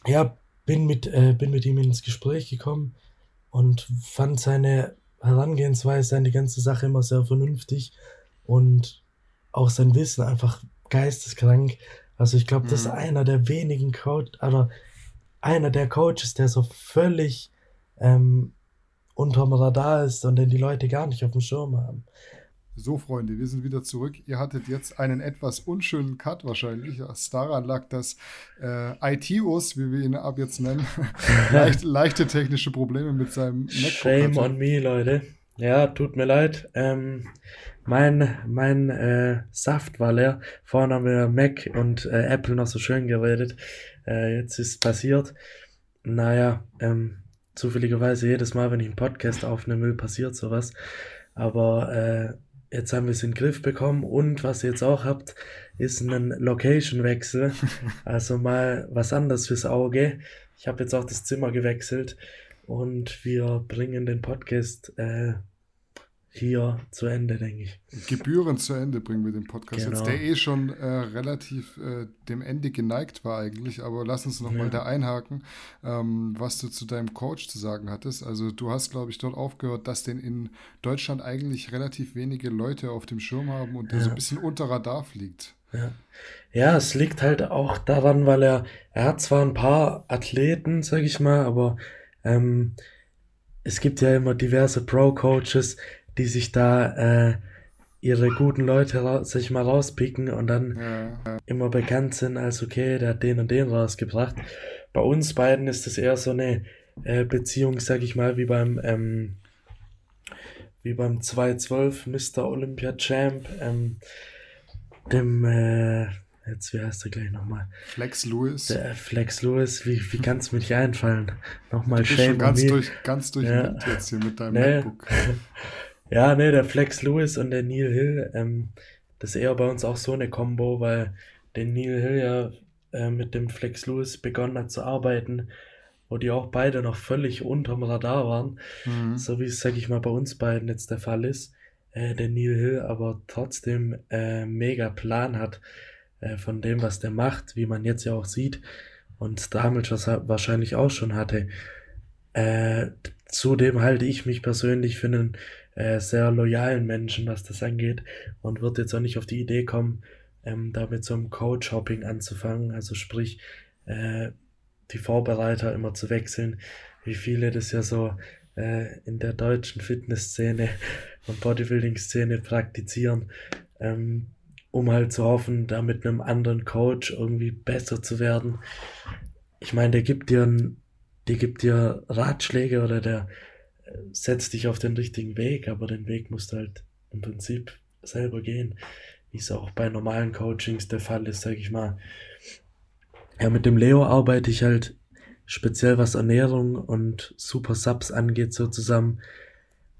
S4: ja, bin mit, äh, bin mit ihm ins Gespräch gekommen und fand seine Herangehensweise an die ganze Sache immer sehr vernünftig und auch sein Wissen einfach geisteskrank. Also ich glaube, mhm. das ist einer der wenigen Coach, oder einer der Coaches, der so völlig ähm, unterm Radar ist und den die Leute gar nicht auf dem Schirm haben.
S3: So, Freunde, wir sind wieder zurück. Ihr hattet jetzt einen etwas unschönen Cut wahrscheinlich. Daran lag, dass äh, IT-Us, wie wir ihn ab jetzt nennen, *laughs* leicht, leichte technische Probleme mit seinem
S4: MacBook Shame hatte. on me, Leute. Ja, tut mir leid. Ähm, mein mein äh, Saft war leer. Vorhin haben wir Mac und äh, Apple noch so schön geredet. Äh, jetzt ist passiert. Naja, ähm, zufälligerweise jedes Mal, wenn ich einen Podcast aufnehmen will, passiert sowas. Aber äh, jetzt haben wir es in den Griff bekommen und was ihr jetzt auch habt, ist ein Location-Wechsel. *laughs* also mal was anderes fürs Auge. Ich habe jetzt auch das Zimmer gewechselt und wir bringen den Podcast äh, hier zu Ende, denke ich.
S3: Gebührend zu Ende bringen wir den Podcast genau. jetzt, der eh schon äh, relativ äh, dem Ende geneigt war eigentlich, aber lass uns nochmal ja. da einhaken, ähm, was du zu deinem Coach zu sagen hattest. Also du hast, glaube ich, dort aufgehört, dass den in Deutschland eigentlich relativ wenige Leute auf dem Schirm haben und der ja. so ein bisschen unter Radar fliegt.
S4: Ja. ja, es liegt halt auch daran, weil er, er hat zwar ein paar Athleten, sag ich mal, aber ähm, es gibt ja immer diverse Pro-Coaches, die sich da äh, ihre guten Leute sich mal rauspicken und dann ja. immer bekannt sind als okay, der hat den und den rausgebracht. Bei uns beiden ist es eher so eine äh, Beziehung, sag ich mal, wie beim ähm, wie beim 212 Mr. Olympia Champ, ähm, dem äh, Jetzt, wie heißt er gleich nochmal?
S3: Flex Lewis.
S4: Der Flex Lewis, wie, wie kann es mir nicht einfallen? Nochmal
S3: du bist Shame schon ganz durch, ganz durch ja. jetzt hier mit deinem nee. MacBook. *laughs*
S4: Ja, ne, der Flex Lewis und der Neil Hill, ähm, das ist eher bei uns auch so eine Combo, weil der Neil Hill ja äh, mit dem Flex Lewis begonnen hat zu arbeiten, wo die auch beide noch völlig unterm Radar waren, mhm. so wie es, sag ich mal, bei uns beiden jetzt der Fall ist. Äh, der Neil Hill aber trotzdem äh, mega Plan hat äh, von dem, was der macht, wie man jetzt ja auch sieht und damit was er wahrscheinlich auch schon hatte. Äh, zudem halte ich mich persönlich für einen äh, sehr loyalen Menschen, was das angeht und wird jetzt auch nicht auf die Idee kommen, ähm, da mit so einem Coach-Hopping anzufangen, also sprich, äh, die Vorbereiter immer zu wechseln, wie viele das ja so äh, in der deutschen Fitnessszene *laughs* und Bodybuilding-Szene praktizieren, ähm, um halt zu hoffen, da mit einem anderen Coach irgendwie besser zu werden. Ich meine, der gibt dir, der gibt dir Ratschläge oder der setz dich auf den richtigen Weg, aber den Weg musst du halt im Prinzip selber gehen, wie es auch bei normalen Coachings der Fall ist, sag ich mal. Ja, mit dem Leo arbeite ich halt speziell was Ernährung und Super Subs angeht so zusammen,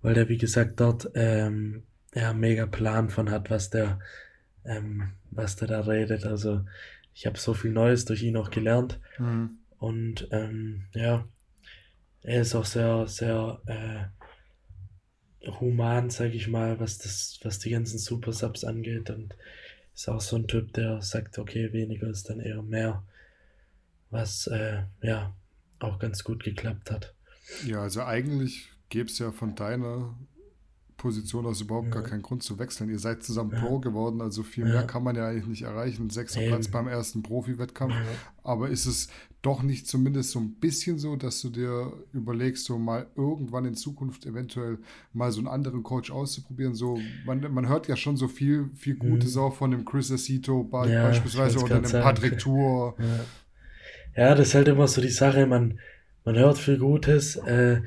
S4: weil der wie gesagt dort ähm, ja mega Plan von hat, was der ähm, was der da redet. Also ich habe so viel Neues durch ihn auch gelernt mhm. und ähm, ja er ist auch sehr, sehr äh, human, sag ich mal, was das, was die ganzen Super Subs angeht und ist auch so ein Typ, der sagt, okay, weniger ist dann eher mehr, was äh, ja auch ganz gut geklappt hat.
S3: Ja, also eigentlich gäbe es ja von deiner Position aus überhaupt ja. gar keinen Grund zu wechseln. Ihr seid zusammen ja. Pro geworden, also viel ja. mehr kann man ja eigentlich nicht erreichen. Sechster Platz beim ersten Profi-Wettkampf. Aber ist es doch nicht zumindest so ein bisschen so, dass du dir überlegst, so mal irgendwann in Zukunft eventuell mal so einen anderen Coach auszuprobieren? So, man, man hört ja schon so viel, viel Gutes mhm. auch von dem Chris Acito beispielsweise oder dem Patrick Tour.
S4: Ja. das ist halt immer so die Sache, man, man hört viel Gutes. Äh,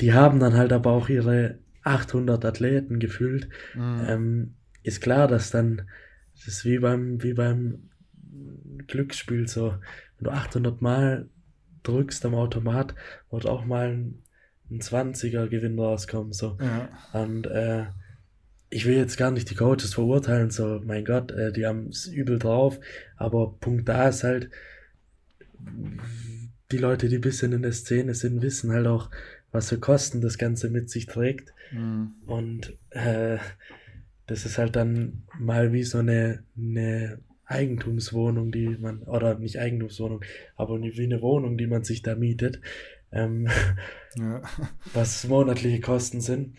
S4: die haben dann halt aber auch ihre 800 Athleten gefühlt, mhm. ähm, ist klar, dass dann, das ist wie beim, wie beim Glücksspiel so, wenn du 800 Mal drückst am Automat, wird auch mal ein, ein 20er Gewinn rauskommen, so. Ja. Und, äh, ich will jetzt gar nicht die Coaches verurteilen, so, mein Gott, äh, die haben es übel drauf, aber Punkt da ist halt, die Leute, die ein bisschen in der Szene sind, wissen halt auch, was für Kosten das Ganze mit sich trägt. Mhm. Und äh, das ist halt dann mal wie so eine, eine Eigentumswohnung, die man, oder nicht Eigentumswohnung, aber wie eine Wohnung, die man sich da mietet, ähm, ja. *laughs* was monatliche Kosten sind.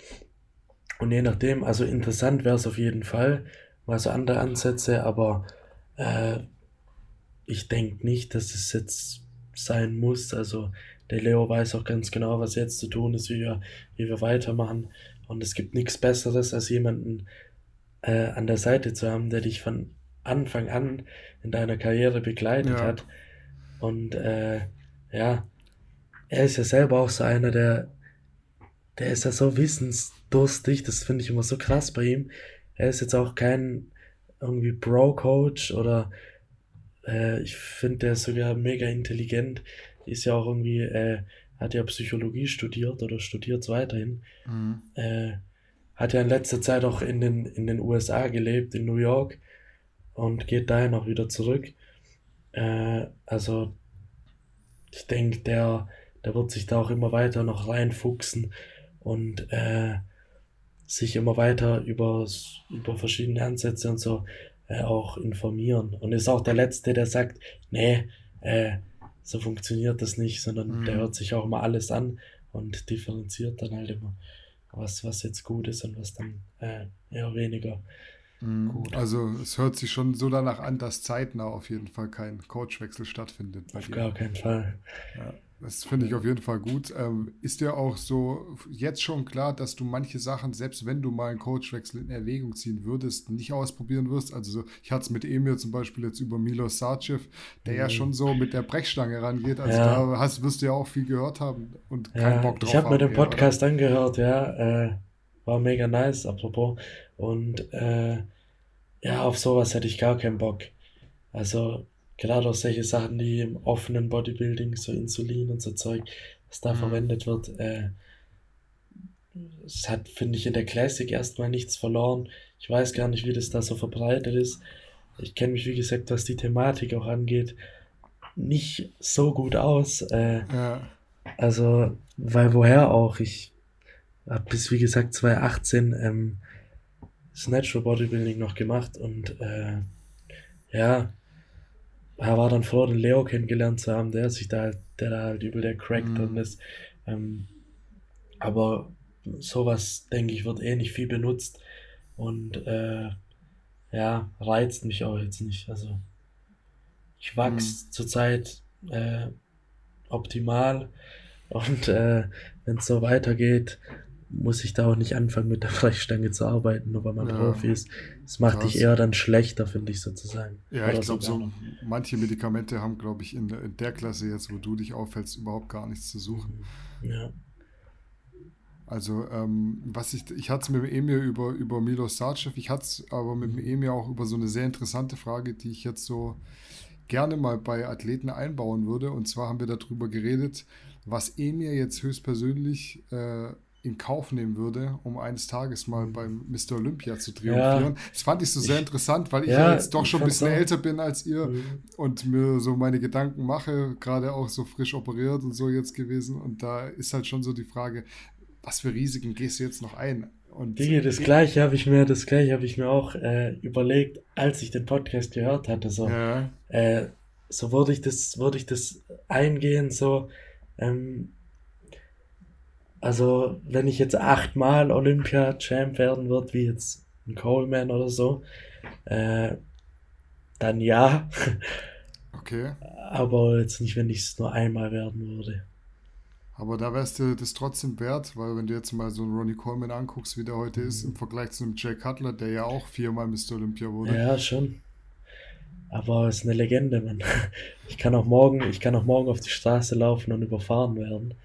S4: Und je nachdem, also interessant wäre es auf jeden Fall, mal so andere Ansätze, aber äh, ich denke nicht, dass es jetzt sein muss. Also der Leo weiß auch ganz genau, was jetzt zu tun ist, wie wir, wie wir weitermachen. Und es gibt nichts Besseres, als jemanden äh, an der Seite zu haben, der dich von Anfang an in deiner Karriere begleitet ja. hat. Und äh, ja, er ist ja selber auch so einer, der, der ist ja so wissensdurstig, das finde ich immer so krass bei ihm. Er ist jetzt auch kein irgendwie Bro-Coach oder äh, ich finde, der ist sogar mega intelligent. Ist ja auch irgendwie, äh, hat ja Psychologie studiert oder studiert weiterhin. Mhm. Äh, hat ja in letzter Zeit auch in den, in den USA gelebt, in New York und geht dahin auch wieder zurück. Äh, also ich denke, der, der wird sich da auch immer weiter noch reinfuchsen und äh, sich immer weiter über, über verschiedene Ansätze und so äh, auch informieren. Und ist auch der Letzte, der sagt, nee, äh, so funktioniert das nicht, sondern mhm. der hört sich auch immer alles an und differenziert dann halt immer, was, was jetzt gut ist und was dann äh, eher weniger.
S3: Mhm. Gut. Also es hört sich schon so danach an, dass zeitnah auf jeden Fall kein Coachwechsel stattfindet.
S4: auf dir. gar keinen Fall.
S3: Ja. Das finde ich auf jeden Fall gut. Ähm, ist dir auch so jetzt schon klar, dass du manche Sachen, selbst wenn du mal einen Coachwechsel in Erwägung ziehen würdest, nicht ausprobieren wirst? Also so, ich hatte es mit Emir zum Beispiel jetzt über Milos Sarcev, der mhm. ja schon so mit der Brechstange rangeht. Also ja. da hast, wirst du ja auch viel gehört haben und ja, keinen Bock
S4: drauf Ich habe mir den Podcast oder? angehört, ja. Äh, war mega nice, apropos. Und äh, ja, auf sowas hätte ich gar keinen Bock. Also gerade auch solche Sachen, die im offenen Bodybuilding, so Insulin und so Zeug, was da mhm. verwendet wird, äh, es hat, finde ich, in der Classic erstmal nichts verloren. Ich weiß gar nicht, wie das da so verbreitet ist. Ich kenne mich, wie gesagt, was die Thematik auch angeht, nicht so gut aus. Äh, ja. Also, weil woher auch? Ich habe bis, wie gesagt, 2018 ähm, das Natural Bodybuilding noch gemacht und äh, ja, er war dann froh, den Leo kennengelernt zu haben, der sich da, der da halt übel der Crack mhm. drin ist. Ähm, aber sowas, denke ich, wird eh nicht viel benutzt und äh, ja, reizt mich auch jetzt nicht. Also ich wachse mhm. zurzeit äh, optimal und äh, wenn es so weitergeht, muss ich da auch nicht anfangen, mit der *laughs* Brechstange zu arbeiten, nur weil man ja. Profi ist. Das macht Krass. dich eher dann schlechter, finde ich sozusagen.
S3: Ja, Oder ich glaube, so manche Medikamente haben, glaube ich, in, in, der Klasse jetzt, wo du dich auffällst, überhaupt gar nichts zu suchen. Ja. Also, ähm, was ich, ich hatte es mit dem Emir über, über Milos Sarcev, ich hatte es aber mit dem Emir auch über so eine sehr interessante Frage, die ich jetzt so gerne mal bei Athleten einbauen würde. Und zwar haben wir darüber geredet, was Emir jetzt höchstpersönlich äh, in Kauf nehmen würde, um eines Tages mal beim Mr. Olympia zu triumphieren. Ja. Das fand ich so sehr ich, interessant, weil ich ja, jetzt doch schon ein bisschen älter bin als ihr mhm. und mir so meine Gedanken mache, gerade auch so frisch operiert und so jetzt gewesen. Und da ist halt schon so die Frage, was für Risiken gehst du jetzt noch ein?
S4: Und Dinge, das gleiche habe ich mir, das gleiche habe ich mir auch äh, überlegt, als ich den Podcast gehört hatte. So, ja. äh, so würde ich das, würde ich das eingehen, so ähm, also, wenn ich jetzt achtmal Olympia-Champ werden würde, wie jetzt ein Coleman oder so, äh, dann ja. *laughs*
S3: Okay.
S4: Aber jetzt nicht, wenn ich es nur einmal werden würde.
S3: Aber da wärst du das trotzdem wert, weil wenn du jetzt mal so einen Ronnie Coleman anguckst, wie der heute mhm. ist, im Vergleich zu einem Jay Cutler, der ja auch viermal Mr. Olympia wurde.
S4: Ja, schon. Aber es ist eine Legende, man. *laughs* Ich kann auch morgen, ich kann auch morgen auf die Straße laufen und überfahren werden.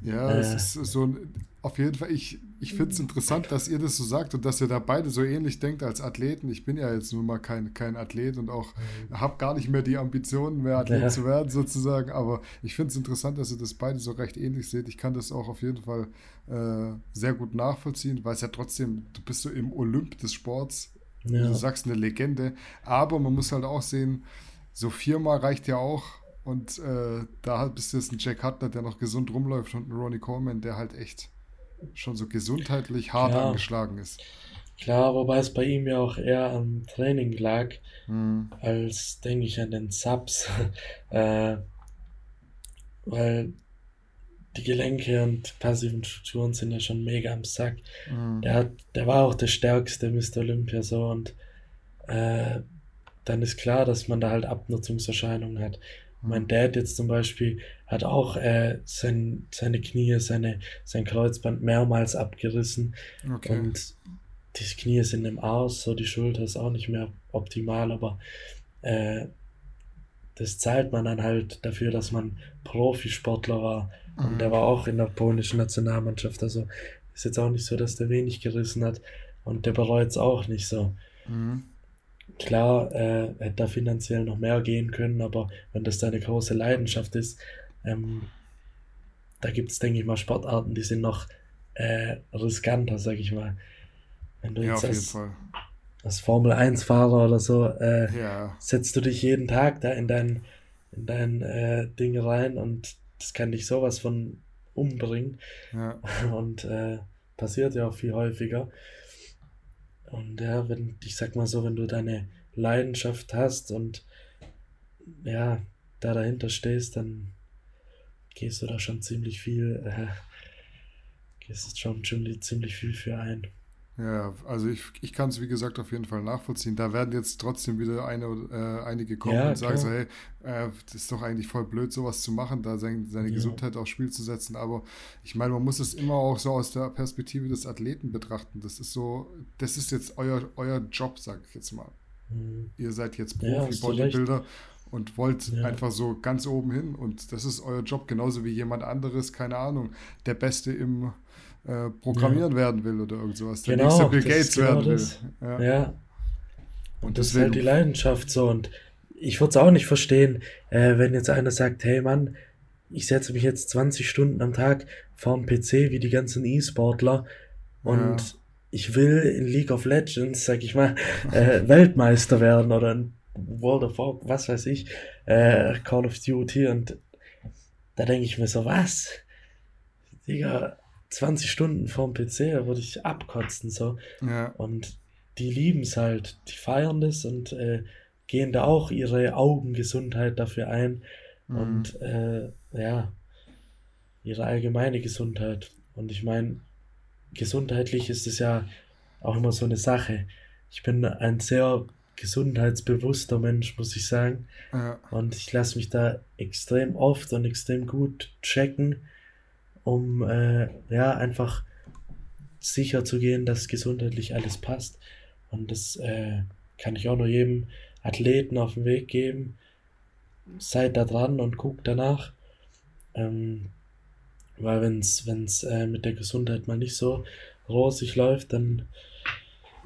S3: Ja, äh. es ist so auf jeden Fall, ich, ich finde es interessant, dass ihr das so sagt und dass ihr da beide so ähnlich denkt als Athleten. Ich bin ja jetzt nun mal kein, kein Athlet und auch mhm. habe gar nicht mehr die Ambitionen, mehr Athlet ja. zu werden, sozusagen. Aber ich finde es interessant, dass ihr das beide so recht ähnlich seht. Ich kann das auch auf jeden Fall äh, sehr gut nachvollziehen, weil es ja trotzdem, du bist so im Olymp des Sports, ja. du sagst eine Legende. Aber man muss halt auch sehen, so viermal reicht ja auch und äh, da bist du jetzt ein Jack Hutler, der noch gesund rumläuft und ein Ronnie Coleman, der halt echt schon so gesundheitlich hart Klar. angeschlagen ist.
S4: Klar, wobei es bei ihm ja auch eher am Training lag, hm. als, denke ich, an den Subs. *laughs* äh, weil die Gelenke und passiven Strukturen sind ja schon mega am Sack. Mhm. Der, hat, der war auch der stärkste Mr. Olympia so und äh, dann ist klar, dass man da halt Abnutzungserscheinungen hat. Mein Dad jetzt zum Beispiel hat auch äh, sein, seine Knie, seine, sein Kreuzband mehrmals abgerissen. Okay. Und die Knie sind im Arsch, so die Schulter ist auch nicht mehr optimal, aber äh, das zahlt man dann halt dafür, dass man Profisportler war. Mhm. Und der war auch in der polnischen Nationalmannschaft. Also ist jetzt auch nicht so, dass der wenig gerissen hat. Und der bereut es auch nicht so. Mhm. Klar, äh, hätte da finanziell noch mehr gehen können, aber wenn das deine große Leidenschaft ist, ähm, da gibt es, denke ich mal, Sportarten, die sind noch äh, riskanter, sag ich mal. Wenn du ja, jetzt als, als Formel 1-Fahrer oder so, äh, ja. setzt du dich jeden Tag da in dein, in dein äh, Ding rein und das kann dich sowas von umbringen. Ja. *laughs* Und äh, passiert ja auch viel häufiger. Und ja, wenn, ich sag mal so, wenn du deine Leidenschaft hast und ja, da dahinter stehst, dann gehst du da schon ziemlich viel, äh, gehst schon ziemlich, ziemlich viel für ein.
S3: Ja, also ich, ich kann es wie gesagt auf jeden Fall nachvollziehen. Da werden jetzt trotzdem wieder eine, äh, einige kommen ja, und sagen klar. so, hey, äh, das ist doch eigentlich voll blöd, sowas zu machen, da sein, seine ja. Gesundheit aufs Spiel zu setzen. Aber ich meine, man muss es immer auch so aus der Perspektive des Athleten betrachten. Das ist so, das ist jetzt euer, euer Job, sag ich jetzt mal. Mhm. Ihr seid jetzt Profi-Bodybuilder und wollt ja. einfach so ganz oben hin und das ist euer Job, genauso wie jemand anderes, keine Ahnung, der Beste im äh, programmieren ja. werden will oder irgend sowas. Der genau, nächste Bill Gates genau werden
S4: das. will. Ja. ja. Und, und das ist halt die Leidenschaft so. Und ich würde es auch nicht verstehen, äh, wenn jetzt einer sagt, hey Mann, ich setze mich jetzt 20 Stunden am Tag vor dem PC wie die ganzen E-Sportler und ja. ich will in League of Legends, sag ich mal, äh, *laughs* Weltmeister werden oder in World of Warcraft, was weiß ich, äh, Call of Duty und da denke ich mir so, was? Digga, 20 Stunden vorm PC, da würde ich abkotzen so. Ja. Und die lieben es halt, die feiern das und äh, gehen da auch ihre Augengesundheit dafür ein mhm. und äh, ja, ihre allgemeine Gesundheit. Und ich meine, gesundheitlich ist es ja auch immer so eine Sache. Ich bin ein sehr gesundheitsbewusster Mensch, muss ich sagen. Ja. Und ich lasse mich da extrem oft und extrem gut checken um äh, ja einfach sicher zu gehen, dass gesundheitlich alles passt. Und das äh, kann ich auch nur jedem Athleten auf den Weg geben. Seid da dran und guckt danach. Ähm, weil wenn es äh, mit der Gesundheit mal nicht so rosig läuft, dann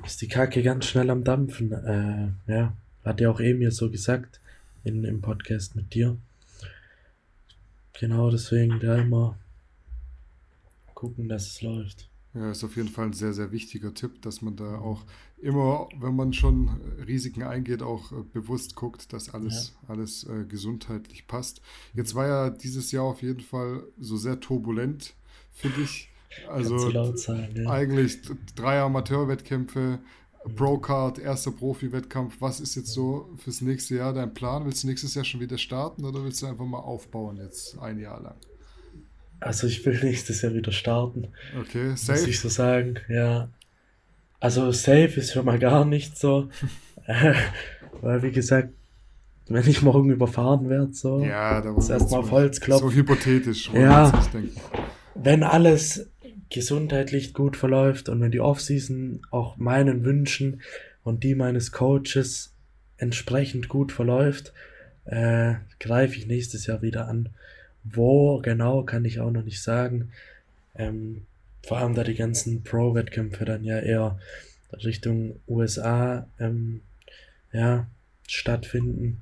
S4: ist die Kacke ganz schnell am Dampfen. Äh, ja, hat ja auch Emir so gesagt in, im Podcast mit dir. Genau deswegen da immer gucken, dass es läuft.
S3: Ja, ist auf jeden Fall ein sehr, sehr wichtiger Tipp, dass man da auch immer, wenn man schon Risiken eingeht, auch äh, bewusst guckt, dass alles, ja. alles äh, gesundheitlich passt. Jetzt war ja dieses Jahr auf jeden Fall so sehr turbulent, finde ich. Also sagen, ja. eigentlich drei Amateurwettkämpfe, mhm. Pro-Card, erster Profi-Wettkampf. Was ist jetzt so fürs nächste Jahr dein Plan? Willst du nächstes Jahr schon wieder starten oder willst du einfach mal aufbauen jetzt ein Jahr lang?
S4: Also ich will nächstes Jahr wieder starten.
S3: Okay, safe.
S4: Muss ich so sagen, ja. Also safe ist schon mal gar nicht so. *laughs* *laughs* Weil wie gesagt, wenn ich morgen überfahren werde, so.
S3: Ja,
S4: da muss erstmal auf Holz klopfen.
S3: So hypothetisch.
S4: Ja. Wenn alles gesundheitlich gut verläuft und wenn die Offseason auch meinen Wünschen und die meines Coaches entsprechend gut verläuft, äh, greife ich nächstes Jahr wieder an. Wo genau, kann ich auch noch nicht sagen. Ähm, vor allem da die ganzen Pro-Wettkämpfe dann ja eher Richtung USA ähm, ja, stattfinden.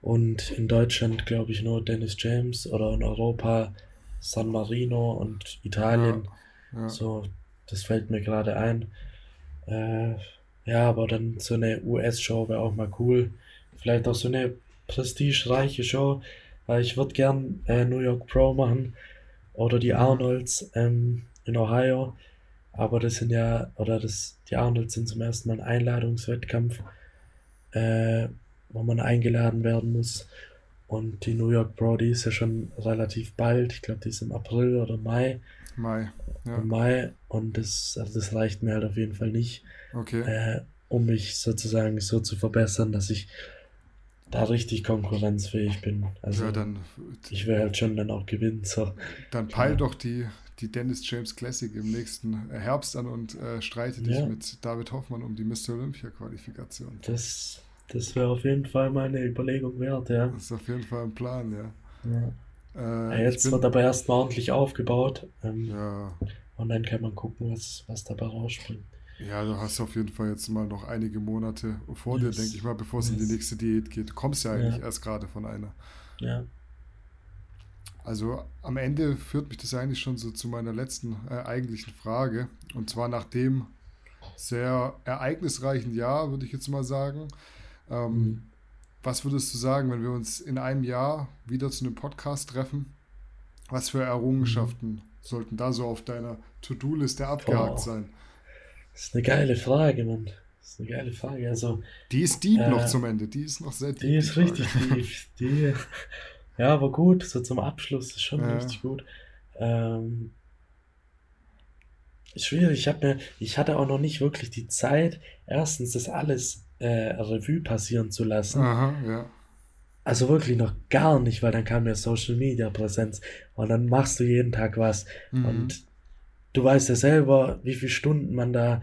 S4: Und in Deutschland glaube ich nur Dennis James oder in Europa San Marino und Italien. Ja, ja. So, das fällt mir gerade ein. Äh, ja, aber dann so eine US-Show wäre auch mal cool. Vielleicht auch so eine prestigereiche Show, weil ich würde gern äh, New York Pro machen oder die Arnolds ähm, in Ohio. Aber das sind ja, oder das, die Arnolds sind zum ersten Mal ein Einladungswettkampf, äh, wo man eingeladen werden muss. Und die New York Pro, die ist ja schon relativ bald. Ich glaube, die ist im April oder Mai.
S3: Mai.
S4: Ja. Im Mai. Und das, also das reicht mir halt auf jeden Fall nicht.
S3: Okay.
S4: Äh, um mich sozusagen so zu verbessern, dass ich da richtig konkurrenzfähig bin. Also
S3: ja, dann,
S4: ich will halt schon dann auch gewinnen. So.
S3: Dann peil ja. doch die, die Dennis James Classic im nächsten Herbst an und äh, streite dich ja. mit David Hoffmann um die Mr. Olympia Qualifikation.
S4: Das, das wäre auf jeden Fall mal eine Überlegung wert, ja.
S3: Das ist auf jeden Fall ein Plan, ja.
S4: ja. Äh, ja jetzt bin, wird aber erstmal ordentlich aufgebaut. Ähm,
S3: ja.
S4: Und dann kann man gucken, was, was dabei rausspringt.
S3: Ja, du hast auf jeden Fall jetzt mal noch einige Monate vor yes. dir, denke ich mal, bevor es yes. in die nächste Diät geht. Du kommst ja eigentlich ja. erst gerade von einer.
S4: Ja.
S3: Also am Ende führt mich das eigentlich schon so zu meiner letzten äh, eigentlichen Frage. Und zwar nach dem sehr ereignisreichen Jahr, würde ich jetzt mal sagen. Ähm, mhm. Was würdest du sagen, wenn wir uns in einem Jahr wieder zu einem Podcast treffen? Was für Errungenschaften mhm. sollten da so auf deiner To-Do-Liste abgehakt oh. sein?
S4: Das ist eine geile Frage, Mann. Das ist eine geile Frage. Also,
S3: die ist deep äh, noch zum Ende. Die ist noch sehr
S4: deep. Die ist richtig deep. Die, *laughs* ja, aber gut. So zum Abschluss ist schon ja. richtig gut. Ähm, schwierig. Ich, mir, ich hatte auch noch nicht wirklich die Zeit, erstens das alles äh, Revue passieren zu lassen.
S3: Aha, ja.
S4: Also wirklich noch gar nicht, weil dann kam ja Social Media Präsenz und dann machst du jeden Tag was mhm. und du weißt ja selber, wie viele Stunden man da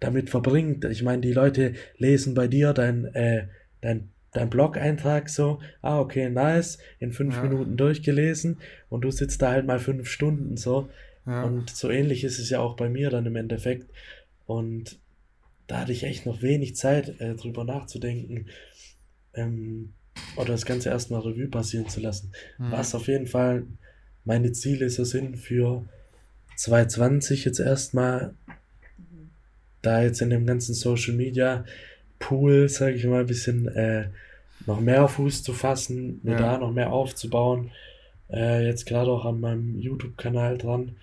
S4: damit verbringt. Ich meine, die Leute lesen bei dir dein, äh, dein, dein Blog-Eintrag so, ah, okay, nice, in fünf ja. Minuten durchgelesen und du sitzt da halt mal fünf Stunden so. Ja. Und so ähnlich ist es ja auch bei mir dann im Endeffekt. Und da hatte ich echt noch wenig Zeit, äh, drüber nachzudenken ähm, oder das Ganze erstmal Revue passieren zu lassen. Mhm. Was auf jeden Fall meine Ziele so sind für 2020 jetzt erstmal, da jetzt in dem ganzen Social Media Pool, sage ich mal, ein bisschen äh, noch mehr Fuß zu fassen, mir ja. da noch mehr aufzubauen. Äh, jetzt gerade auch an meinem YouTube-Kanal dran,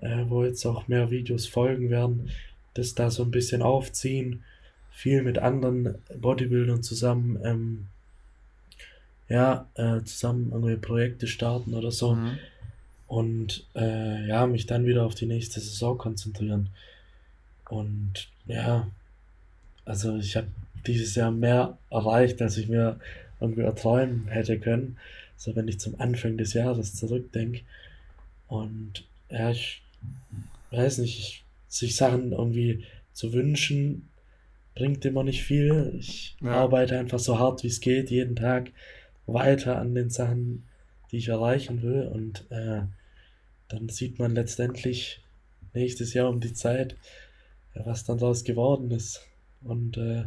S4: äh, wo jetzt auch mehr Videos folgen werden, das da so ein bisschen aufziehen, viel mit anderen Bodybuildern zusammen, ähm, ja, äh, zusammen irgendwelche Projekte starten oder so. Mhm und äh, ja, mich dann wieder auf die nächste Saison konzentrieren. Und ja, also ich habe dieses Jahr mehr erreicht, als ich mir irgendwie erträumen hätte können. So wenn ich zum Anfang des Jahres zurückdenke. Und ja, ich weiß nicht, ich, sich Sachen irgendwie zu wünschen, bringt immer nicht viel. Ich ja. arbeite einfach so hart wie es geht, jeden Tag weiter an den Sachen, die ich erreichen will. Und äh, dann sieht man letztendlich nächstes Jahr um die Zeit, was dann daraus geworden ist. Und äh,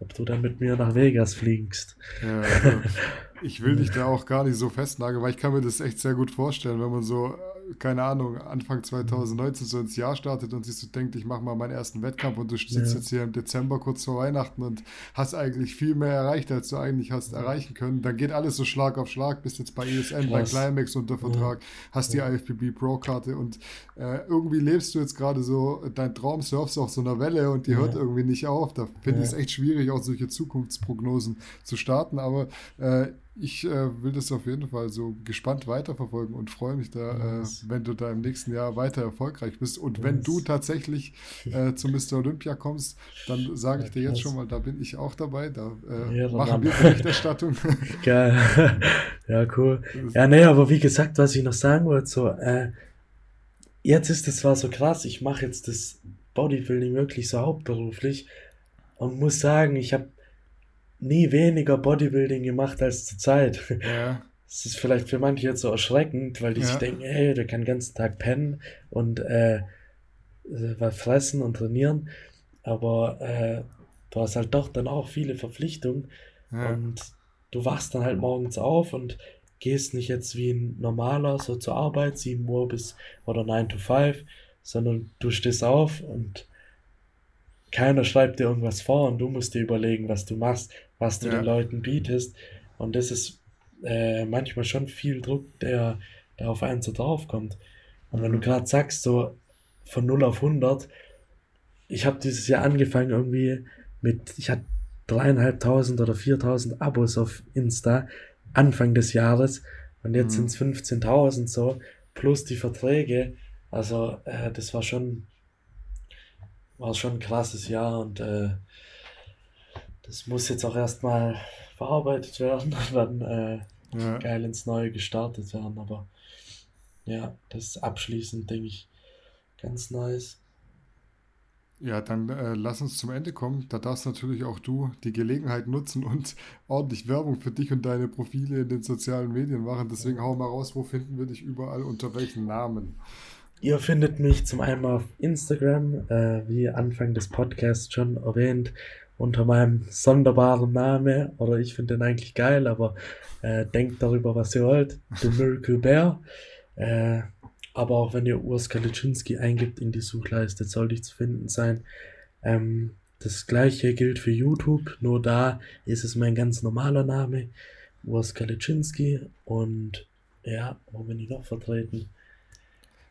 S4: ob du dann mit mir nach Vegas fliegst.
S3: Ja, also *laughs* ich will dich da auch gar nicht so festnageln, weil ich kann mir das echt sehr gut vorstellen, wenn man so keine Ahnung, Anfang 2019 so ins Jahr startet und sich so denkt, ich mache mal meinen ersten Wettkampf und du sitzt ja. jetzt hier im Dezember kurz vor Weihnachten und hast eigentlich viel mehr erreicht, als du eigentlich hast erreichen können, dann geht alles so Schlag auf Schlag, bist jetzt bei ESN, bei Climax unter Vertrag, ja. hast die IFBB Pro-Karte und äh, irgendwie lebst du jetzt gerade so, dein Traum surfst auf so einer Welle und die ja. hört irgendwie nicht auf. Da finde ich es echt schwierig, auch solche Zukunftsprognosen zu starten, aber äh, ich äh, will das auf jeden Fall so gespannt weiterverfolgen und freue mich da, yes. äh, wenn du da im nächsten Jahr weiter erfolgreich bist. Und yes. wenn du tatsächlich äh, zu Mr. Olympia kommst, dann sage ich dir jetzt schon mal, da bin ich auch dabei. Da äh, ja, machen wir Berichterstattung. *laughs*
S4: Geil. ja, cool. Ja, nee, aber wie gesagt, was ich noch sagen wollte, so, äh, jetzt ist es zwar so krass, ich mache jetzt das Bodybuilding wirklich so hauptberuflich und muss sagen, ich habe nie weniger Bodybuilding gemacht als zur Zeit.
S3: Ja.
S4: Das ist vielleicht für manche jetzt so erschreckend, weil die ja. sich denken, hey, der kann den ganzen Tag pennen und äh, was fressen und trainieren. Aber äh, du hast halt doch dann auch viele Verpflichtungen ja. und du wachst dann halt morgens auf und gehst nicht jetzt wie ein normaler so zur Arbeit, 7 Uhr bis oder 9 to 5, sondern du stehst auf und keiner schreibt dir irgendwas vor und du musst dir überlegen, was du machst, was du ja. den Leuten bietest. Und das ist äh, manchmal schon viel Druck, der da auf einen so draufkommt. Und wenn du mhm. gerade sagst, so von 0 auf 100, ich habe dieses Jahr angefangen irgendwie mit, ich hatte dreieinhalbtausend oder 4000 Abos auf Insta Anfang des Jahres und jetzt mhm. sind es 15.000 so, plus die Verträge. Also äh, das war schon, war schon ein krasses Jahr und äh, das muss jetzt auch erstmal verarbeitet werden *laughs* und dann äh, ja. geil ins Neue gestartet werden. Aber ja, das ist abschließend, denke ich, ganz nice.
S3: Ja, dann äh, lass uns zum Ende kommen. Da darfst natürlich auch du die Gelegenheit nutzen und *laughs* ordentlich Werbung für dich und deine Profile in den sozialen Medien machen. Deswegen hau mal raus, wo finden wir dich überall, unter welchen Namen?
S4: Ihr findet mich zum einen auf Instagram, äh, wie Anfang des Podcasts schon erwähnt, unter meinem sonderbaren Namen. Oder ich finde den eigentlich geil, aber äh, denkt darüber, was ihr wollt. The Miracle Bear. Äh, aber auch wenn ihr Urs Kaliczynski eingibt in die Suchleiste, sollte ich zu finden sein. Ähm, das gleiche gilt für YouTube, nur da ist es mein ganz normaler Name, Urs Kaliczynski. Und ja, wo bin ich noch vertreten?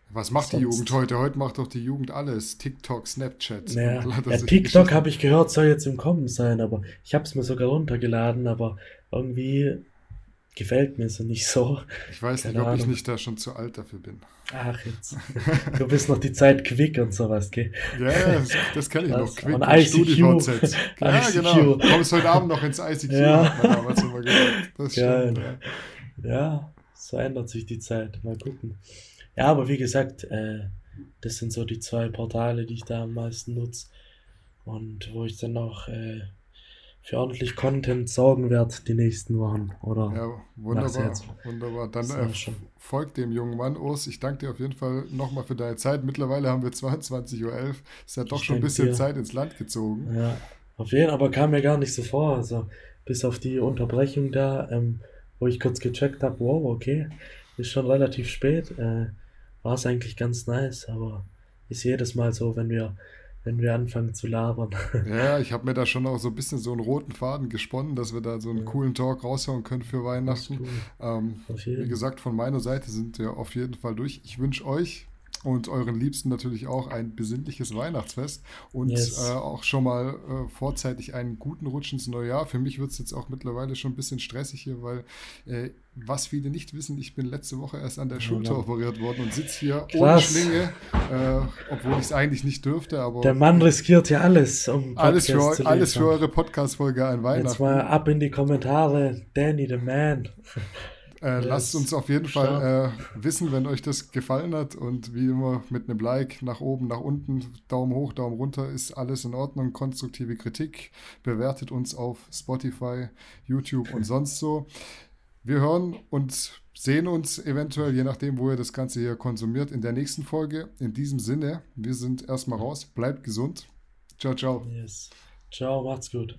S3: Was macht Sonst, die Jugend heute? Heute macht doch die Jugend alles. TikTok, Snapchat.
S4: Ja, ja TikTok habe ich gehört, soll jetzt im Kommen sein, aber ich habe es mir sogar runtergeladen, aber irgendwie gefällt mir so nicht so.
S3: Ich weiß Keine nicht, ob Ahnung. ich nicht da schon zu alt dafür bin.
S4: Ach, jetzt. *laughs* Du bist noch die Zeit quick und sowas, gell?
S3: Ja, das, das kann ich Was? noch. Quick und StudiVZ. *laughs* Ja, ICQ. genau. Kommst heute Abend noch ins ICQ. Ja. Damals immer gesagt. Das
S4: Geil. Stimmt, ja. ja, so ändert sich die Zeit. Mal gucken. Ja, aber wie gesagt, äh, das sind so die zwei Portale, die ich da am meisten nutze. Und wo ich dann noch äh, für ordentlich Content sorgen werde die nächsten Wochen. Oder
S3: ja, wunderbar. Wunderbar. Dann äh, folgt dem jungen Mann, Urs. Ich danke dir auf jeden Fall nochmal für deine Zeit. Mittlerweile haben wir 22.11 Uhr. Ist ja doch ich schon ein bisschen dir. Zeit ins Land gezogen.
S4: Ja, auf jeden Fall, aber kam mir gar nicht so vor. Also bis auf die Unterbrechung da, ähm, wo ich kurz gecheckt habe, wow, okay, ist schon relativ spät. Äh, War es eigentlich ganz nice, aber ist jedes Mal so, wenn wir wenn wir anfangen zu labern. *laughs*
S3: Ja, ich habe mir da schon auch so ein bisschen so einen roten Faden gesponnen, dass wir da so einen ja. coolen Talk raushauen können für Weihnachten. Cool. Ähm, wie gesagt, von meiner Seite sind wir auf jeden Fall durch. Ich wünsche euch und euren Liebsten natürlich auch ein besinnliches Weihnachtsfest und yes. äh, auch schon mal äh, vorzeitig einen guten Rutsch ins neue Jahr. Für mich wird es jetzt auch mittlerweile schon ein bisschen stressig hier, weil äh, was viele nicht wissen, ich bin letzte Woche erst an der Schulter ja. operiert worden und sitze hier Krass. ohne Schlinge, äh, obwohl ich es eigentlich nicht dürfte. Aber
S4: der Mann riskiert ja alles, um
S3: alles für, alles für eure Podcast-Folge ein Weihnachten. Jetzt
S4: mal ab in die Kommentare, Danny the Man. *laughs*
S3: Äh, lasst uns auf jeden Fall äh, wissen, wenn euch das gefallen hat und wie immer mit einem Like nach oben, nach unten, Daumen hoch, Daumen runter, ist alles in Ordnung. Konstruktive Kritik, bewertet uns auf Spotify, YouTube und sonst so. Wir hören und sehen uns eventuell, je nachdem, wo ihr das Ganze hier konsumiert, in der nächsten Folge. In diesem Sinne, wir sind erstmal raus. Bleibt gesund. Ciao, ciao.
S4: Yes. Ciao, macht's gut.